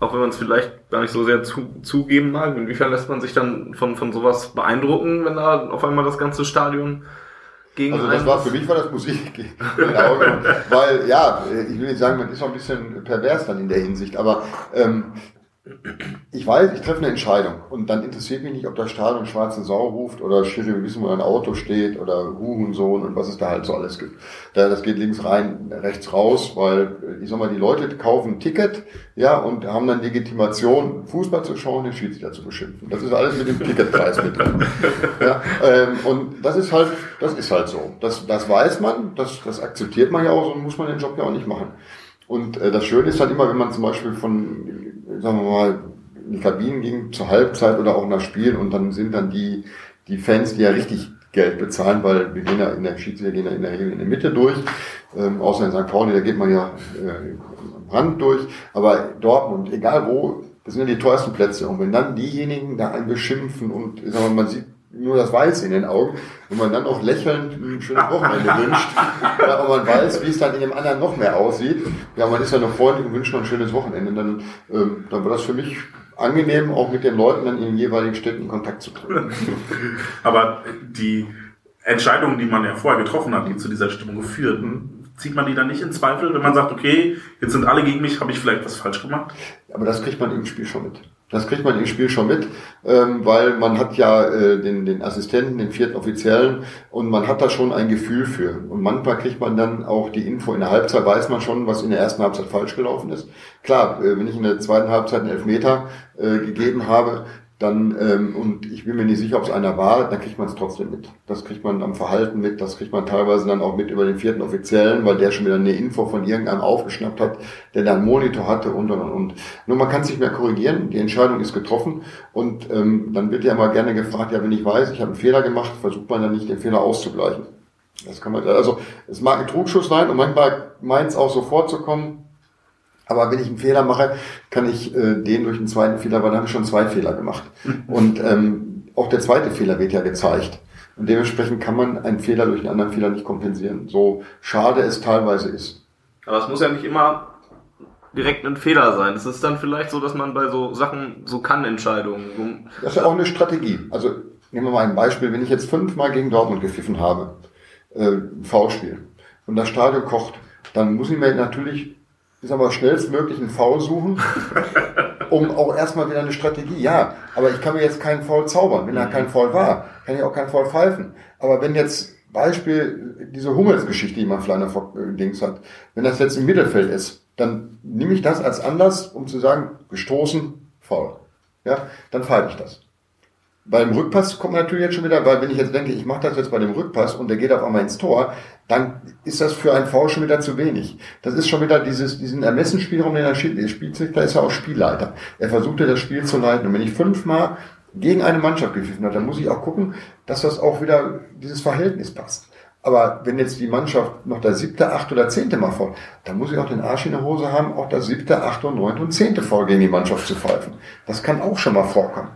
auch wenn man es vielleicht gar nicht so sehr zu, zugeben mag, inwiefern lässt man sich dann von, von sowas beeindrucken, wenn da auf einmal das ganze Stadion gegen Also das war für mich war das Musik Augen, <laughs> weil ja, ich will nicht sagen, man ist auch ein bisschen pervers dann in der Hinsicht, aber ähm, ich weiß, ich treffe eine Entscheidung und dann interessiert mich nicht, ob das Stadion schwarze Sau ruft oder Schiri, wissen, wo ein Auto steht oder Hurensohn und was es da halt so alles gibt. Da, das geht links rein, rechts raus, weil ich sag mal, die Leute kaufen ein Ticket, ja, und haben dann Legitimation, Fußball zu schauen, den Schiedsrichter zu beschimpfen. Das ist alles mit dem Ticketpreis mit drin. Ja, ähm, und das ist halt, das ist halt so. Das, das weiß man, das, das akzeptiert man ja auch, so muss man den Job ja auch nicht machen. Und äh, das Schöne ist halt immer, wenn man zum Beispiel von, sagen wir mal, in die Kabinen ging zur Halbzeit oder auch nach Spiel und dann sind dann die, die Fans, die ja richtig Geld bezahlen, weil wir gehen ja in der Schiedsrichter gehen ja in der Regel in der Mitte durch, ähm, außer in St. Pauli, da geht man ja äh, am Rand durch, aber Dortmund, egal wo, das sind ja die teuersten Plätze und wenn dann diejenigen da einen beschimpfen und sagen wir, mal, man sieht nur das Weiß in den Augen und man dann auch lächelnd ein schönes Wochenende <laughs> wünscht. Und man weiß, wie es dann in dem anderen noch mehr aussieht. Ja, man ist ja noch freundlich und wünscht noch ein schönes Wochenende. Dann, ähm, dann war das für mich angenehm, auch mit den Leuten dann in den jeweiligen Städten in Kontakt zu treten. <laughs> Aber die Entscheidungen, die man ja vorher getroffen hat, die zu dieser Stimmung geführt, zieht man die dann nicht in Zweifel, wenn man sagt, okay, jetzt sind alle gegen mich, habe ich vielleicht was falsch gemacht? Aber das kriegt man im Spiel schon mit. Das kriegt man im Spiel schon mit, ähm, weil man hat ja äh, den, den Assistenten, den vierten Offiziellen und man hat da schon ein Gefühl für. Und manchmal kriegt man dann auch die Info in der Halbzeit, weiß man schon, was in der ersten Halbzeit falsch gelaufen ist. Klar, äh, wenn ich in der zweiten Halbzeit einen Elfmeter äh, gegeben habe, dann, ähm, und ich bin mir nicht sicher, ob es einer war, dann kriegt man es trotzdem mit. Das kriegt man am Verhalten mit, das kriegt man teilweise dann auch mit über den vierten Offiziellen, weil der schon wieder eine Info von irgendeinem aufgeschnappt hat, der da einen Monitor hatte und und und. Nur man kann sich mehr korrigieren, die Entscheidung ist getroffen und ähm, dann wird ja immer gerne gefragt, ja, wenn ich weiß, ich habe einen Fehler gemacht, versucht man dann nicht den Fehler auszugleichen. Das kann man, also es mag ein Trugschuss sein und manchmal meint es auch so vorzukommen, aber wenn ich einen Fehler mache, kann ich äh, den durch einen zweiten Fehler, weil dann habe ich schon zwei Fehler gemacht. <laughs> Und ähm, auch der zweite Fehler wird ja gezeigt. Und dementsprechend kann man einen Fehler durch einen anderen Fehler nicht kompensieren. So schade es teilweise ist. Aber es muss ja nicht immer direkt ein Fehler sein. Es ist dann vielleicht so, dass man bei so Sachen, so Kann-Entscheidungen. Das ist ja auch eine Strategie. Also nehmen wir mal ein Beispiel. Wenn ich jetzt fünfmal gegen Dortmund gepfiffen habe, äh, V-Spiel, und das Stadion kocht, dann muss ich mir natürlich ich sag mal, schnellstmöglich einen Foul suchen, <laughs> um auch erstmal wieder eine Strategie. Ja, aber ich kann mir jetzt keinen Foul zaubern. Wenn da kein Foul war, kann ich auch keinen Foul pfeifen. Aber wenn jetzt Beispiel diese Hummels-Geschichte, die man vor äh, Dings hat, wenn das jetzt im Mittelfeld ist, dann nehme ich das als Anlass, um zu sagen, gestoßen, faul. Ja, dann pfeife ich das. Beim Rückpass kommt man natürlich jetzt schon wieder, weil wenn ich jetzt denke, ich mache das jetzt bei dem Rückpass und der geht auf einmal ins Tor, dann ist das für einen V schon wieder zu wenig. Das ist schon wieder dieses, diesen Ermessensspielraum, den er spielt. Der Spielzüchter ist ja auch Spielleiter. Er versuchte das Spiel zu leiten. Und wenn ich fünfmal gegen eine Mannschaft gepfiffen habe, dann muss ich auch gucken, dass das auch wieder dieses Verhältnis passt. Aber wenn jetzt die Mannschaft noch das siebte, achte oder zehnte Mal voll, dann muss ich auch den Arsch in der Hose haben, auch das siebte, achte und neunte und zehnte voll gegen die Mannschaft zu pfeifen. Das kann auch schon mal vorkommen.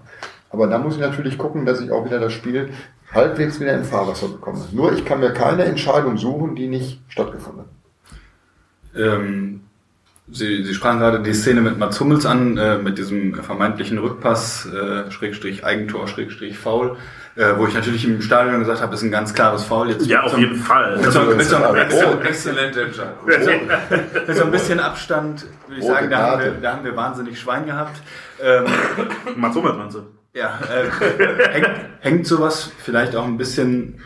Aber da muss ich natürlich gucken, dass ich auch wieder das Spiel halbwegs wieder in Fahrwasser bekomme. Nur ich kann mir keine Entscheidung suchen, die nicht stattgefunden hat. Ähm, Sie, Sie sprachen gerade die Szene mit Mats Hummels an, äh, mit diesem vermeintlichen Rückpass, äh, Schrägstrich Eigentor, Schrägstrich Foul, äh, wo ich natürlich im Stadion gesagt habe, ist ein ganz klares Foul. Jetzt ja, auf jeden Fall. Mit so, mit so oh, exzellente Entscheidung. Oh. Mit so ein bisschen Abstand, würde ich sagen, da haben, wir, da haben wir wahnsinnig Schwein gehabt. Ähm, Mats Hummels meinst du? Ja, äh, hängt, hängt sowas vielleicht auch ein bisschen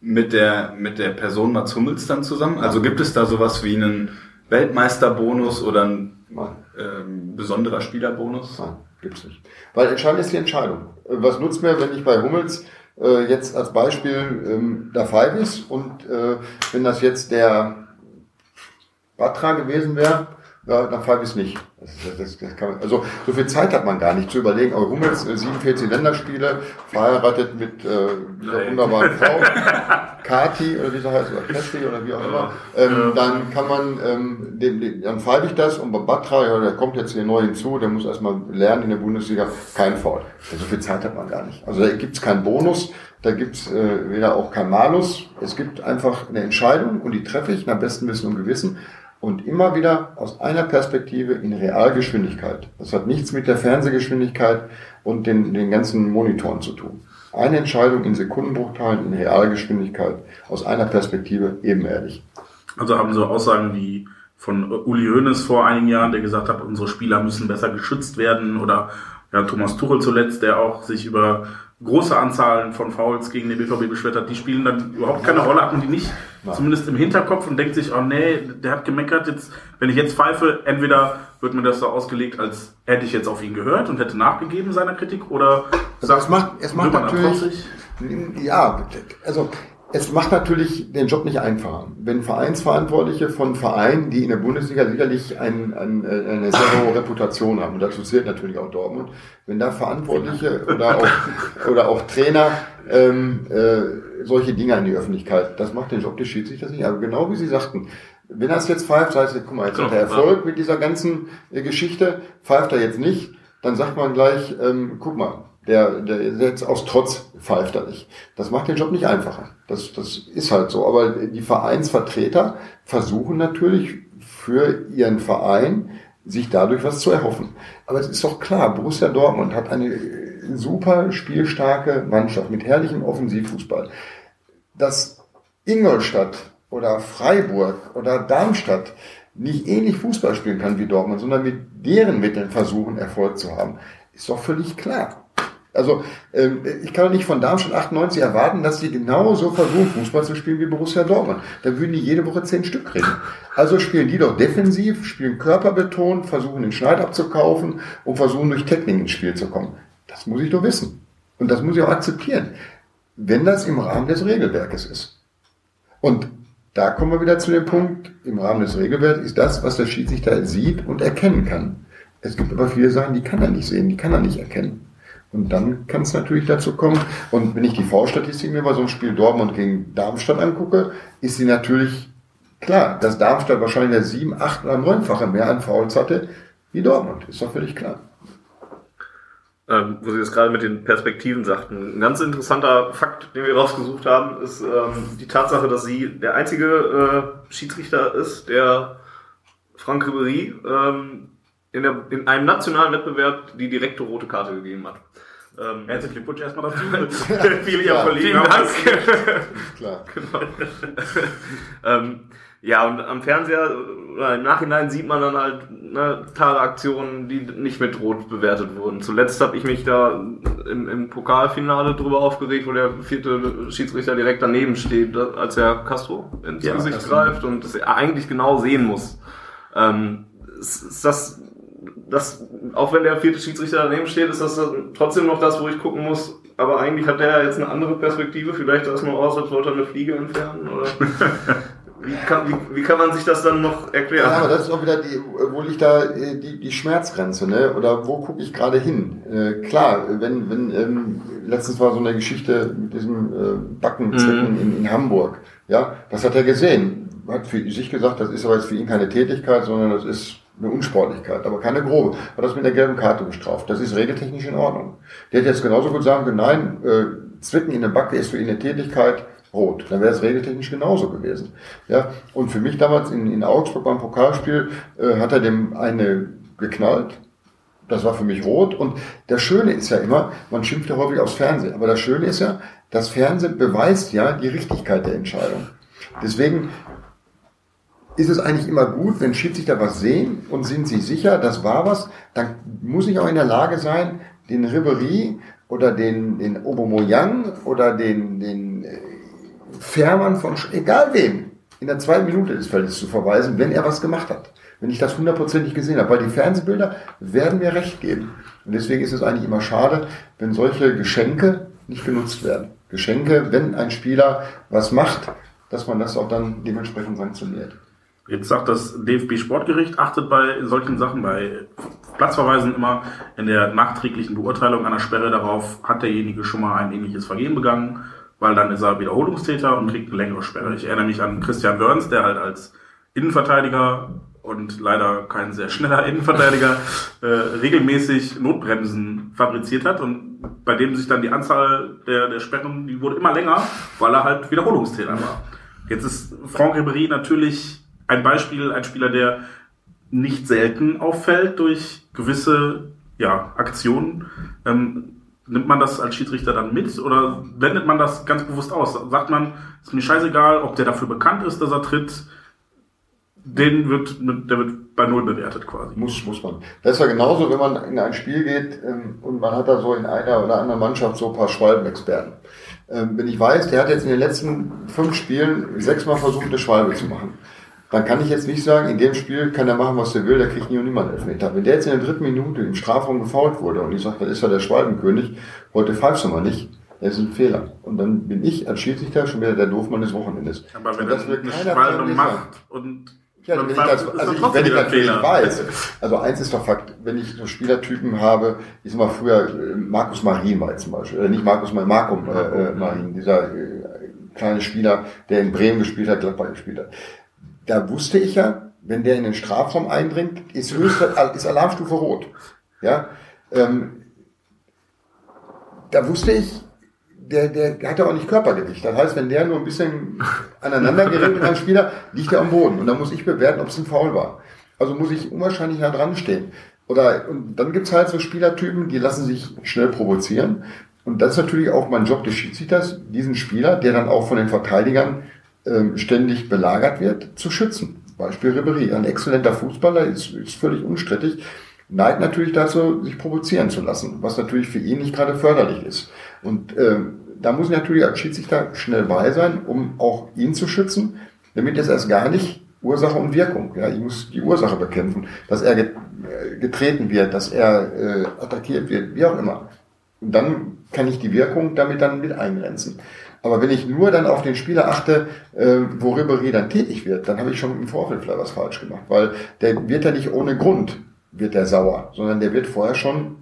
mit der, mit der Person Mats Hummels dann zusammen? Also gibt es da sowas wie einen Weltmeisterbonus oder ein ähm, besonderer Spielerbonus? Nein, gibt's nicht. Weil entscheidend ist die Entscheidung. Äh, was nutzt mir, wenn ich bei Hummels äh, jetzt als Beispiel ähm, der Five ist und äh, wenn das jetzt der Batra gewesen wäre, ja, dann pfeife ich es nicht. Das, das, das kann, also so viel Zeit hat man gar nicht zu überlegen. Aber Hummels, 47 Länderspiele, verheiratet mit äh, dieser wunderbaren <laughs> Frau, Kati oder wie sie heißt, oder Kesti oder wie auch immer. Ähm, dann kann man, ähm, den, den, dann pfeife ich das und bei Batra, ja, der kommt jetzt hier neu hinzu, der muss erstmal lernen in der Bundesliga, kein Foul. So viel Zeit hat man gar nicht. Also da gibt's keinen Bonus, da gibt's äh, weder auch kein Malus. Es gibt einfach eine Entscheidung und die treffe ich nach bestem Wissen und Gewissen und immer wieder aus einer Perspektive in Realgeschwindigkeit. Das hat nichts mit der Fernsehgeschwindigkeit und den, den ganzen Monitoren zu tun. Eine Entscheidung in Sekundenbruchteilen in Realgeschwindigkeit aus einer Perspektive ebenerdig. Also haben so Aussagen wie von Uli Hoeneß vor einigen Jahren, der gesagt hat, unsere Spieler müssen besser geschützt werden oder ja, Thomas Tuchel zuletzt, der auch sich über große Anzahlen von Fouls gegen den BVB beschwert hat, die spielen dann überhaupt keine Rolle, hat man die nicht, Nein. zumindest im Hinterkopf und denkt sich, oh nee, der hat gemeckert, jetzt, wenn ich jetzt pfeife, entweder wird mir das so ausgelegt, als hätte ich jetzt auf ihn gehört und hätte nachgegeben seiner Kritik, oder also es macht, es macht natürlich, ja, also es macht natürlich den Job nicht einfacher. Wenn Vereinsverantwortliche von Vereinen, die in der Bundesliga sicherlich ein, ein, eine sehr hohe Reputation haben, und dazu zählt natürlich auch Dortmund, wenn da Verantwortliche oder auch, oder auch Trainer ähm, äh, solche Dinge in die Öffentlichkeit, das macht den Job des Schiedsrichters nicht. Aber genau wie Sie sagten, wenn es jetzt pfeift, heißt, guck mal, jetzt hat er Erfolg mit dieser ganzen äh, Geschichte, pfeift er jetzt nicht, dann sagt man gleich, ähm, guck mal, der, der jetzt aus Trotz pfeift er nicht. Das macht den Job nicht einfacher. Das, das ist halt so. Aber die Vereinsvertreter versuchen natürlich für ihren Verein sich dadurch was zu erhoffen. Aber es ist doch klar, Borussia Dortmund hat eine super spielstarke Mannschaft mit herrlichem Offensivfußball. Dass Ingolstadt oder Freiburg oder Darmstadt nicht ähnlich Fußball spielen kann wie Dortmund, sondern mit deren Mitteln versuchen, Erfolg zu haben, Ist doch völlig klar. Also ähm, ich kann nicht von Darmstadt 98 erwarten, dass sie genauso versuchen, Fußball zu spielen wie Borussia Dortmund. Da würden die jede Woche zehn Stück kriegen. Also spielen die doch defensiv, spielen körperbetont, versuchen den Schneid abzukaufen und versuchen durch Technik ins Spiel zu kommen. Das muss ich doch wissen. Und das muss ich auch akzeptieren, wenn das im Rahmen des Regelwerkes ist. Und da kommen wir wieder zu dem Punkt, im Rahmen des Regelwerks ist das, was der Schiedsrichter sieht und erkennen kann. Es gibt aber viele Sachen, die kann er nicht sehen, die kann er nicht erkennen. Und dann kann es natürlich dazu kommen. Und wenn ich die V-Statistik mir bei so einem Spiel Dortmund gegen Darmstadt angucke, ist sie natürlich klar, dass Darmstadt wahrscheinlich eine sieben, acht oder neunfache mehr an Fouls hatte wie Dortmund. Ist doch völlig klar. Ähm, wo Sie das gerade mit den Perspektiven sagten. Ein ganz interessanter Fakt, den wir rausgesucht haben, ist ähm, die Tatsache, dass sie der einzige äh, Schiedsrichter ist, der Frank Ribery ähm, in, der, in einem nationalen Wettbewerb die direkte rote Karte gegeben hat. Ähm, Herzlichen Glückwunsch erstmal dazu. <laughs> Viele Ihrer Kollegen Vielen Dank. Klar. <laughs> genau. ähm, ja, und am Fernseher oder im Nachhinein sieht man dann halt ne, Aktionen, die nicht mit Rot bewertet wurden. Zuletzt habe ich mich da im, im Pokalfinale drüber aufgeregt, wo der vierte Schiedsrichter direkt daneben steht, als er Castro ins ja, Gesicht greift und das er eigentlich genau sehen muss. Ähm, ist das das, auch wenn der vierte Schiedsrichter daneben steht, ist das trotzdem noch das, wo ich gucken muss. Aber eigentlich hat der ja jetzt eine andere Perspektive. Vielleicht nur aus, als wollte er eine Fliege entfernen. Oder <laughs> wie, kann, wie, wie kann man sich das dann noch erklären? Ja, aber das ist auch wieder die, wo liegt da äh, die, die Schmerzgrenze, ne? Oder wo gucke ich gerade hin? Äh, klar, wenn, wenn ähm, letztens war so eine Geschichte mit diesem äh, Backenzwicken mhm. in, in Hamburg. Ja, das hat er gesehen. Hat für sich gesagt, das ist aber jetzt für ihn keine Tätigkeit, sondern das ist eine Unsportlichkeit, aber keine grobe. Hat das mit der gelben Karte bestraft. Das ist regeltechnisch in Ordnung. Der hätte jetzt genauso gut sagen können, nein, äh, Zwicken in der Backe ist für ihn eine Tätigkeit rot. Dann wäre es regeltechnisch genauso gewesen. Ja, und für mich damals in, in Augsburg beim Pokalspiel äh, hat er dem eine geknallt. Das war für mich rot. Und das Schöne ist ja immer, man schimpft ja häufig aufs Fernsehen, aber das Schöne ist ja, das Fernsehen beweist ja die Richtigkeit der Entscheidung. Deswegen ist es eigentlich immer gut, wenn Schiedsrichter was sehen und sind sie sicher, das war was, dann muss ich auch in der Lage sein, den Ribery oder den, den Obomoyang oder den, den äh, Fährmann von, egal wem, in der zweiten Minute des Feldes zu verweisen, wenn er was gemacht hat. Wenn ich das hundertprozentig gesehen habe, weil die Fernsehbilder werden mir recht geben. Und deswegen ist es eigentlich immer schade, wenn solche Geschenke nicht genutzt werden. Geschenke, wenn ein Spieler was macht, dass man das auch dann dementsprechend sanktioniert. Jetzt sagt das DFB Sportgericht, achtet bei solchen Sachen, bei Platzverweisen immer in der nachträglichen Beurteilung einer Sperre darauf, hat derjenige schon mal ein ähnliches Vergehen begangen, weil dann ist er Wiederholungstäter und kriegt eine längere Sperre. Ich erinnere mich an Christian Wörns, der halt als Innenverteidiger und leider kein sehr schneller Innenverteidiger <laughs> äh, regelmäßig Notbremsen fabriziert hat und bei dem sich dann die Anzahl der, der Sperren, die wurde immer länger, weil er halt Wiederholungstäter war. Jetzt ist Franck Ribéry natürlich ein Beispiel, ein Spieler, der nicht selten auffällt durch gewisse ja, Aktionen. Ähm, nimmt man das als Schiedsrichter dann mit oder wendet man das ganz bewusst aus? Sagt man, ist mir scheißegal, ob der dafür bekannt ist, dass er tritt, den wird, der wird bei Null bewertet quasi. Muss, muss man. Das ist ja genauso, wenn man in ein Spiel geht ähm, und man hat da so in einer oder anderen Mannschaft so ein paar Schwalbenexperten. Ähm, wenn ich weiß, der hat jetzt in den letzten fünf Spielen sechsmal versucht, eine Schwalbe zu machen dann kann ich jetzt nicht sagen, in dem Spiel kann er machen, was er will, der kriegt nie und niemand Elfmeter. Wenn der jetzt in der dritten Minute im Strafraum gefault wurde und ich sage, das ist ja der Schwalbenkönig, heute pfeifst du mal nicht, das ist ein Fehler. Und dann bin ich als Schiedsrichter schon wieder der Doofmann des Wochenendes. Aber wenn das eine Schwalbe macht und ja, wenn ich das, also ich, wenn ich natürlich weiß, also eins ist doch Fakt, wenn ich so Spielertypen habe, ich sag mal früher, äh, Markus Marin war zum Beispiel, äh, nicht Markus Marin, Marco äh, äh, Marin, dieser äh, kleine Spieler, der in Bremen gespielt hat, Gladbach gespielt hat da wusste ich ja, wenn der in den Strafraum eindringt, ist, höchste, ist Alarmstufe rot. Ja, ähm, da wusste ich, der, der hat ja auch nicht Körpergewicht. Das heißt, wenn der nur ein bisschen aneinander gerät mit einem Spieler, liegt er am Boden. Und dann muss ich bewerten, ob es ein Foul war. Also muss ich unwahrscheinlich nah dran stehen. Oder, und dann gibt's halt so Spielertypen, die lassen sich schnell provozieren. Und das ist natürlich auch mein Job des Schiedsrichters, diesen Spieler, der dann auch von den Verteidigern ständig belagert wird, zu schützen. Beispiel Ribery, ein exzellenter Fußballer, ist, ist völlig unstrittig. neigt natürlich dazu, sich provozieren zu lassen, was natürlich für ihn nicht gerade förderlich ist. Und ähm, da muss ich natürlich als Schiedsrichter schnell bei sein, um auch ihn zu schützen, damit es erst gar nicht Ursache und Wirkung. Ja, ich muss die Ursache bekämpfen, dass er äh, getreten wird, dass er äh, attackiert wird, wie auch immer. Und dann kann ich die Wirkung damit dann mit eingrenzen. Aber wenn ich nur dann auf den Spieler achte, äh, wo Ribéry dann tätig wird, dann habe ich schon im Vorfeld vielleicht was falsch gemacht. Weil der wird ja nicht ohne Grund, wird der sauer, sondern der wird vorher schon,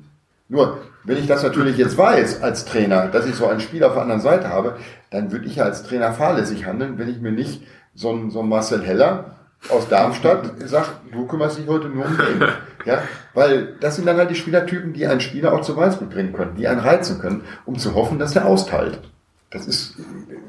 nur wenn ich das natürlich jetzt weiß als Trainer, dass ich so einen Spieler auf der anderen Seite habe, dann würde ich ja als Trainer fahrlässig handeln, wenn ich mir nicht so ein, so ein Marcel Heller aus Darmstadt sagt, du kümmerst dich heute nur um den. Ja, weil das sind dann halt die Spielertypen, die einen Spieler auch zur Weißblut bringen können, die einen reizen können, um zu hoffen, dass er austeilt. Das ist,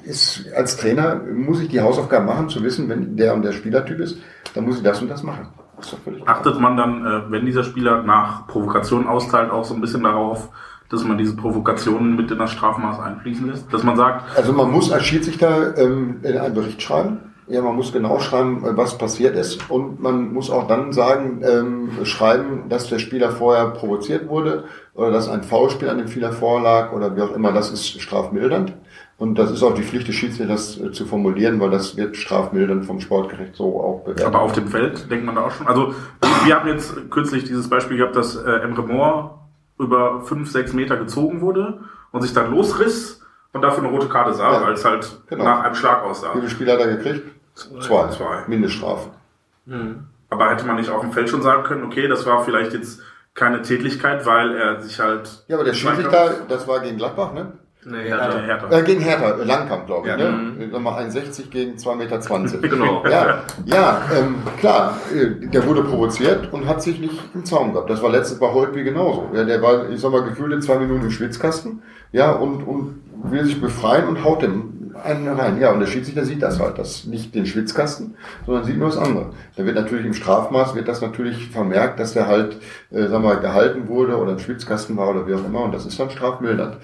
ist, als Trainer muss ich die Hausaufgaben machen, zu wissen, wenn der und der Spielertyp ist, dann muss ich das und das machen. Das Achtet man dann, äh, wenn dieser Spieler nach Provokation austeilt, auch so ein bisschen darauf, dass man diese Provokationen mit in das Strafmaß einfließen lässt? Dass man sagt. Also man muss als Schiedsrichter ähm, einen Bericht schreiben ja, man muss genau schreiben, was passiert ist und man muss auch dann sagen, ähm, schreiben, dass der Spieler vorher provoziert wurde oder dass ein Foulspiel an dem Spieler vorlag oder wie auch immer, das ist strafmildernd. Und das ist auch die Pflicht des Schiedsrichters, das äh, zu formulieren, weil das wird strafmildernd vom Sportgericht so auch bewertet. Aber auf dem Feld denkt man da auch schon. Also wir haben jetzt kürzlich dieses Beispiel gehabt, dass äh, Emre Moore über fünf, sechs Meter gezogen wurde und sich dann losriss und dafür eine rote Karte sah, ja, weil es halt genau. nach einem Schlag aussah. Wie viele Spiele hat er gekriegt? Zwei. Zwei. Mindeststrafe. Mhm. Aber hätte man nicht auf dem Feld schon sagen können, okay, das war vielleicht jetzt keine Tätigkeit, weil er sich halt. Ja, aber der Schiedsrichter, das war gegen Gladbach, ne? Nee, Hertha. Hertha. Äh, gegen Hertha, Langkamp, glaube ich. Ja. Ne? Mhm. Nochmal 1,60 gegen 2,20 Meter. <laughs> genau. Ja, ja ähm, klar, äh, der wurde provoziert und hat sich nicht im Zaum gehabt. Das war letztes bei Holtby genauso. Ja, der war, ich sag mal, gefühlt in zwei Minuten im Schwitzkasten. Ja, und, und will sich befreien und haut dem einen rein. Ja, und der Schiedsrichter sieht das halt, das nicht den Schwitzkasten, sondern sieht nur das andere. Da wird natürlich im Strafmaß wird das natürlich vermerkt, dass der halt, äh, sag mal, gehalten wurde oder im Schwitzkasten war oder wie auch immer, und das ist dann strafmildernd.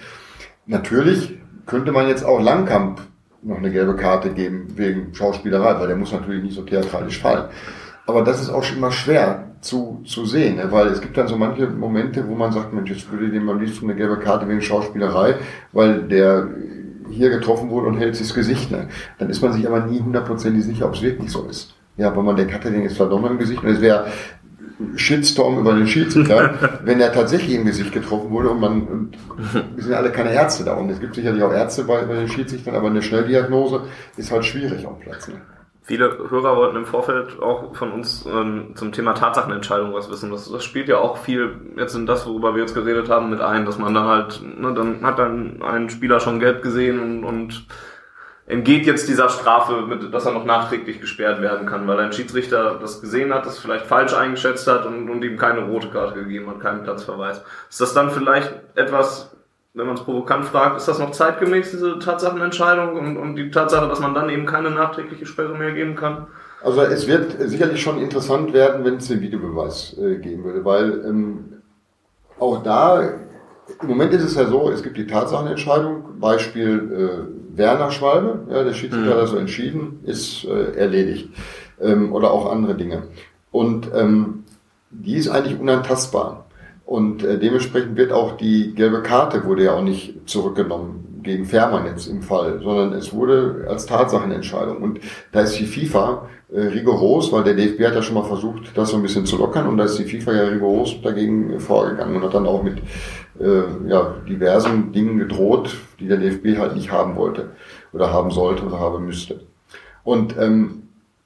Natürlich könnte man jetzt auch Langkamp noch eine gelbe Karte geben wegen Schauspielerei, weil der muss natürlich nicht so theatralisch fallen. Aber das ist auch schon immer schwer zu, zu sehen, ne? weil es gibt dann so manche Momente, wo man sagt, Mensch, jetzt würde ich dem am liebsten eine gelbe Karte wegen Schauspielerei, weil der hier getroffen wurde und hält sich das Gesicht. Ne? Dann ist man sich aber nie hundertprozentig sicher, ob es wirklich so ist. Ja, weil man denkt, hat er den jetzt verdammt im Gesicht? Und es wäre Shitstorm über den Schiedsrichter, <laughs> wenn er tatsächlich im Gesicht getroffen wurde und man, und wir sind alle keine Ärzte da und es gibt sicherlich auch Ärzte bei, bei den Schiedsrichtern, aber eine Schnelldiagnose ist halt schwierig am Platz. Ne? Viele Hörer wollten im Vorfeld auch von uns ähm, zum Thema Tatsachenentscheidung was wissen. Das, das spielt ja auch viel jetzt in das, worüber wir jetzt geredet haben, mit ein, dass man dann halt, ne, dann hat dann ein Spieler schon gelb gesehen und, und entgeht jetzt dieser Strafe, mit, dass er noch nachträglich gesperrt werden kann, weil ein Schiedsrichter das gesehen hat, das vielleicht falsch eingeschätzt hat und, und ihm keine rote Karte gegeben hat, keinen Platzverweis. Ist das dann vielleicht etwas, wenn man es provokant fragt, ist das noch zeitgemäß, diese Tatsachenentscheidung und, und die Tatsache, dass man dann eben keine nachträgliche Sperre mehr geben kann? Also es wird sicherlich schon interessant werden, wenn es den Videobeweis äh, geben würde, weil ähm, auch da, im Moment ist es ja so, es gibt die Tatsachenentscheidung, Beispiel äh, Werner Schwalbe, ja, der Schiedsrichter mhm. hat also entschieden, ist äh, erledigt. Ähm, oder auch andere Dinge. Und ähm, die ist eigentlich unantastbar. Und äh, dementsprechend wird auch die gelbe Karte wurde ja auch nicht zurückgenommen gegen Fährmann jetzt im Fall, sondern es wurde als Tatsachenentscheidung. Und da ist die FIFA äh, rigoros, weil der DFB hat ja schon mal versucht, das so ein bisschen zu lockern und da ist die FIFA ja rigoros dagegen vorgegangen und hat dann auch mit äh, ja, diversen Dingen gedroht, die der DFB halt nicht haben wollte oder haben sollte oder haben müsste. Und ähm,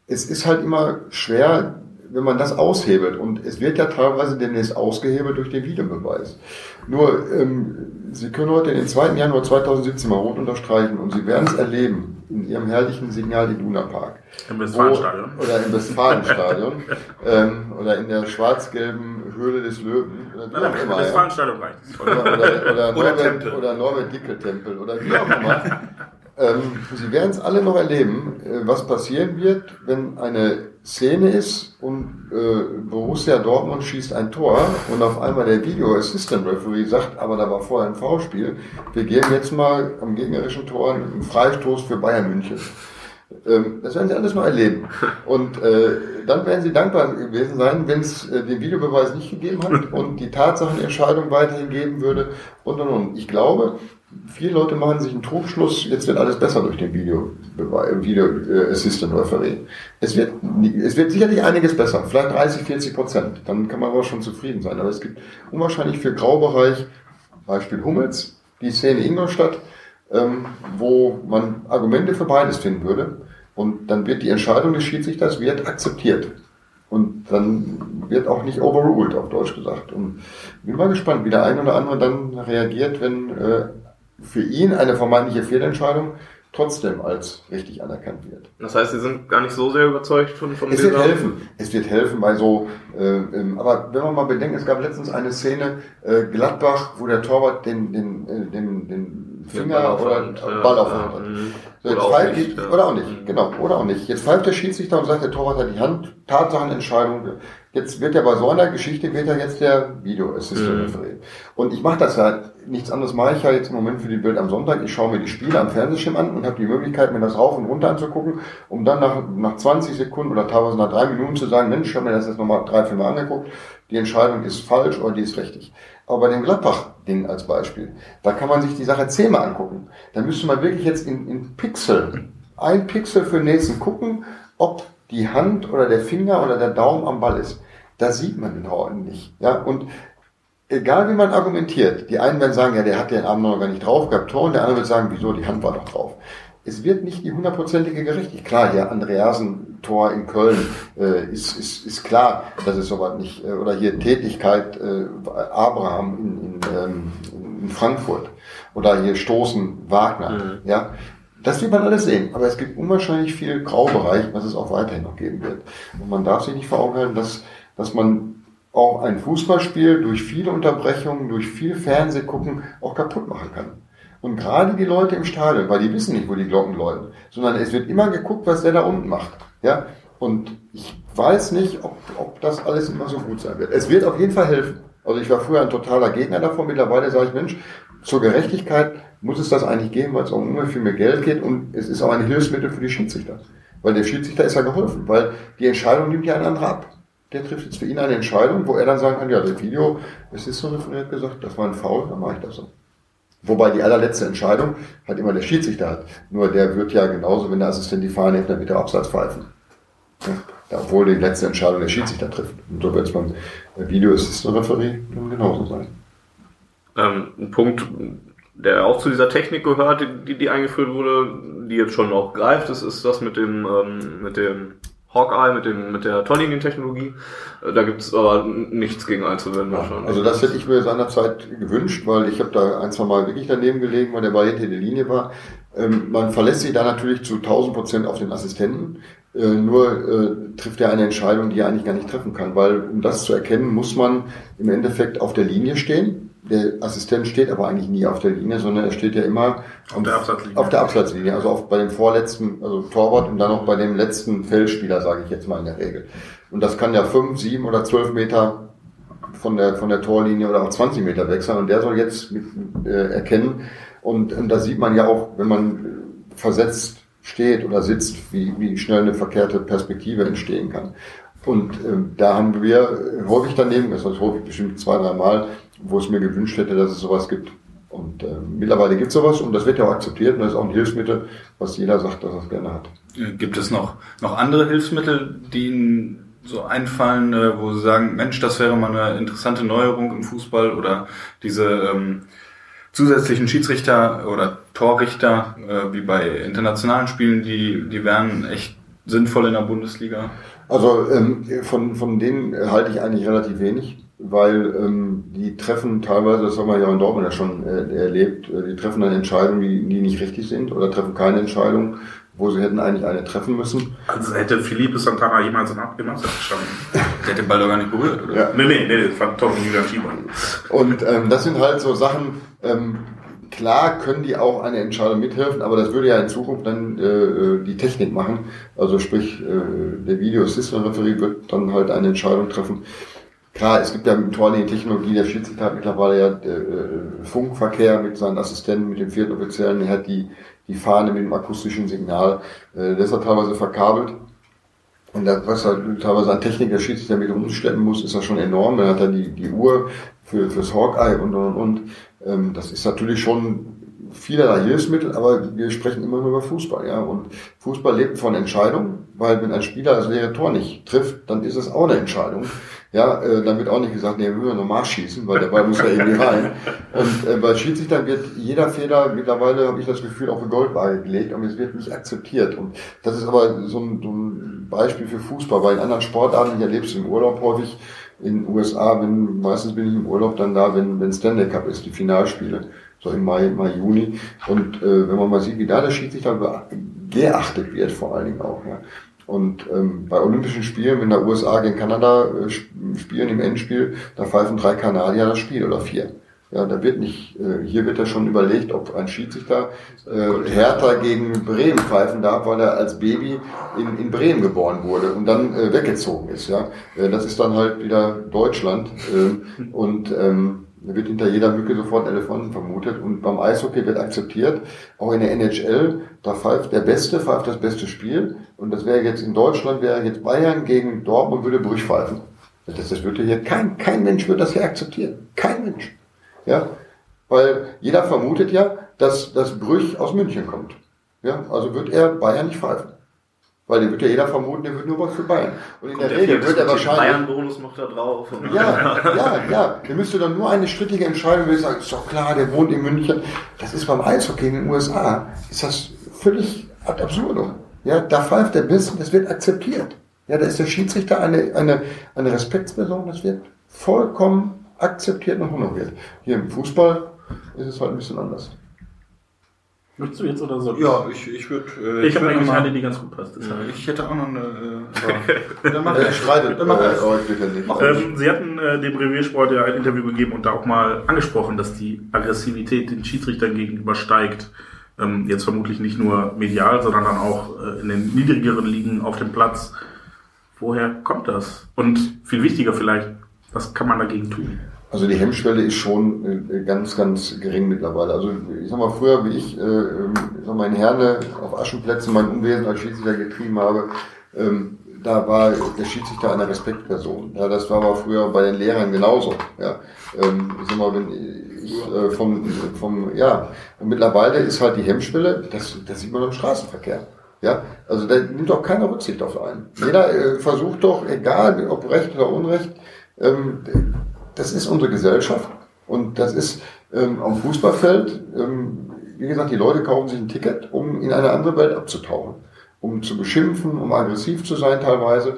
es ist halt immer schwer, wenn man das aushebelt, und es wird ja teilweise demnächst ausgehebelt durch den Videobeweis. Nur, ähm, Sie können heute den 2. Januar 2017 mal rot unterstreichen und Sie werden es erleben in Ihrem herrlichen Signal Iduna Park. Im Westfalenstadion. Oder im Westfalenstadion. <laughs> ähm, oder in der schwarz-gelben Höhle des Löwen. Oder Nein, im Westfalenstadion reicht Oder, oder, oder, oder, Norbert, oder Norbert Dickel-Tempel oder wie <laughs> auch immer. Ähm, Sie werden es alle noch erleben, äh, was passieren wird, wenn eine Szene ist und äh, Borussia Dortmund schießt ein Tor und auf einmal der Video Assistant Referee sagt, aber da war vorher ein V-Spiel. Wir gehen jetzt mal am gegnerischen Tor einen Freistoß für Bayern München. Ähm, das werden Sie alles mal erleben. <laughs> Und äh, dann werden Sie dankbar gewesen sein, wenn es äh, den Videobeweis nicht gegeben hat <laughs> und die Tatsachenentscheidung weiterhin geben würde und und und. Ich glaube, viele Leute machen sich einen Trugschluss, jetzt wird alles besser durch den Video, Video äh, Assistant Referee. Es wird, es wird sicherlich einiges besser, vielleicht 30, 40 Prozent. Dann kann man aber schon zufrieden sein. Aber es gibt unwahrscheinlich viel Graubereich, Beispiel Hummels, die Szene Ingolstadt, ähm, wo man Argumente für beides finden würde. Und dann wird die Entscheidung des Schiedsrichters wird akzeptiert. Und dann wird auch nicht overruled, auf Deutsch gesagt. Und bin mal gespannt, wie der ein oder andere dann reagiert, wenn äh, für ihn eine vermeintliche Fehlentscheidung trotzdem als richtig anerkannt wird. Das heißt, Sie sind gar nicht so sehr überzeugt von, von Es wird helfen. Es wird helfen bei so, äh, aber wenn man mal bedenkt, es gab letztens eine Szene, äh, Gladbach, wo der Torwart den, den, äh, den, den Finger Ball auf oder Hand, ja, Ball auf ja, hat. mhm. So, Oder jetzt auch nicht, die- ja. Oder auch nicht, Mhm. genau, oder auch nicht. Jetzt pfeift der Schiedsrichter und sagt, der Torwart hat die Hand, Tatsachenentscheidung. Jetzt wird ja bei so einer Geschichte wird ja jetzt der Video Assistant Mhm. Referee. Und ich mache das ja, nichts anderes mache ich ja jetzt im Moment für die Bild am Sonntag. Ich schaue mir die Spiele am Fernsehschirm an und habe die Möglichkeit, mir das rauf und runter anzugucken, um dann nach, nach 20 Sekunden oder teilweise nach drei Minuten zu sagen, Mensch, ich habe mir das jetzt nochmal drei, vier Mal angeguckt, die Entscheidung ist falsch oder die ist richtig. Aber bei dem Gladbach-Ding als Beispiel, da kann man sich die Sache zehnmal angucken. Da müsste man wirklich jetzt in, in Pixel, ein Pixel für den nächsten gucken, ob die Hand oder der Finger oder der Daumen am Ball ist. Da sieht man den Horn nicht. Ja, und egal wie man argumentiert, die einen werden sagen, ja, der hat den Arm noch gar nicht drauf gehabt, Tor, und der andere wird sagen, wieso, die Hand war doch drauf. Es wird nicht die hundertprozentige Gerechtigkeit. Klar, hier Andreasen Tor in Köln äh, ist, ist, ist klar, dass es sowas nicht, äh, oder hier Tätigkeit äh, Abraham in, in, ähm, in Frankfurt oder hier Stoßen Wagner, ja. Das wird man alles sehen, aber es gibt unwahrscheinlich viel Graubereich, was es auch weiterhin noch geben wird. Und man darf sich nicht vor Augen halten, dass, dass man auch ein Fußballspiel durch viele Unterbrechungen, durch viel Fernsehgucken auch kaputt machen kann. Und gerade die Leute im Stadion, weil die wissen nicht, wo die Glocken läuten, sondern es wird immer geguckt, was der da unten macht. Ja? Und ich weiß nicht, ob, ob das alles immer so gut sein wird. Es wird auf jeden Fall helfen. Also ich war früher ein totaler Gegner davon, mittlerweile sage ich, Mensch, zur Gerechtigkeit muss es das eigentlich geben, weil es immer viel mehr Geld geht und es ist auch ein Hilfsmittel für die Schiedsrichter. Weil der Schiedsrichter ist ja geholfen, weil die Entscheidung nimmt ja ein anderer ab. Der trifft jetzt für ihn eine Entscheidung, wo er dann sagen kann, ja, das Video, es ist so referiert gesagt, das war ein Foul, dann mache ich das so. Wobei die allerletzte Entscheidung halt immer der Schiedsrichter hat. Nur der wird ja genauso, wenn der Assistent die Fahne nimmt, dann wird er Abseits pfeifen. Ja, obwohl die letzte Entscheidung der Schiedsrichter trifft. Und so wird es beim Video Assistant Referee genauso sein. Ähm, ein Punkt, der auch zu dieser Technik gehört, die, die eingeführt wurde, die jetzt schon auch greift, das ist das mit dem, ähm, mit dem Hawkeye, mit, dem, mit der Torlinientechnologie. Äh, Da gibt es aber nichts gegen einzuwenden wahrscheinlich. Also das hätte ich mir seinerzeit gewünscht, weil ich habe da ein, zwei Mal wirklich daneben gelegen, weil der Ball hinter der Linie war. Ähm, man verlässt sich da natürlich zu 1000 Prozent auf den Assistenten. Äh, nur äh, trifft er eine Entscheidung, die er eigentlich gar nicht treffen kann, weil um das zu erkennen, muss man im Endeffekt auf der Linie stehen. Der Assistent steht aber eigentlich nie auf der Linie, sondern er steht ja immer Auf der Absatzlinie. auf der Absatzlinie, also auf, bei dem vorletzten, also Torwart und dann auch bei dem letzten Feldspieler, sage ich jetzt mal in der Regel. Und das kann ja fünf, sieben oder zwölf Meter von der, von der Torlinie oder auch 20 Meter weg sein. Und der soll jetzt mit, äh, erkennen. Und, und da sieht man ja auch, wenn man äh, versetzt steht oder sitzt, wie, wie schnell eine verkehrte Perspektive entstehen kann. Und ähm, da haben wir äh, häufig daneben, das heißt häufig bestimmt zwei, drei Mal, wo es mir gewünscht hätte, dass es sowas gibt. Und äh, mittlerweile gibt es sowas und das wird ja auch akzeptiert und das ist auch ein Hilfsmittel, was jeder sagt, dass er es gerne hat. Äh, Gibt es noch, noch andere Hilfsmittel, die Ihnen so einfallen, äh, wo Sie sagen, Mensch, das wäre mal eine interessante Neuerung im Fußball oder diese ähm, zusätzlichen Schiedsrichter oder Torrichter, äh, wie bei internationalen Spielen, die, die wären echt sinnvoll in der Bundesliga? Also ähm, von, von denen halte ich eigentlich relativ wenig, weil ähm, die treffen teilweise, das haben wir ja in Dortmund ja schon äh, erlebt, äh, die treffen dann Entscheidungen, die, die nicht richtig sind oder treffen keine Entscheidung, wo sie hätten eigentlich eine treffen müssen. Also hätte Philippe Santana jemals im Absatz gestanden. Der hat den Ball doch gar nicht berührt, oder? Ja. Nee, nee, nee, das war Tom Julian Schieber. Und ähm, das sind halt so Sachen, ähm, klar können die auch eine Entscheidung mithelfen, aber das würde ja in Zukunft dann äh, die Technik machen. Also sprich, äh, der Video Assistant Referee wird dann halt eine Entscheidung treffen. Klar, es gibt ja mit Technologie, der Schiedsrichter hat mittlerweile ja äh, Funkverkehr mit seinen Assistenten, mit dem vierten Offiziellen, er hat die, die Fahne mit dem akustischen Signal. Äh, das ist teilweise verkabelt. Und das, was er teilweise an Technik der Schiedsrichter mit umschleppen muss, ist ja schon enorm. Dann hat er die, die Uhr für, fürs Hawkeye und, und, und. Ähm, das ist natürlich schon vielerlei Hilfsmittel, aber wir sprechen immer nur über Fußball, ja. Und Fußball lebt von Entscheidungen, weil wenn ein Spieler das leere Tor nicht trifft, dann ist es auch eine Entscheidung. Ja, äh, dann wird auch nicht gesagt, nee, wir müssen normal schießen, weil der Ball muss ja irgendwie rein. Und äh, bei Schiedsrichtern wird jeder Fehler, mittlerweile habe ich das Gefühl, auf eine Goldwaage gelegt und es wird nicht akzeptiert. Und das ist aber so ein, so ein Beispiel für Fußball, weil in anderen Sportarten, ich erlebe es im Urlaub häufig, in den USA, wenn, meistens bin ich im Urlaub dann da, wenn, wenn Stanley Cup ist, die Finalspiele so im Mai, Mai, Juni. Und äh, wenn man mal sieht, wie da der Schiedsrichter geachtet wird, vor allen Dingen auch. Ja. Und ähm, bei Olympischen Spielen, wenn der USA gegen Kanada äh, spielen im Endspiel, da pfeifen drei Kanadier das Spiel oder vier. Ja, da wird nicht, äh, hier wird ja schon überlegt, ob ein Schiedsrichter äh, Hertha gegen Bremen pfeifen darf, weil er als Baby in, in Bremen geboren wurde und dann äh, weggezogen ist. Ja, äh, das ist dann halt wieder Deutschland äh, und ähm, da wird hinter jeder Mücke sofort ein Elefant vermutet. Und beim Eishockey wird akzeptiert, auch in der NHL, da pfeift der Beste, pfeift das beste Spiel. Und das wäre jetzt in Deutschland, wäre jetzt Bayern gegen Dortmund, würde Brüch pfeifen. Das, das würde hier, kein, kein Mensch würde das hier akzeptieren. Kein Mensch. Ja? Weil jeder vermutet ja, dass das Brüch aus München kommt. Ja? Also wird er Bayern nicht pfeifen. Weil den wird ja jeder vermuten, der wird nur was für Bayern. Und in Kommt der Regel wird er wahrscheinlich. Bayern-Bonus noch da drauf. Und Ja, <laughs> ja, ja. Der müsste dann nur eine strittige Entscheidung, würde sagen, ist doch klar, der wohnt in München. Das ist beim Eishockey in den USA, ist das völlig ad absurdum. Ja, da pfeift der Biss, das wird akzeptiert. Ja, da ist der Schiedsrichter eine, eine, eine Respektsperson, das wird vollkommen akzeptiert und honoriert. Hier im Fußball ist es halt ein bisschen anders. Möchtest du jetzt oder so? Ja, ich, ich würde. Äh, Ich habe eigentlich eine, die ganz gut passt. deshalb. Ich hätte auch noch eine. Äh, <laughs> dann mach Er ich. streitet Dann mach äh, ich. euch bitte nicht. Ähm, Sie hatten äh, dem Reviersport ja ein Interview gegeben und da auch mal angesprochen, dass die Aggressivität den Schiedsrichtern gegenüber steigt. Ähm, jetzt vermutlich nicht nur medial, sondern dann auch äh, in den niedrigeren Ligen auf dem Platz. Woher kommt das? Und viel wichtiger vielleicht, was kann man dagegen tun? Also die Hemmschwelle ist schon äh, ganz, ganz gering mittlerweile. Also ich sag mal, früher, wie ich, äh, ähm, ich sag mal, in Herne auf Aschenplätzen mein Unwesen als Schiedsrichter getrieben habe, ähm, da war der Schiedsrichter eine Respektperson. Ja, das war aber früher bei den Lehrern genauso. Ja, ähm, ich sag mal, wenn ich äh, vom, vom, ja, mittlerweile ist halt die Hemmschwelle, das, das sieht man im Straßenverkehr. Ja, also da nimmt doch keiner Rücksicht auf einen. Jeder äh, versucht doch, egal ob Recht oder Unrecht, ähm, das ist unsere Gesellschaft und das ist ähm, am Fußballfeld, ähm, wie gesagt, die Leute kaufen sich ein Ticket, um in eine andere Welt abzutauchen, um zu beschimpfen, um aggressiv zu sein teilweise.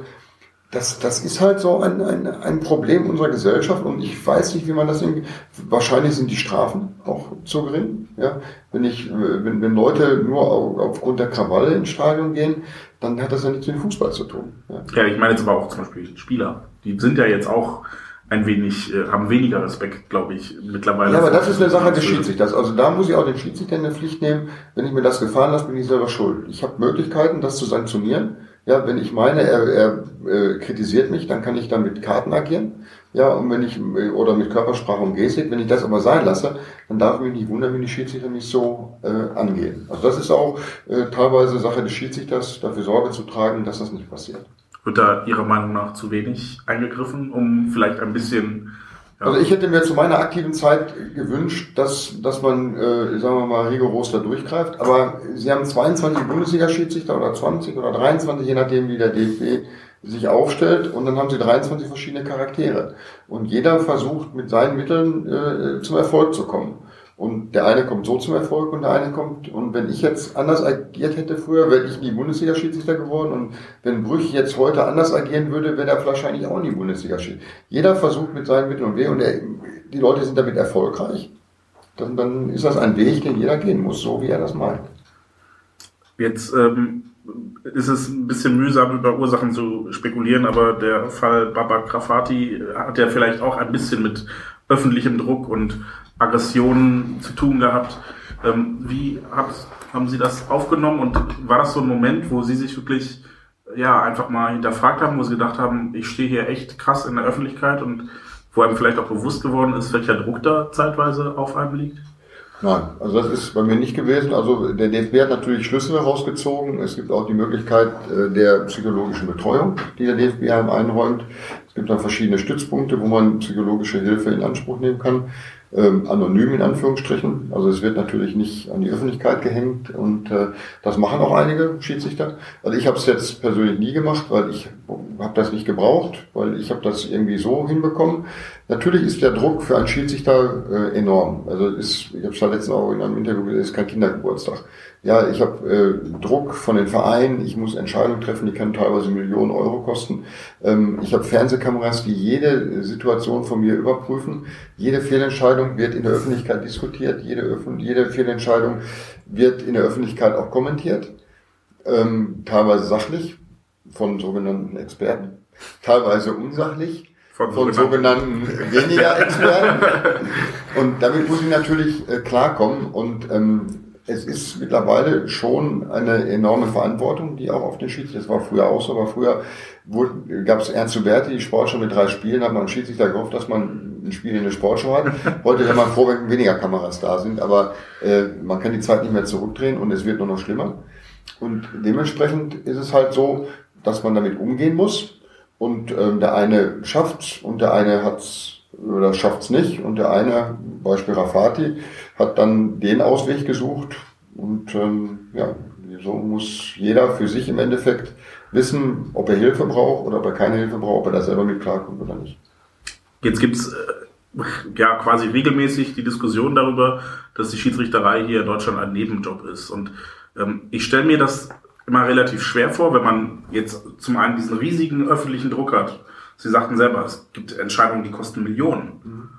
Das, das ist halt so ein, ein, ein Problem unserer Gesellschaft und ich weiß nicht, wie man das irgendwie, wahrscheinlich sind die Strafen auch zu gering, ja. Wenn ich, wenn, wenn Leute nur au- aufgrund der Krawalle ins Stadion gehen, dann hat das ja nichts mit Fußball zu tun. Ja. Ja, ich meine jetzt aber auch zum Beispiel Spieler. Die sind ja jetzt auch ein wenig, äh, haben weniger Respekt, glaube ich, mittlerweile. Ja, aber das ist eine Sache des Schiedsrichters. Also da muss ich auch den Schiedsrichter in der Pflicht nehmen. Wenn ich mir das gefallen lasse, bin ich selber schuld. Ich habe Möglichkeiten, das zu sanktionieren. Ja, wenn ich meine, er, er äh, kritisiert mich, dann kann ich dann mit Karten agieren. Ja, und wenn ich, äh, oder mit Körpersprache und Gestik, wenn ich das aber sein lasse, dann darf ich mich nicht wundern, wenn die Schiedsrichter mich so äh, angehen. Also das ist auch äh, teilweise Sache des Schiedsrichters, dafür Sorge zu tragen, dass das nicht passiert. Wird da Ihrer Meinung nach zu wenig eingegriffen, um vielleicht ein bisschen. Ja, Also ich hätte mir zu meiner aktiven Zeit gewünscht, dass, dass man, äh, sagen wir mal, rigoros da durchgreift. Aber sie haben 22 Bundesliga-Schiedsrichter oder 20 oder 23, je nachdem wie der DFB sich aufstellt. Und dann haben sie 23 verschiedene Charaktere. Und jeder versucht mit seinen Mitteln äh, zum Erfolg zu kommen. Und der eine kommt so zum Erfolg und der eine kommt, und wenn ich jetzt anders agiert hätte früher, wäre ich nie Bundesliga-Schiedsrichter geworden. Und wenn Brüch jetzt heute anders agieren würde, wäre er wahrscheinlich auch nie Bundesliga-Schiedsrichter. Jeder versucht mit seinen Mitteln und Wegen, und der, die Leute sind damit erfolgreich. Dann, dann ist das ein Weg, den jeder gehen muss, so wie er das meint. Jetzt ähm, ist es ein bisschen mühsam, über Ursachen zu spekulieren, aber der Fall Baba Grafati hat ja vielleicht auch ein bisschen mit öffentlichem Druck und Aggressionen zu tun gehabt. Ähm, wie hat, haben Sie das aufgenommen und war das so ein Moment, wo Sie sich wirklich ja einfach mal hinterfragt haben, wo Sie gedacht haben, ich stehe hier echt krass in der Öffentlichkeit und wo einem vielleicht auch bewusst geworden ist, welcher Druck da zeitweise auf einem liegt? Nein, also das ist bei mir nicht gewesen. Also der DFB hat natürlich Schlüssel herausgezogen. Es gibt auch die Möglichkeit äh, der psychologischen Betreuung, die der DFB einem einräumt. Es gibt dann verschiedene Stützpunkte, wo man psychologische Hilfe in Anspruch nehmen kann ähm, anonym in Anführungsstrichen. Also es wird natürlich nicht an die Öffentlichkeit gehängt und äh, das machen auch einige Schiedsrichter. Also ich habe es jetzt persönlich nie gemacht, weil ich habe das nicht gebraucht, weil ich habe das irgendwie so hinbekommen. Natürlich ist der Druck für einen Schiedsrichter äh, enorm. Also ist, ich habe es ja letztens auch in einem Interview gesagt, ist kein Kindergeburtstag. Ja, ich habe äh, Druck von den Vereinen, ich muss Entscheidungen treffen, die können teilweise Millionen Euro kosten. Ähm, ich habe Fernsehkameras, die jede Situation von mir überprüfen. Jede Fehlentscheidung wird in der Öffentlichkeit diskutiert, jede, jede Fehlentscheidung wird in der Öffentlichkeit auch kommentiert, ähm, teilweise sachlich von sogenannten Experten, teilweise unsachlich von, von sogenannten weniger Experten. <laughs> Und damit muss ich natürlich äh, klarkommen und ähm, es ist mittlerweile schon eine enorme Verantwortung, die auch auf den Schiedsrichter, das war früher auch so, aber früher gab es Ernst Huberti, die Sportschau mit drei Spielen, hat man einen Schiedsrichter gehofft, dass man ein Spiel in der Sportschau hat. <laughs> Heute wäre man froh, wenn weniger Kameras da sind, aber äh, man kann die Zeit nicht mehr zurückdrehen und es wird nur noch schlimmer. Und dementsprechend ist es halt so, dass man damit umgehen muss und ähm, der eine schafft's und der eine hat's oder schafft's nicht und der eine, Beispiel Rafati, hat dann den Ausweg gesucht und ähm, ja, so muss jeder für sich im Endeffekt wissen, ob er Hilfe braucht oder ob er keine Hilfe braucht, ob er da selber mit klarkommt oder nicht. Jetzt gibt's äh, ja quasi regelmäßig die Diskussion darüber, dass die Schiedsrichterei hier in Deutschland ein Nebenjob ist. Und ähm, ich stelle mir das immer relativ schwer vor, wenn man jetzt zum einen diesen riesigen öffentlichen Druck hat. Sie sagten selber, es gibt Entscheidungen, die kosten Millionen. Mhm.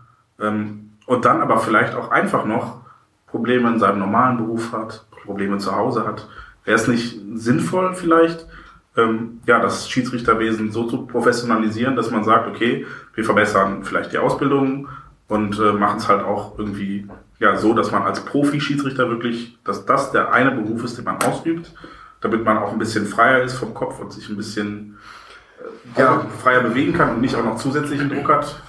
Ähm, und dann aber vielleicht auch einfach noch Probleme in seinem normalen Beruf hat, Probleme zu Hause hat. Wäre es nicht sinnvoll vielleicht, ähm, ja, das Schiedsrichterwesen so zu professionalisieren, dass man sagt, okay, wir verbessern vielleicht die Ausbildung und äh, machen es halt auch irgendwie ja so, dass man als Profi-Schiedsrichter wirklich, dass das der eine Beruf ist, den man ausübt, damit man auch ein bisschen freier ist vom Kopf und sich ein bisschen äh, ja, freier bewegen kann und nicht auch noch zusätzlichen Druck hat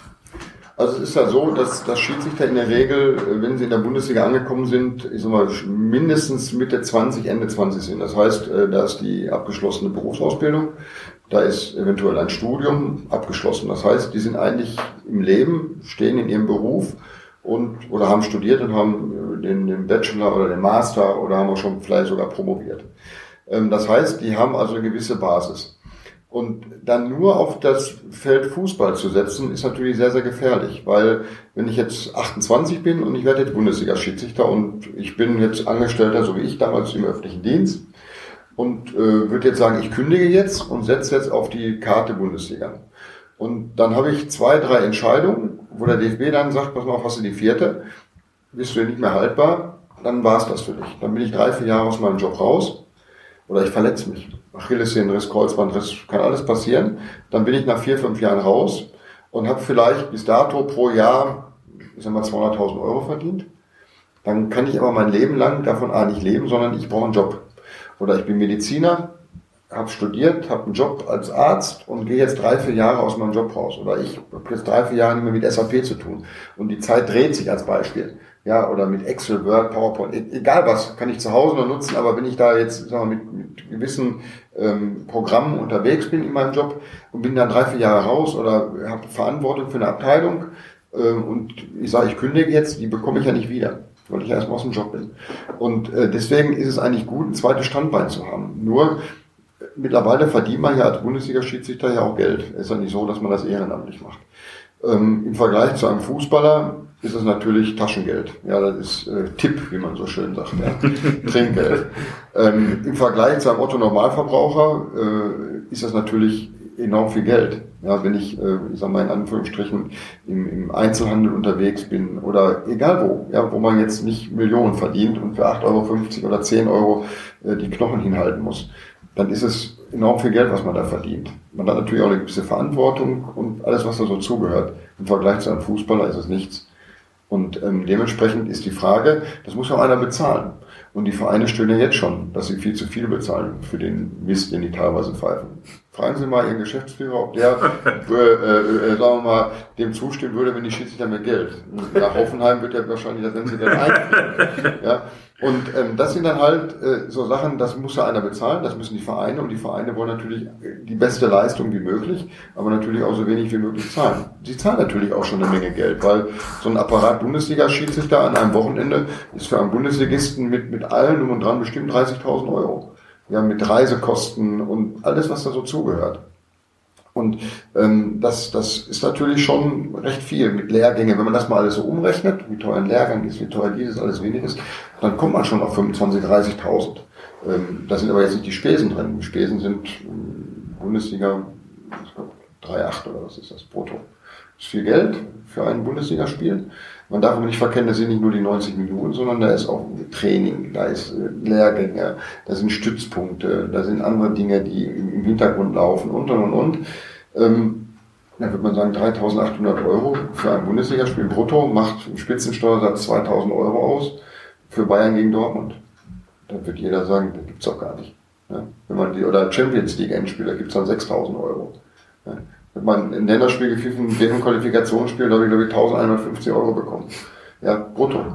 also es ist ja so, dass, dass Schiedsrichter in der Regel, äh, wenn sie in der Bundesliga angekommen sind, ich sag mal, mindestens Mitte 20, Ende 20 sind. Das heißt, äh, da ist die abgeschlossene Berufsausbildung, da ist eventuell ein Studium abgeschlossen. Das heißt, die sind eigentlich im Leben, stehen in ihrem Beruf und oder haben studiert und haben äh, den, den Bachelor oder den Master oder haben auch schon vielleicht sogar promoviert. Ähm, das heißt, die haben also eine gewisse Basis. Und dann nur auf das Feld Fußball zu setzen, ist natürlich sehr, sehr gefährlich, weil wenn ich jetzt 28 bin und ich werde jetzt Bundesliga-Schiedsrichter und ich bin jetzt Angestellter, so wie ich damals im öffentlichen Dienst, und äh, würde jetzt sagen, ich kündige jetzt und setze jetzt auf die Karte Bundesliga. Und dann habe ich zwei, drei Entscheidungen, wo der DFB dann sagt, pass mal auf, hast du die vierte, bist du nicht mehr haltbar, dann war es das für dich. Dann bin ich drei, vier Jahre aus meinem Job raus oder ich verletze mich. Achillessehnenriss, Kreuzbandriss, kann alles passieren. Dann bin ich nach vier, fünf Jahren raus und habe vielleicht bis dato pro Jahr, ich sag mal, 200.000 Euro verdient. Dann kann ich aber mein Leben lang davon A nicht leben, sondern ich brauche einen Job. Oder ich bin Mediziner, habe studiert, habe einen Job als Arzt und gehe jetzt drei, vier Jahre aus meinem Job raus. Oder ich habe jetzt drei, vier Jahre nicht mehr mit SAP zu tun. Und die Zeit dreht sich als Beispiel ja, oder mit Excel, Word, PowerPoint, e-, egal was, kann ich zu Hause noch nutzen, aber wenn ich da jetzt sagen wir, mit, mit gewissen ähm, Programmen unterwegs bin in meinem Job und bin dann drei, vier Jahre raus oder habe Verantwortung für eine Abteilung ähm, und ich sage, ich kündige jetzt, die bekomme ich ja nicht wieder, weil ich ja erstmal aus dem Job bin. Und äh, deswegen ist es eigentlich gut, ein zweites Standbein zu haben. Nur mittlerweile verdient man ja als Bundesliga-Schiedsrichter ja auch Geld. Es ist ja nicht so, dass man das ehrenamtlich macht. Ähm, Im Vergleich zu einem Fußballer ist es natürlich Taschengeld. Ja, das ist äh, Tipp, wie man so schön sagt. Ja. <laughs> Trinkgeld. Ähm, Im Vergleich zu einem Otto Normalverbraucher äh, ist das natürlich enorm viel Geld. Ja, wenn ich, äh, ich sag mal in Anführungsstrichen, im, im Einzelhandel unterwegs bin oder egal wo, ja, wo man jetzt nicht Millionen verdient und für 8,50 Euro oder 10 Euro äh, die Knochen hinhalten muss, dann ist es enorm viel Geld, was man da verdient. Man hat natürlich auch eine gewisse Verantwortung und alles, was da so zugehört. Im Vergleich zu einem Fußballer ist es nichts. Und ähm, dementsprechend ist die Frage, das muss auch einer bezahlen. Und die Vereine stöhnen ja jetzt schon, dass sie viel zu viel bezahlen für den Mist, den die teilweise pfeifen. Fragen Sie mal Ihren Geschäftsführer, ob der, <laughs> äh, äh, sagen wir mal, dem zustimmen würde, wenn die Schiedsrichter mehr Geld. Nach Hoffenheim wird er wahrscheinlich das Ganze dann <laughs> einführen. Ja? Und ähm, das sind dann halt äh, so Sachen, das muss ja einer bezahlen, das müssen die Vereine und die Vereine wollen natürlich die beste Leistung wie möglich, aber natürlich auch so wenig wie möglich zahlen. Sie zahlen natürlich auch schon eine Menge Geld, weil so ein Apparat Bundesliga-Schiedsrichter an einem Wochenende ist für einen Bundesligisten mit, mit allen um und dran bestimmt 30.000 Euro. Ja, mit Reisekosten und alles, was da so zugehört. Und ähm, das, das ist natürlich schon recht viel mit Lehrgänge. Wenn man das mal alles so umrechnet, wie teuer ein Lehrgang ist, wie teuer dieses alles wenig ist, dann kommt man schon auf 25.000, 30.000. Ähm, da sind aber jetzt nicht die Spesen drin. Die Spesen sind ähm, Bundesliga, ich glaube, 3,8 oder was ist das, brutto. Das ist viel Geld für ein Bundesligaspiel. Man darf aber nicht verkennen, das sind nicht nur die 90 Minuten, sondern da ist auch Training, da ist äh, Lehrgänge, da sind Stützpunkte, da sind andere Dinge, die im Hintergrund laufen und und und und. Ähm, dann würde man sagen, 3.800 Euro für ein Bundesligaspiel brutto macht im Spitzensteuersatz 2.000 Euro aus für Bayern gegen Dortmund. Dann wird jeder sagen, das gibt's doch gar nicht. Ja? Wenn man die, oder Champions League Endspiel, da gibt's dann 6.000 Euro. Ja? Wenn man ein Länderspiel gepfiffen, ein Qualifikationsspiel, da habe ich glaube ich 1150 Euro bekommen. Ja, brutto.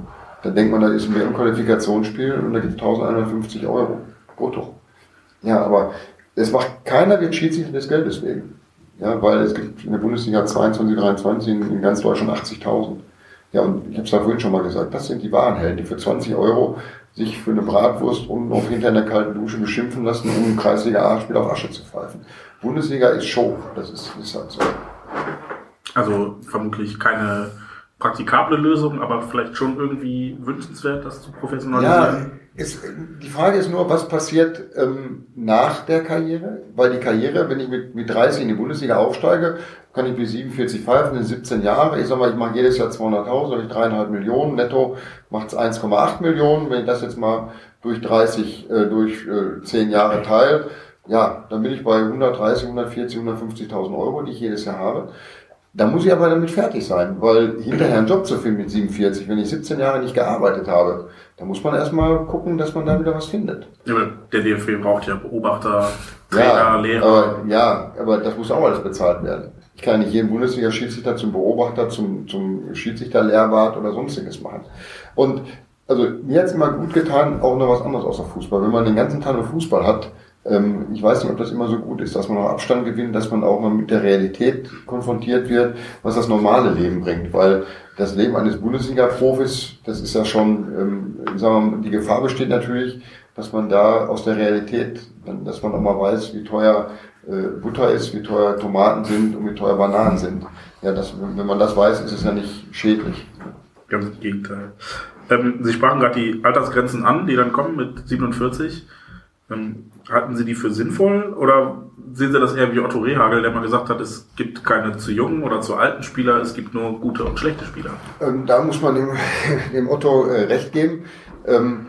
Dann denkt man, da ist ein Qualifikationsspiel und da gibt es 1150 Euro. Brutto. Ja, aber es macht keiner wird Schiedsrichter des Geldes wegen. Ja, weil es gibt in der Bundesliga 22, 23 in, ganz Deutschland 80.000. Ja, und ich habe es ja vorhin schon mal gesagt, das sind die wahren Helden, die für 20 Euro sich für eine Bratwurst und noch hinter einer kalten Dusche beschimpfen lassen, um im Kreisliga A-Spiel auf Asche zu pfeifen. Bundesliga ist Show, das ist, ist halt so. Also vermutlich keine praktikable Lösung, aber vielleicht schon irgendwie wünschenswert, das zu professionalisieren. Ja, es, die Frage ist nur, was passiert ähm, nach der Karriere? Weil die Karriere, wenn ich mit, mit 30 in die Bundesliga aufsteige, kann ich bis 47 pfeifen, in 17 Jahre. Ich sag mal, ich mache jedes Jahr 200.000, habe ich dreieinhalb Millionen, netto macht es 1,8 Millionen. Wenn ich das jetzt mal durch 30, äh, durch äh, 10 Jahre teile, ja, dann bin ich bei 130, 140, 150.000 Euro, die ich jedes Jahr habe. Da muss ich aber damit fertig sein, weil hinterher einen Job zu finden mit 47, wenn ich 17 Jahre nicht gearbeitet habe, da muss man erstmal gucken, dass man da wieder was findet. Ja, aber der DFB braucht ja Beobachter, Trainer, ja, Lehrer. Aber, ja, aber das muss auch alles bezahlt werden. Ich kann nicht jeden Bundesliga-Schiedsrichter zum Beobachter, zum, zum Schiedsrichter-Lehrbart oder sonstiges machen. Und also mir hat's immer gut getan, auch noch was anderes außer Fußball. Wenn man den ganzen Tag nur Fußball hat, ähm, ich weiß nicht, ob das immer so gut ist, dass man auch Abstand gewinnt, dass man auch mal mit der Realität konfrontiert wird, was das normale Leben bringt, weil das Leben eines Bundesliga-Profis, das ist ja schon, ähm, sagen wir mal, die Gefahr besteht natürlich, dass man da aus der Realität, dass man auch mal weiß, wie teuer äh, Butter ist, wie teuer Tomaten sind und wie teuer Bananen sind. Ja, das, wenn man das weiß, ist es ja nicht schädlich. Ganz im Gegenteil. Ähm, Sie sprachen gerade die Altersgrenzen an, die dann kommen mit 47. Ähm, halten Sie die für sinnvoll oder sehen Sie das eher wie Otto Rehagel, der mal gesagt hat, es gibt keine zu jungen oder zu alten Spieler, es gibt nur gute und schlechte Spieler? Ähm, da muss man dem, <laughs> dem Otto äh, recht geben. Ähm,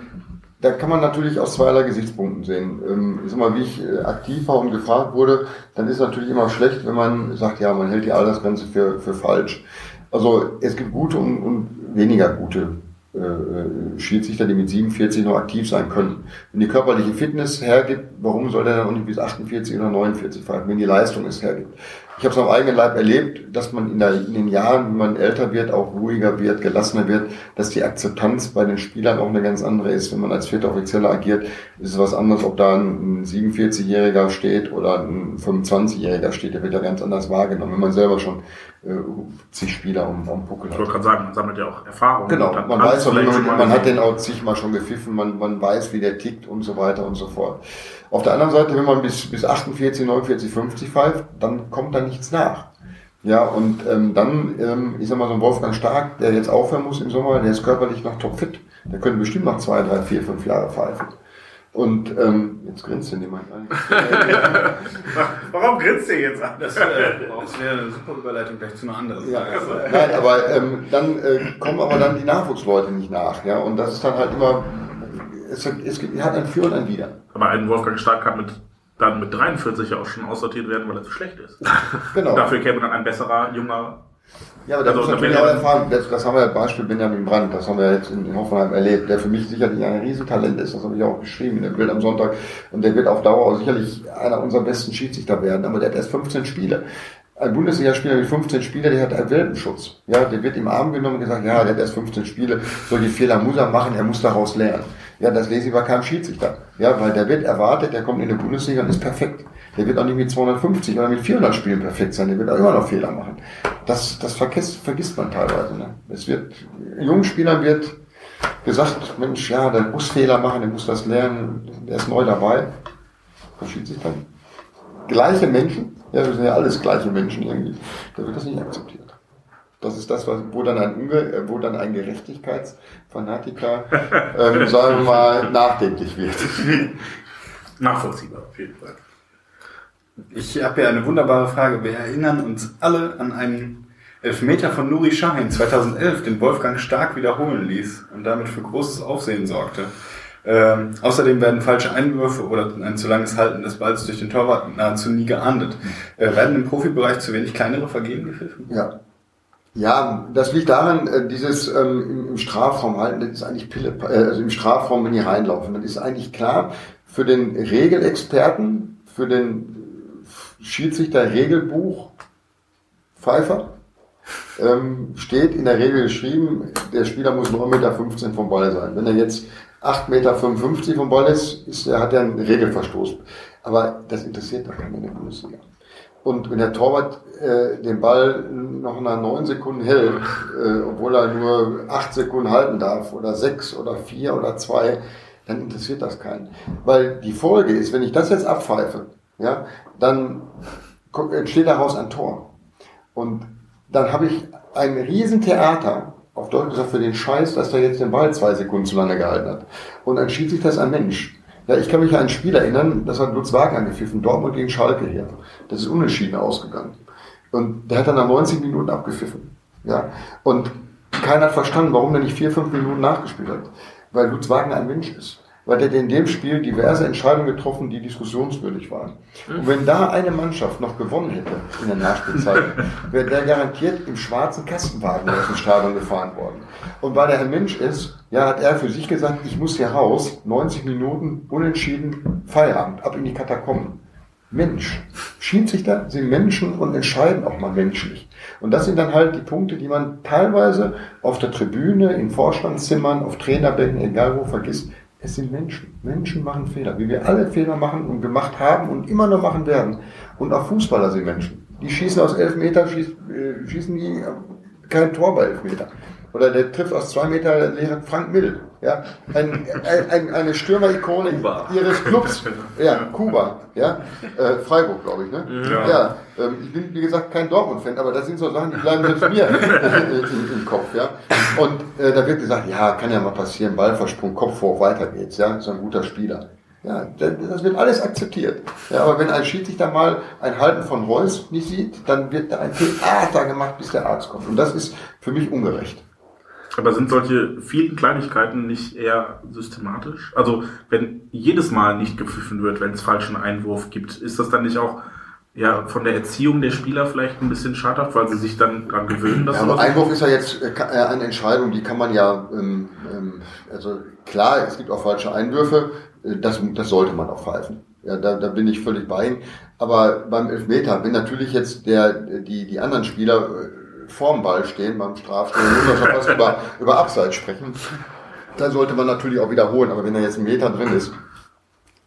da kann man natürlich aus zweierlei Gesichtspunkten sehen. Ähm, ich sag mal, wie ich äh, aktiv war und gefragt wurde, dann ist natürlich immer schlecht, wenn man sagt, ja, man hält die Altersgrenze für, für falsch. Also es gibt gute und, und weniger gute äh, Schiedsrichter, die mit 47 noch aktiv sein können. Wenn die körperliche Fitness hergibt, warum soll der dann nicht bis 48 oder 49 fahren, wenn die Leistung es hergibt? Ich habe es am eigenen Leib erlebt, dass man in, der, in, den Jahren, wenn man älter wird, auch ruhiger wird, gelassener wird, dass die Akzeptanz bei den Spielern auch eine ganz andere ist. Wenn man als vierter Offizieller agiert, ist es was anderes, ob da ein 47-Jähriger steht oder ein 25-Jähriger steht, der wird ja ganz anders wahrgenommen, wenn man selber schon äh, zig Spieler um, um Puckel hat. Ich wollte gerade sagen, man sammelt ja auch Erfahrung. Genau, man weiß, man, man hat den auch zigmal schon gepfiffen, man, man weiß, wie der tickt und so weiter und so fort. Auf der anderen Seite, wenn man bis, bis 48, 49, 50 pfeift, dann kommt da nichts nach. Ja, und ähm, dann, ähm, ich sag mal, so ein Wolfgang Stark, der jetzt aufhören muss im Sommer, der ist körperlich noch topfit. Der könnte bestimmt noch zwei, drei, vier, fünf Jahre pfeifen. Und ähm, jetzt grinst denn jemand eigentlich. <laughs> Warum grinst ihr jetzt an? Das, äh, das wäre eine super Überleitung gleich zu einer anderen ja, Nein, aber ähm, dann äh, kommen aber dann die Nachwuchsleute nicht nach. Ja, und das ist dann halt immer, es, es hat ein Für und ein Wider. Aber ein Wolfgang Stark kann mit, dann mit 43 ja auch schon aussortiert werden, weil er zu schlecht ist. <laughs> Genau. Und dafür käme dann ein besserer, junger Ja, aber das Also, muss natürlich auch ja- erfahren. Das, das haben wir Beispiel Benjamin Brandt, das haben wir jetzt in, in Hoffenheim erlebt, der für mich sicherlich ein Riesentalent ist, das habe ich auch geschrieben in dem Bild am Sonntag. Und der wird auf Dauer auch sicherlich einer unserer besten Schiedsrichter werden, aber der hat erst 15 Spiele. Ein Bundesligaspieler mit 15 Spiele, der hat einen Welpenschutz. Ja, der wird im Arm genommen und gesagt, ja, der hat erst 15 Spiele, solche Fehler muss er machen, er muss daraus lernen. Ja, das lese ich bei keinem Schiedsrichter. Ja, weil der wird erwartet, der kommt in die Bundesliga und ist perfekt. Der wird auch nicht mit 250 oder mit 400 Spielen perfekt sein, der wird auch immer noch Fehler machen. Das, das vergisst, vergisst man teilweise. Ne? Es wird, jungen Spielern wird gesagt, Mensch, ja, der muss Fehler machen, der muss das lernen, der ist neu dabei. Von Schiedsrichtern. Gleiche Menschen, ja, wir sind ja alles gleiche Menschen irgendwie, da wird das nicht akzeptiert. Das ist das, was, wo dann ein, Unge äh, wo dann ein Gerechtigkeitsfanatiker, ähm, <laughs> sagen wir mal, nachdenklich wird. <laughs> Nachvollziehbar, auf jeden Fall. Ich habe ja eine wunderbare Frage. Wir erinnern uns alle an einen Elfmeter von Nuri Sahin 2011, den Wolfgang Stark wiederholen ließ und damit für großes Aufsehen sorgte. Ähm, außerdem werden falsche Einwürfe oder ein zu langes Halten des Balls durch den Torwart nahezu nie geahndet. Äh, werden im Profibereich zu wenig kleinere Vergehen gepfiffen? Ja. Ja, das liegt daran, äh, dieses ähm, im- Strafraum halten, das ist eigentlich Pille, äh, also im Strafraum, wenn die reinlaufen, das ist eigentlich klar für den Regelexperten, für den Schiedsrichter Regelbuch Pfeifer, ähm, steht in der Regel geschrieben, der Spieler muss 9,15 Meter vom Ball sein. Wenn er jetzt 8,55 Meter vom Ball ist, ist er, hat er einen Regelverstoß. Aber das interessiert doch keinen in der Bundesliga. Und wenn der Torwart äh, den Ball noch nach neun Sekunden hält, äh, obwohl er nur acht Sekunden halten darf, oder sechs oder vier oder zwei, dann interessiert das keinen. Weil die Folge ist, wenn ich das jetzt abpfeife, ja, dann entsteht daraus ein Tor. Und dann habe ich ein Riesentheater, auf Deutsch gesagt, für den Scheiß, dass er jetzt den Ball zwei Sekunden zu lange gehalten hat. Und dann schießt sich das ein Mensch. Ja, ich kann mich an ein Spiel erinnern, das hat Lutz Wagner gepfiffen, Dortmund gegen Schalke hier. Das ist unentschieden ausgegangen. Und der hat dann nach 90 Minuten abgepfiffen. Ja. Und keiner hat verstanden, warum der nicht vier, fünf Minuten nachgespielt hat. Weil Lutz Wagner ein Mensch ist. Weil der in dem Spiel diverse Entscheidungen getroffen, die diskussionswürdig waren. Und wenn da eine Mannschaft noch gewonnen hätte in der Nachspielzeit, <laughs> wäre der garantiert im schwarzen Kastenwagen aus dem Stadion gefahren worden. Und weil er ein Mensch ist, ja, hat er für sich gesagt, ich muss hier raus, 90 Minuten unentschieden, Feierabend, ab in die Katakomben. Mensch. Schiedsrichter sind Menschen und entscheiden auch mal menschlich. Und das sind dann halt die Punkte, die man teilweise auf der Tribüne, in Vorstandszimmern, auf Trainerbänken, egal wo, vergisst. Es sind Menschen. Menschen machen Fehler, wie wir alle Fehler machen und gemacht haben und immer noch machen werden. Und auch Fußballer sind Menschen. Die schießen aus elf Meter, schieß, äh, schießen die äh, kein Tor bei elf Meter. Oder der trifft aus zwei Meter leeren Frank Mill. Ja? Ein, ein, ein, eine Stürmer-Ikone ihres Clubs. <laughs> Ja, Kuba. Ja? Äh, Freiburg, glaube ich. Ne? Ja. Ja, ähm, ich bin, wie gesagt, kein Dortmund-Fan, aber das sind so Sachen, die bleiben selbst mir <laughs> im, im Kopf. Ja? Und äh, da wird gesagt, ja, kann ja mal passieren, Ballversprung, Kopf hoch, weiter geht's. Ja? Ist ein guter Spieler. Ja, das das wird alles akzeptiert. Ja, aber wenn ein Schiedsrichter mal ein Halten von Reus nicht sieht, dann wird da ein Theater gemacht, bis der Arzt kommt. Und das ist für mich ungerecht. Aber sind solche vielen Kleinigkeiten nicht eher systematisch? Also, wenn jedes Mal nicht gepfiffen wird, wenn es falschen Einwurf gibt, ist das dann nicht auch ja, von der Erziehung der Spieler vielleicht ein bisschen schadhaft, weil sie sich dann daran gewöhnen, dass Ja, sowas- Einwurf ist ja jetzt äh, äh, eine Entscheidung, die kann man ja, ähm, ähm, also klar, es gibt auch falsche Einwürfe, äh, das, das sollte man auch pfeifen. Ja, da, da bin ich völlig bei Ihnen. Aber beim Elfmeter, wenn natürlich jetzt der, die, die anderen Spieler vorm Ball stehen, beim Strafspiel, muss man schon fast über, über Abseits sprechen, dann sollte man natürlich auch wiederholen. Aber wenn da jetzt ein Meter drin ist,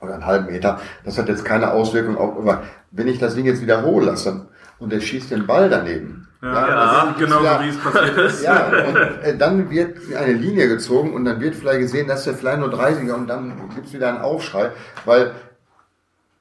oder einen halben Meter, das hat jetzt keine Auswirkung auf, aber wenn ich das Ding jetzt wiederholen lasse und der schießt den Ball daneben, Ja, dann ist genau ja- so wie es passiert ist. <laughs> ja, und äh, dann wird eine Linie gezogen und dann wird vielleicht gesehen, dass der vielleicht nur 30er und dann gibt's wieder einen Aufschrei, weil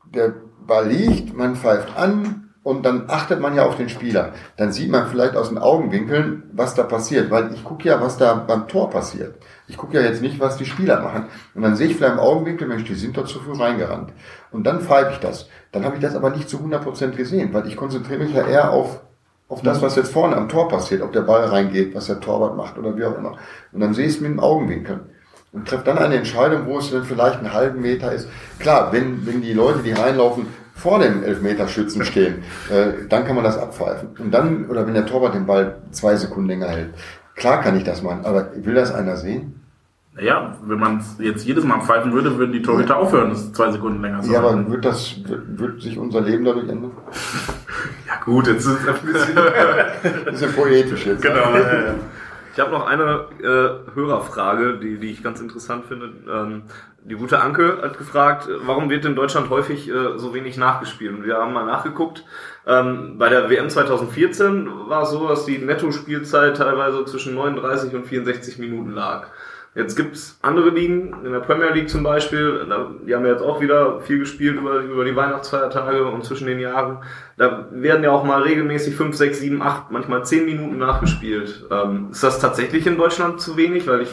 der Ball liegt, man pfeift an und dann achtet man ja auf den Spieler. Dann sieht man vielleicht aus den Augenwinkeln, was da passiert, weil ich gucke ja, was da beim Tor passiert. Ich gucke ja jetzt nicht, was die Spieler machen. Und dann sehe ich vielleicht im Augenwinkel, Mensch, die sind doch zu früh reingerannt. Und dann pfeife ich das. Dann habe ich das aber nicht zu 100% gesehen, weil ich konzentriere mich ja eher auf auf das, was jetzt vorne am Tor passiert, ob der Ball reingeht, was der Torwart macht oder wie auch immer. Und dann sehe ich es mit dem Augenwinkel und treffe dann eine Entscheidung, wo es dann vielleicht einen halben Meter ist. Klar, wenn, wenn die Leute, die reinlaufen, vor dem Elfmeterschützen stehen, äh, dann kann man das abpfeifen. Und dann, oder wenn der Torwart den Ball zwei Sekunden länger hält, klar kann ich das machen, aber will das einer sehen? Naja, wenn man es jetzt jedes Mal pfeifen würde, würden die Torhüter aufhören, das zwei Sekunden länger zu Ja, aber wird das, wird, sich unser Leben dadurch ändern? <laughs> Ja gut, jetzt ist es ein bisschen... Das <laughs> ist ja poetisch jetzt. genau, ja, ja. Ich habe noch eine äh, Hörerfrage, die, die ich ganz interessant finde. Ähm, die gute Anke hat gefragt, äh, warum wird in Deutschland häufig äh, so wenig nachgespielt? Und wir haben mal nachgeguckt. Ähm, bei der WM 2014 war es so, dass die Netto-Spielzeit teilweise zwischen 39 und 64 Minuten lag. Jetzt gibt's andere Ligen, in der Premier League zum Beispiel, da, die haben ja jetzt auch wieder viel gespielt über, über die Weihnachtsfeiertage und zwischen den Jahren. Da werden ja auch mal regelmäßig 5, 6, 7, 8, manchmal 10 Minuten nachgespielt. Ähm, ist das tatsächlich in Deutschland zu wenig? Weil ich,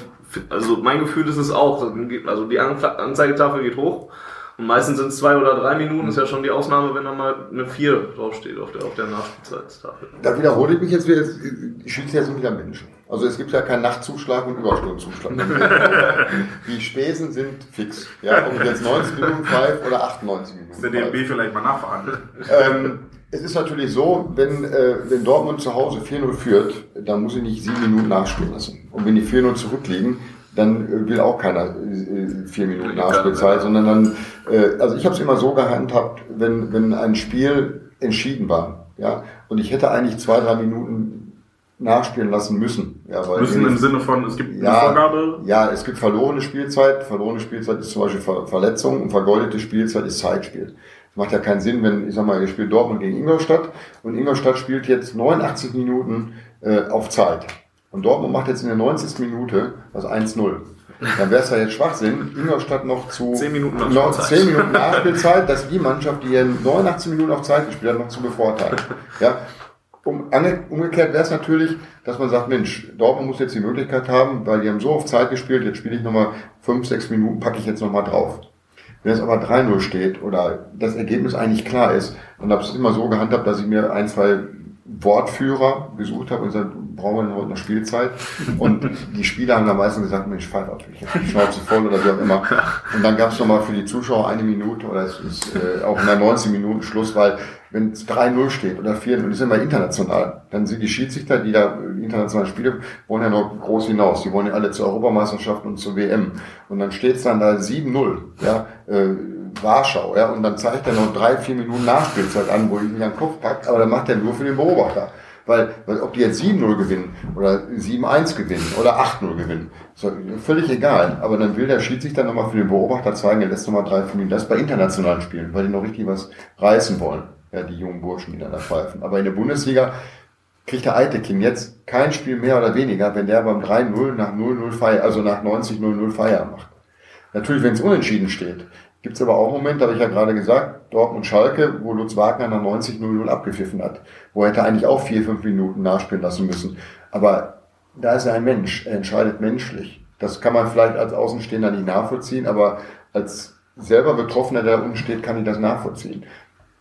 also mein Gefühl ist es auch. Also die An- Anzeigetafel geht hoch und meistens sind es zwei oder drei Minuten, ist ja schon die Ausnahme, wenn da mal eine 4 draufsteht auf der, auf der Nachspielzeitstafel. Da wiederhole ich mich jetzt wieder, die Schiedsrichter sind wieder Menschen. Also es gibt ja keinen Nachtzuschlag und Überstundenzuschlag. <laughs> die Spesen sind fix. Ja, ob jetzt 90 Minuten pfeife oder 98 Minuten. Der pfeife. DFB vielleicht mal nachverhandelt. Ähm, es ist natürlich so, wenn, äh, wenn Dortmund zu Hause 4-0 führt, dann muss ich nicht sieben Minuten nachspielen lassen. Und wenn die 4-0 zurückliegen, dann äh, will auch keiner äh, vier Minuten Nachspielzeit, sondern dann, äh, also ich habe es immer so gehandhabt, wenn, wenn ein Spiel entschieden war, ja, und ich hätte eigentlich zwei, drei Minuten nachspielen lassen müssen. Ja, Müssen im Sinne von, es gibt eine ja, Vorgabe. Ja, es gibt verlorene Spielzeit. Verlorene Spielzeit ist zum Beispiel Ver Verletzung und vergoldete Spielzeit ist Zeitspiel. Das macht ja keinen Sinn, wenn, ich sag mal, ihr spielt Dortmund gegen Ingolstadt und Ingolstadt spielt jetzt 89 Minuten äh, auf Zeit. Und Dortmund macht jetzt in der 90. Minute das 1-0. Dann wäre es ja jetzt Schwachsinn, Ingolstadt noch zu 10 Minuten noch Nachspielzeit. 10 Minuten Nachspielzeit, dass die Mannschaft, die ja 89 Minuten auf Zeit gespielt hat, noch zu bevorteilen. Ja, um, umgekehrt wäre es natürlich, dass man sagt, Mensch, Dortmund muss jetzt die Möglichkeit haben, weil die haben so auf Zeit gespielt, jetzt spiele ich nochmal 5, 6 Minuten, packe ich jetzt nochmal drauf. Wenn es aber 3-0 steht oder das Ergebnis eigentlich klar ist, dann habe ich es immer so gehandhabt, dass ich mir ein, zwei Wortführer gesucht habe und gesagt, brauchen wir heute noch Spielzeit? Und die Spieler haben dann meistens gesagt, Mensch, pfeif ab, ich habe die Schnauze voll oder wie auch immer. Und dann gab es nochmal für die Zuschauer eine Minute oder es ist äh, auch in der 90 Minuten Schluss, weil wenn es 3-0 steht oder 4 und das ist immer international, dann sind die Schiedsrichter, die da äh, internationale Spiele, wollen ja noch groß hinaus. Die wollen ja alle zur Europameisterschaft und zur WM. Und dann steht es dann da 7-0, ja, äh, Warschau, ja, und dann zeigt er noch drei, vier Minuten Nachspielzeit an, wo ich mich an den Kopf packt, aber dann macht er nur für den Beobachter. Weil, weil ob die jetzt 7-0 gewinnen oder 7-1 gewinnen oder 8-0 gewinnen, doch völlig egal. Aber dann will der Schiedsrichter nochmal für den Beobachter zeigen, er lässt nochmal drei, vier Minuten. Das bei internationalen Spielen, weil die noch richtig was reißen wollen. Ja, die jungen Burschen, die dann da pfeifen. Aber in der Bundesliga kriegt der Eitekin jetzt kein Spiel mehr oder weniger, wenn der beim 3-0 nach 0-0 Feier, also nach 90-0-0 Feier macht. Natürlich, wenn es unentschieden steht, gibt es aber auch Momente, habe ich ja gerade gesagt, Dortmund-Schalke, wo Lutz Wagner nach 90-0-0 abgepfiffen hat, wo er hätte eigentlich auch vier, fünf Minuten nachspielen lassen müssen. Aber da ist er ein Mensch, er entscheidet menschlich. Das kann man vielleicht als Außenstehender nicht nachvollziehen, aber als selber Betroffener, der da unten steht, kann ich das nachvollziehen.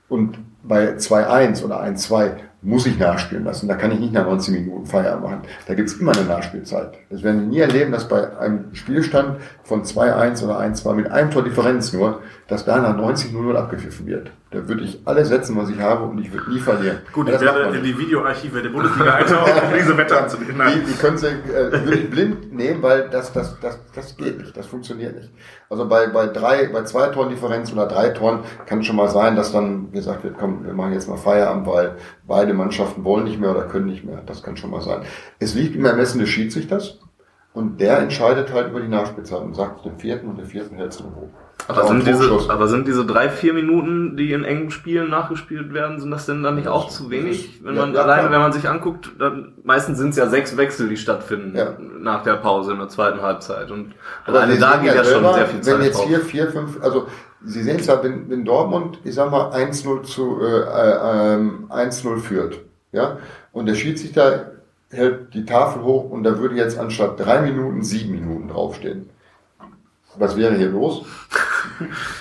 Und bei 2-1 oder 1-2 muss ich nachspielen lassen. Da kann ich nicht nach 90 Minuten Feierabend machen. Da gibt's immer eine Nachspielzeit. Das werden wir nie erleben, dass bei einem Spielstand von 2-1 oder 1-2 mit einem Tor Differenz nur, dass da nach 90 0 abgepfiffen wird. Da würde ich alles setzen, was ich habe und ich würde nie verlieren. Gut, Weil ich werde in die Videoarchive der Bundesliga eintauchen, um <laughs> diese Wette anzunehmen. Die, die können sie äh, würde ich blind nehmen, weil das, das, das, das geht nicht, das funktioniert nicht. Also bei, bei drei, bei zwei Toren Differenz oder drei Toren kann schon mal sein, dass dann gesagt wird, komm, wir machen jetzt mal Feierabend, weil beide Mannschaften wollen nicht mehr oder können nicht mehr. Das kann schon mal sein. Es liegt im Ermessen des Schiedsrichters und der entscheidet halt über die Nachspielzeit und sagt dem vierten und der vierten hältst du hoch. Aber sind, diese, aber sind diese drei, vier Minuten, die in engen Spielen nachgespielt werden, sind das denn dann nicht auch zu wenig? Wenn man ja, alleine, klar. wenn man sich anguckt, dann meistens sind es ja sechs Wechsel, die stattfinden Ja. nach der Pause in der zweiten Halbzeit. Und Aber alleine da geht ja schon selber, sehr viel Zeit Wenn jetzt drauf. hier vier, fünf, also Sie sehen es ja, wenn, wenn Dortmund, ich sag mal, 1-0 zu äh, äh, ähm, 1-0 führt, ja, und der Schiedsrichter hält die Tafel hoch und da würde jetzt anstatt drei Minuten sieben Minuten draufstehen. Was wäre hier los?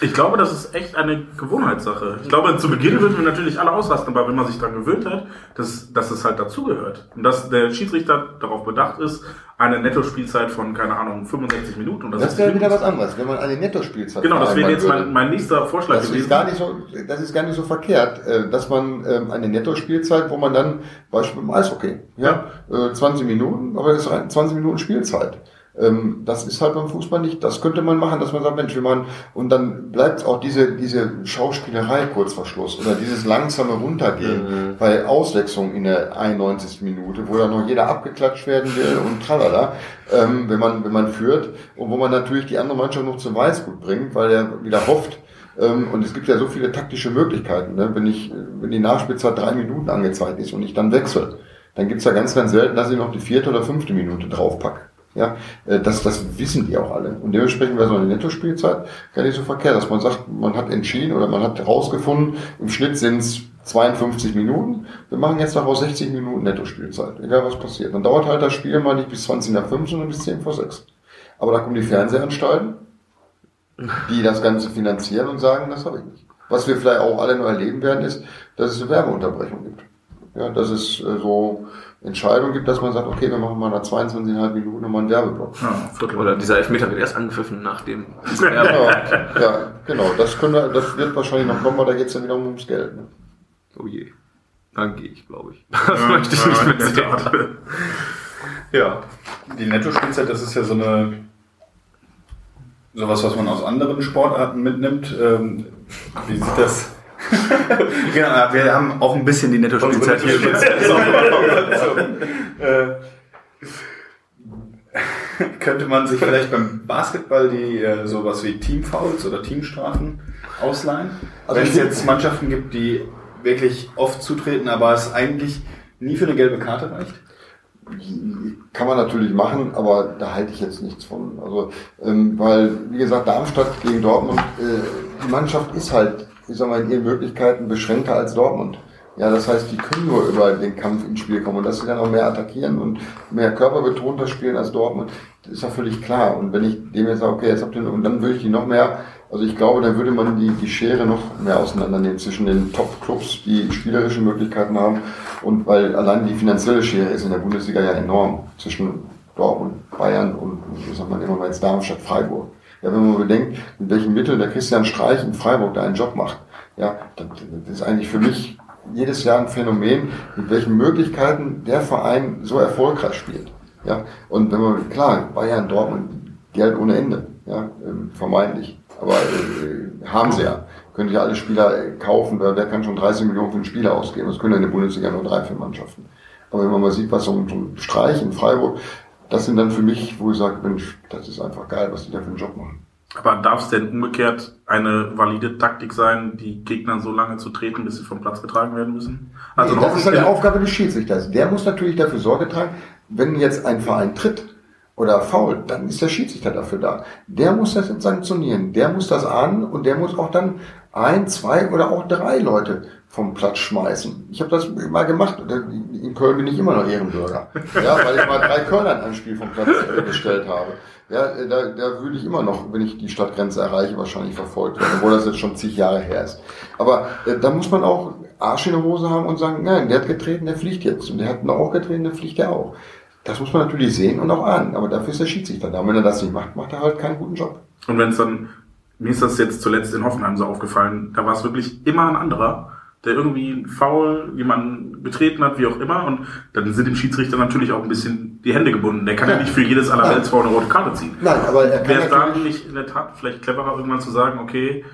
Ich glaube, das ist echt eine Gewohnheitssache. Ich glaube, zu Beginn würden wir natürlich alle ausrasten, aber wenn man sich daran gewöhnt hat, dass, dass es halt dazugehört. Und dass der Schiedsrichter darauf bedacht ist, eine Nettospielzeit von, keine Ahnung, 65 Minuten oder Das 60 wäre wieder was anderes, wenn man eine Nettospielzeit Genau, das wäre jetzt mein, mein nächster Vorschlag Das ist, gewesen. gar nicht so, das ist gar nicht so verkehrt, äh, dass man ähm, eine Nettospielzeit, wo man dann, Beispiel im Eishockey, ja, äh, 20 Minuten, aber das ist rein 20 Minuten Spielzeit. Ähm, Das ist halt beim Fußball nicht. Das könnte man machen, dass man sagt, Mensch, wir machen, und dann bleibt auch diese, diese Schauspielerei kurz vor Schluss oder dieses langsame Runtergehen bei Auswechslung in der 91. Minute, wo dann noch jeder abgeklatscht werden will und tralala, ähm, wenn man, wenn man führt und wo man natürlich die andere Mannschaft noch zum Weißgut bringt, weil er wieder hofft, ähm, und es gibt ja so viele taktische Möglichkeiten. Ne? Wenn ich, wenn die Nachspielzeit drei Minuten angezeigt ist und ich dann wechsle, dann gibt's ja ganz, ganz selten, dass ich noch die vierte oder fünfte Minute draufpack. Ja, äh, das, das wissen die auch alle. Und dementsprechend wäre so eine Nettospielzeit gar nicht so verkehrt, dass man sagt, man hat entschieden oder man hat herausgefunden, im Schnitt sind's 52 Minuten. Wir machen jetzt daraus 60 Minuten Nettospielzeit, egal was passiert. Dann dauert halt das Spiel mal nicht bis 20 nach 5, sondern bis 10 vor 6. Aber da kommen die Fernsehanstalten, die das Ganze finanzieren und sagen, das habe ich nicht. Was wir vielleicht auch alle nur erleben werden, ist, dass es eine Werbeunterbrechung gibt. Ja, dass es äh, so Entscheidungen gibt, dass man sagt, okay, wir machen mal nach 22,5 Minuten nochmal einen Werbeblock. Ja, Viertel. Oder dieser Elfmeter wird erst angepfiffen nach dem Ja, ja, genau, das, wir, das wird wahrscheinlich noch kommen, aber da geht es dann wieder ums Geld. Ne? Oh je. Dann gehe ich, glaube ich. <laughs> Das möchte ich nicht Ja, mitsehen. Ja, die Nettospielzeit, das ist ja so eine sowas, was man aus anderen Sportarten mitnimmt. Ähm, wie sieht das? <laughs> genau, wir haben auch ein bisschen die Nettospielzeit hier. äh, könnte man sich vielleicht beim Basketball die äh, sowas wie Teamfouls oder Teamstrafen ausleihen? Also Wenn es jetzt Mannschaften gibt, die wirklich oft zutreten, aber es eigentlich nie für eine gelbe Karte reicht? Kann man natürlich machen, aber da halte ich jetzt nichts von. Also, ähm, weil, wie gesagt, Darmstadt gegen Dortmund, äh, die Mannschaft ist halt, ich sag mal, in ihren Möglichkeiten beschränkter als Dortmund. Ja, das heißt, die können nur über den Kampf ins Spiel kommen und dass sie dann auch mehr attackieren und mehr körperbetonter spielen als Dortmund, das ist ja völlig klar. Und wenn ich dem jetzt sage, okay, jetzt habt ihr, und dann würde ich die noch mehr, also ich glaube, dann würde man die, die Schere noch mehr auseinandernehmen zwischen den Top-Clubs, die spielerische Möglichkeiten haben und weil allein die finanzielle Schere ist in der Bundesliga ja enorm zwischen Dortmund, Bayern und, ich sag mal, immer mal jetzt Darmstadt, Freiburg. Ja, wenn man bedenkt, mit welchen Mitteln der Christian Streich in Freiburg da einen Job macht, ja, das, ist eigentlich für mich jedes Jahr ein Phänomen, mit welchen Möglichkeiten der Verein so erfolgreich spielt. Ja, und wenn man, klar, Bayern, Dortmund, Geld ohne Ende, ja, ähm, vermeintlich. Aber äh, haben sie ja. Können ja alle Spieler äh, kaufen, wer, wer kann schon 30 Millionen für einen Spieler ausgeben? Das können ja in der Bundesliga nur drei, vier Mannschaften. Aber wenn man mal sieht, was so ein, so ein Streich in Freiburg, das sind dann für mich, wo ich sage, Mensch, das ist einfach geil, was die da für einen Job machen. Aber darf es denn umgekehrt eine valide Taktik sein, die Gegner so lange zu treten, bis sie vom Platz getragen werden müssen? Also nee, das ist halt die hoffentlich- Aufgabe des Schiedsrichters. Der muss natürlich dafür Sorge tragen, wenn jetzt ein Verein tritt oder fault, dann ist der Schiedsrichter dafür da. Der muss das sanktionieren. Der muss das ahnen und der muss auch dann ein, zwei oder auch drei Leute vom Platz schmeißen. Ich habe das mal gemacht. In Köln bin ich immer noch Ehrenbürger. Ja, weil ich mal drei Kölner in einem Spiel vom Platz äh, gestellt habe. Ja, äh, da, da würde ich immer noch, wenn ich die Stadtgrenze erreiche, wahrscheinlich verfolgt werden, obwohl das jetzt schon zig Jahre her ist. Aber äh, da muss man auch Arsch in der Hose haben und sagen, nein, der hat getreten, der fliegt jetzt. Und der hat noch auch getreten, der fliegt ja auch. Das muss man natürlich sehen und auch ahnen. Aber dafür ist der Schiedsrichter da. Und wenn er das nicht macht, macht er halt keinen guten Job. Und wenn es dann, mir ist das jetzt zuletzt in Hoffenheim so aufgefallen, da war es wirklich immer ein anderer, der irgendwie faul jemanden betreten hat, wie auch immer. Und dann sind dem Schiedsrichter natürlich auch ein bisschen die Hände gebunden. Der kann ja, Ja. nicht für jedes allerwelts vor eine rote Karte ziehen. Nein, aber er kann Wäre es da natürlich... nicht in der Tat vielleicht cleverer, irgendwann zu sagen, okay,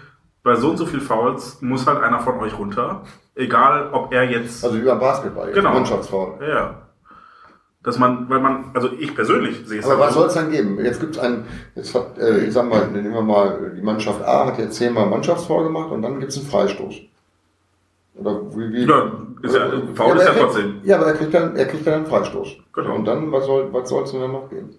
bei so und so viel Fouls muss halt einer von euch runter. Egal, ob er jetzt. Also wie beim Basketball, Genau. Mannschaftsfoul. ja. Dass man, weil man, also ich persönlich sehe es Aber was so. soll es dann geben? Jetzt gibt's einen, jetzt hat, äh, ich sag mal, nehmen wir mal, die Mannschaft A hat jetzt zehnmal Mannschaftsfoul gemacht und dann gibt's einen Freistoß. Oder wie, wie Ja, ist ja, faul aber ist er ja trotzdem. Ja, aber er kriegt dann, er kriegt dann einen Freistoß. Genau. Und dann, was soll, was soll's denn dann noch geben?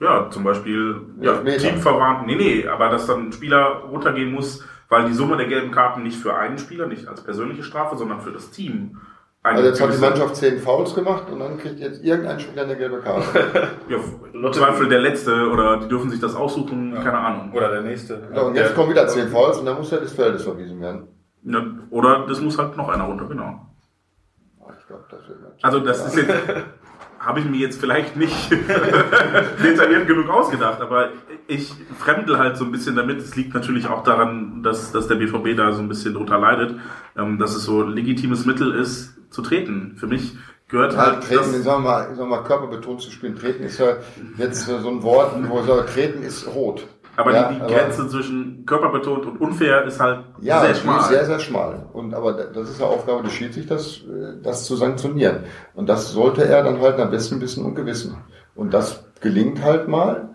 Ja, zum Beispiel ja, Elfmeter. Teamverwandt. Nee, nee, aber dass dann ein Spieler runtergehen muss, weil die Summe der gelben Karten nicht für einen Spieler, nicht als persönliche Strafe, sondern für das Team Also jetzt hat die Mannschaft zehn Fouls gemacht und dann kriegt jetzt irgendein Spieler eine gelbe Karte. <laughs> Ja, im Zweifel der Letzte oder die dürfen sich das aussuchen, keine Ahnung. Oder der nächste. Ja, und jetzt kommen wieder zehn Fouls und dann muss er des Feldes verwiesen werden. Ja, oder das muss halt noch einer runter, genau. Ah, Ich glaube, das wird Also das ist jetzt, <laughs> habe ich mir jetzt vielleicht nicht <laughs> detailliert genug ausgedacht, aber ich fremdel halt so ein bisschen damit. Es liegt natürlich auch daran, dass, dass der BVB da so ein bisschen drunter leidet, ähm, dass es so ein legitimes Mittel ist, zu treten. Für mich gehört Halt, halt treten, das, sagen wir mal, sagen wir mal, körperbetont zu spielen. Treten ist ja jetzt so ein Wort, wo ich sage, treten ist rot. Aber Ja, die, die aber- Grenze zwischen körperbetont und unfair ist halt Ja, sehr schmal. ist sehr, sehr schmal. Und, aber das ist ja Aufgabe des Schiedsrichters, äh, das zu sanktionieren. Und das sollte er dann halt am besten wissen und gewissen. Und das gelingt halt mal,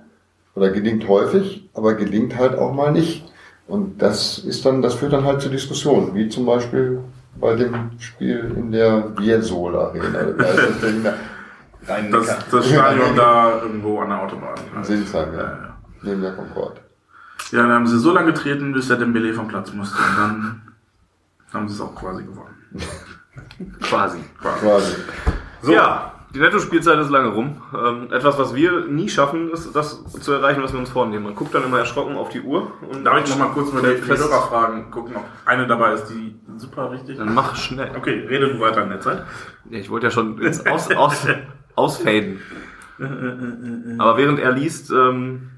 oder gelingt häufig, aber gelingt halt auch mal nicht. Und das ist dann, das führt dann halt zu Diskussionen, wie zum Beispiel bei dem Spiel in der Viesol Arena. Das das, Stadion <laughs> da irgendwo an der Autobahn. in Sinsheim, Ja, ja, ja. Neben der Concorde. Ja, dann haben sie so lange getreten, bis der Dembele vom Platz musste. Und dann haben sie es auch quasi gewonnen. <laughs> Quasi. Quasi. So. Ja, die Netto-Spielzeit ist lange rum. Ähm, etwas, was wir nie schaffen, ist das zu erreichen, was wir uns vornehmen. Man guckt dann immer erschrocken auf die Uhr und Darf ich noch mal kurz mit der Fest- Hörerfragen gucken, ob eine dabei ist, die super richtig Dann mach schnell. Okay, rede du weiter in der Zeit. Ja, ich wollte ja schon ins aus, aus, ausfaden. <laughs> Aber während er liest, ähm,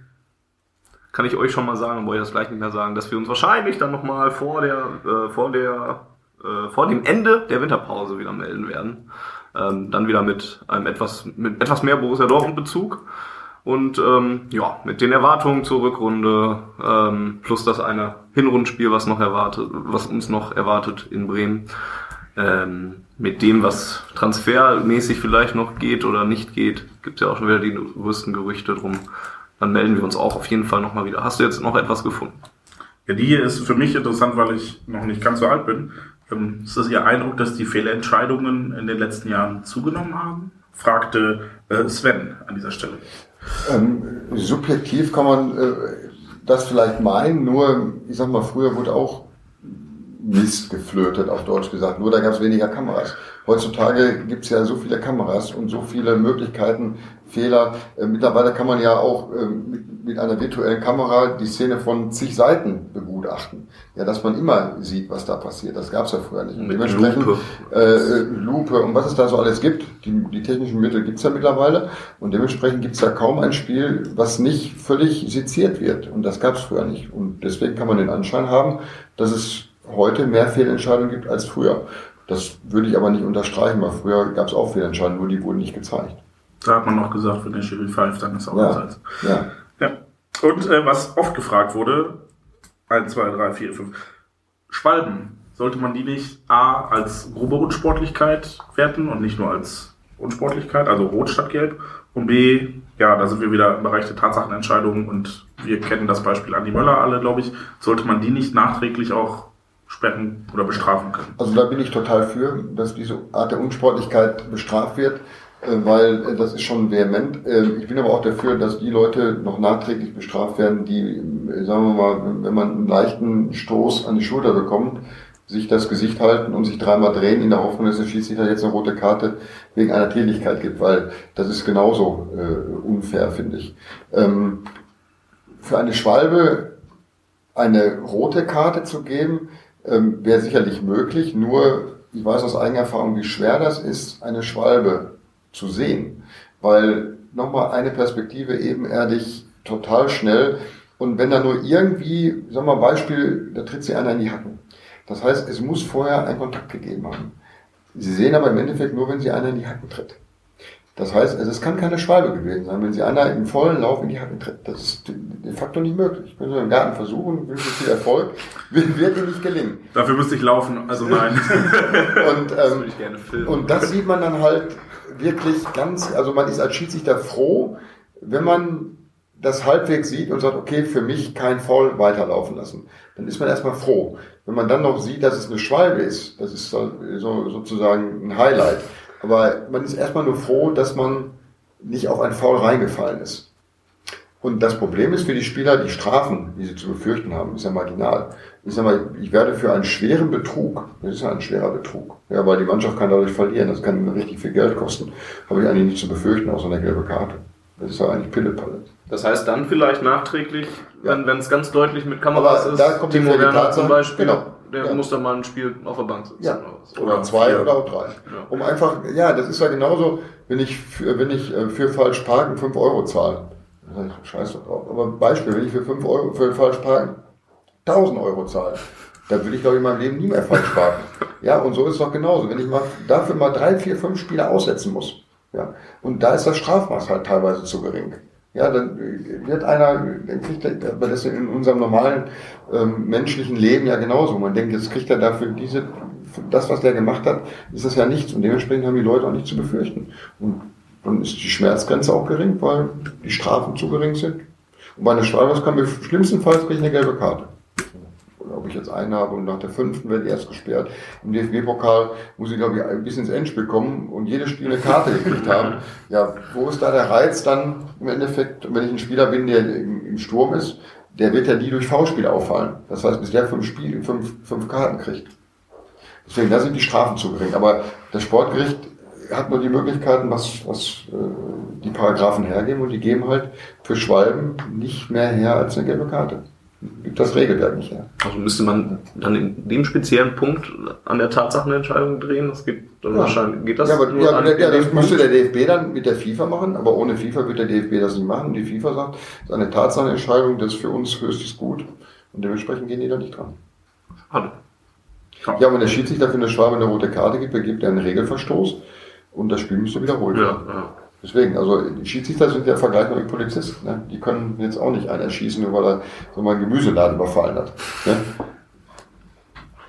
kann ich euch schon mal sagen, wollte ich das gleich nicht mehr sagen, dass wir uns wahrscheinlich dann nochmal vor der, äh, vor der, äh, vor dem Ende der Winterpause wieder melden werden. Ähm, dann wieder mit einem etwas, mit etwas mehr Borussia Dortmund Bezug. Und ähm, ja, mit den Erwartungen zur Rückrunde, ähm, plus das eine Hinrundspiel, was noch erwartet, was uns noch erwartet in Bremen ähm, mit dem, was transfermäßig vielleicht noch geht oder nicht geht, gibt es ja auch schon wieder die größten Gerüchte drum. Dann melden wir uns auch auf jeden Fall nochmal wieder. Hast du jetzt noch etwas gefunden? Ja, die hier ist für mich interessant, weil ich noch nicht ganz so alt bin. Ähm, ist das Ihr Eindruck, dass die Fehlentscheidungen in den letzten Jahren zugenommen haben? Fragte äh, Sven an dieser Stelle. Ähm, subjektiv kann man äh, das vielleicht meinen, nur, ich sag mal, früher wurde auch Mist geflötet, auf Deutsch gesagt. Nur da gab es weniger Kameras. Heutzutage gibt es ja so viele Kameras und so viele Möglichkeiten, Fehler. Äh, mittlerweile kann man ja auch äh, mit, mit einer virtuellen Kamera die Szene von zig Seiten begutachten. Ja, dass man immer sieht, was da passiert. Das gab es ja früher nicht. Und Mit dementsprechend Lupe. äh, Lupe und was es da so alles gibt. Die, die technischen Mittel gibt's ja mittlerweile und dementsprechend gibt's ja kaum ein Spiel, was nicht völlig seziert wird und das gab's früher nicht. Und deswegen kann man den Anschein haben, dass es heute mehr Fehlentscheidungen gibt als früher. Das würde ich aber nicht unterstreichen, weil früher gab's auch Fehlentscheidungen, nur die wurden nicht gezeigt. Da hat man noch gesagt, wenn der Schiri pfeift, dann ist auch Ja, abseits. ja. Ja. Und äh, was oft gefragt wurde, 1, 2, 3, 4, 5, Schwalben. Sollte man die nicht A als grobe Unsportlichkeit werten und nicht nur als Unsportlichkeit, also rot statt gelb? Und B, ja, da sind wir wieder im Bereich der Tatsachenentscheidungen und wir kennen das Beispiel Andi Möller alle, glaube ich. Sollte man die nicht nachträglich auch sperren oder bestrafen können? Also da bin ich total für, dass diese Art der Unsportlichkeit bestraft wird, weil äh, das ist schon vehement. Äh, Ich bin aber auch dafür, dass die Leute noch nachträglich bestraft werden, die, äh, sagen wir mal, wenn man einen leichten Stoß an die Schulter bekommt, sich das Gesicht halten und sich dreimal drehen in der Hoffnung, dass der Schiedsrichter jetzt eine rote Karte wegen einer Tätigkeit gibt, weil das ist genauso äh, unfair, finde ich. Ähm, für eine Schwalbe eine rote Karte zu geben, ähm, wäre sicherlich möglich, nur ich weiß aus eigener Erfahrung, wie schwer das ist, eine Schwalbe zu sehen, weil nochmal eine Perspektive ebenerdig total schnell und wenn da nur irgendwie, sagen wir mal Beispiel, da tritt sie einer in die Hacken. Das heißt, es muss vorher einen Kontakt gegeben haben. Sie sehen aber im Endeffekt nur, wenn sie einer in die Hacken tritt. Das heißt, also es kann keine Schwalbe gewesen sein, wenn sie einer im vollen Lauf in die Hacken tritt. Das ist de facto nicht möglich. Können Sie im Garten versuchen, wünsche viel Erfolg, wird wird Ihnen nicht gelingen. Dafür müsste ich laufen, also nein. <laughs> Und, ähm, ich gerne filmen. und das sieht man dann halt wirklich ganz, also man ist als Schiedsrichter froh, wenn man das halbwegs sieht und sagt, okay, für mich kein Foul weiterlaufen lassen. Dann ist man erstmal froh. Wenn man dann noch sieht, dass es eine Schwalbe ist, das ist so, so, sozusagen ein Highlight. Aber man ist erstmal nur froh, dass man nicht auf ein Foul reingefallen ist. Und das Problem ist für die Spieler, die Strafen, die sie zu befürchten haben, ist ja marginal. ich sag mal, ich werde für einen schweren Betrug, das ist ja ein schwerer Betrug, ja, weil die Mannschaft kann dadurch verlieren, das kann richtig viel Geld kosten, habe ich eigentlich nicht zu befürchten, außer eine gelbe Karte. Das ist ja eigentlich Pillepalle. Das heißt dann vielleicht nachträglich, wenn wenn es ganz deutlich mit Kameras Aber ist, da kommt Timo Werner zum Beispiel, genau. der Ja. muss dann mal ein Spiel auf der Bank sitzen. Ja, oder oder zwei vier. oder auch drei. Ja. Um einfach, ja, das ist ja genauso, wenn ich für, wenn ich äh, für falsch parken 5 Euro zahle. Da sag ich, Scheiß drauf. Aber Beispiel, wenn ich für 5 Euro für falsch parken 1000 Euro zahle, dann will ich, glaube ich, in meinem Leben nie mehr falsch parken. Ja, und so ist es doch genauso. Wenn ich mal dafür mal drei, vier, fünf Spiele aussetzen muss, ja, und da ist das Strafmaß halt teilweise zu gering. Ja, dann äh, wird einer, dann kriegt er, aber das ist in unserem normalen ähm, menschlichen Leben ja genauso. Man denkt, jetzt kriegt er dafür diese, das, was der gemacht hat, ist das ja nichts. Und dementsprechend haben die Leute auch nichts zu befürchten. Und dann ist die Schmerzgrenze auch gering, weil die Strafen zu gering sind. Und bei einer Strafe kann mir schlimmstenfalls kriege ich eine gelbe Karte. Oder ob ich jetzt einen habe und nach der fünften werde ich erst gesperrt. Im DFB-Pokal muss ich, glaube ich, bis ins Endspiel kommen und jedes Spiel eine Karte gekriegt haben. Ja, wo ist da der Reiz dann im Endeffekt, wenn ich ein Spieler bin, der im, Sturm ist, der wird ja nie durch V-Spiel auffallen. Das heißt, bis der fünf Spiele, fünf, fünf Karten kriegt. Deswegen, da sind die Strafen zu gering. Aber das Sportgericht hat nur die Möglichkeiten, was, was äh, die Paragraphen hergeben und die geben halt für Schwalben nicht mehr her als eine gelbe Karte. Gibt das Regelwerk nicht her. Also müsste man dann in dem speziellen Punkt an der Tatsachenentscheidung drehen? Das geht dann Ja. wahrscheinlich, geht das ja, aber, nur ja, an ja, dem das müsste Punkt? der DFB dann mit der FIFA machen, aber ohne FIFA wird der DFB das nicht machen. Die FIFA sagt, das ist eine Tatsachenentscheidung, das ist für uns höchstes Gut und dementsprechend gehen die da nicht dran. Schade. Ja, wenn der Schiedsrichter für eine Schwabe eine rote Karte gibt, dann gibt er einen Regelverstoß und das Spiel müsste wiederholt Ja, werden. ja. Deswegen, also die Schiedsrichter sind ja vergleichbar mit Polizisten. Ne? Die können jetzt auch nicht einen erschießen, nur weil er so mal einen Gemüseladen überfallen hat. Ne?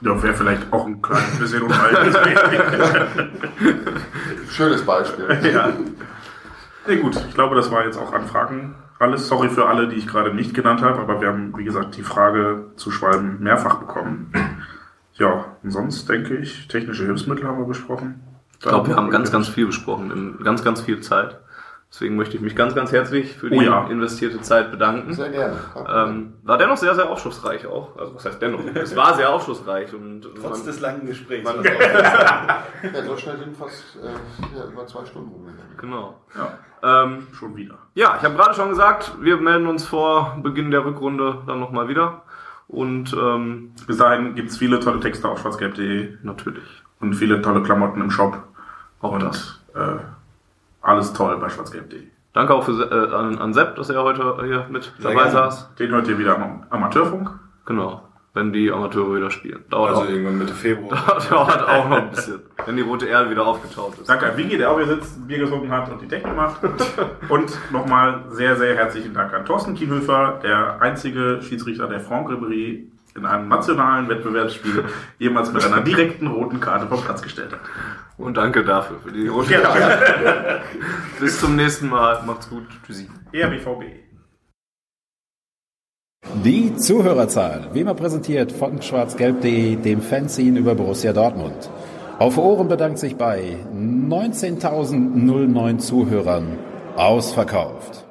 Ja, wäre vielleicht auch ein kleines bisschen unheimlich. <laughs> Schönes Beispiel. ja. Nee, gut, ich glaube, das war jetzt auch Anfragen. Alles sorry für alle, die ich gerade nicht genannt habe, aber wir haben, wie gesagt, die Frage zu Schwalben mehrfach bekommen. Ja, und sonst denke ich, technische Hilfsmittel haben wir besprochen. Ich glaube, wir haben ganz, ganz viel besprochen, in ganz, ganz viel Zeit. Deswegen möchte ich mich ganz, ganz herzlich für die Oh ja. investierte Zeit bedanken. Sehr gerne. Ähm, war dennoch sehr, sehr aufschlussreich auch. Also was heißt dennoch? <laughs> Es war sehr aufschlussreich und Trotz man, des langen Gesprächs. man, <laughs> Ja, so schnell sind fast äh, ja, über zwei Stunden rumgegangen. genau. Ja, Ähm, schon wieder. ja, ich habe gerade schon gesagt, wir melden uns vor Beginn der Rückrunde dann nochmal wieder. Und ähm, Bis dahin gibt es viele tolle Texte auf schwarzgelb.de natürlich. und viele tolle Klamotten im Shop. Auch und das. Äh, alles toll bei schwarzgelb.de. Danke auch für, äh, an, an Sepp, dass er heute hier mit Sehr dabei gerne. saß. Den hört ihr wieder am Amateurfunk. Genau. Wenn die Amateure wieder spielen. Dauert, Also auch, irgendwann Mitte Februar. <laughs> dauert auch noch ein bisschen. Wenn die rote Erde wieder aufgetaucht ist. Danke an Vicky, der auch hier sitzt, ein Bier getrunken hat und die Technik macht. <laughs> Und nochmal sehr, sehr herzlichen Dank an Thorsten Kienhöfer, der einzige Schiedsrichter der Franck Ribéry in einem nationalen Wettbewerbsspiel <laughs> jemals mit einer direkten roten Karte vom Platz gestellt hat. Und danke dafür, für die rote Ja, <laughs> Bis zum nächsten Mal. Macht's gut. Tschüssi. ERBVB. Die Zuhörerzahl, wie immer präsentiert von schwarzgelb.de, dem Fanzine über Borussia Dortmund. Auf Ohren bedankt sich bei 19.009 Zuhörern ausverkauft.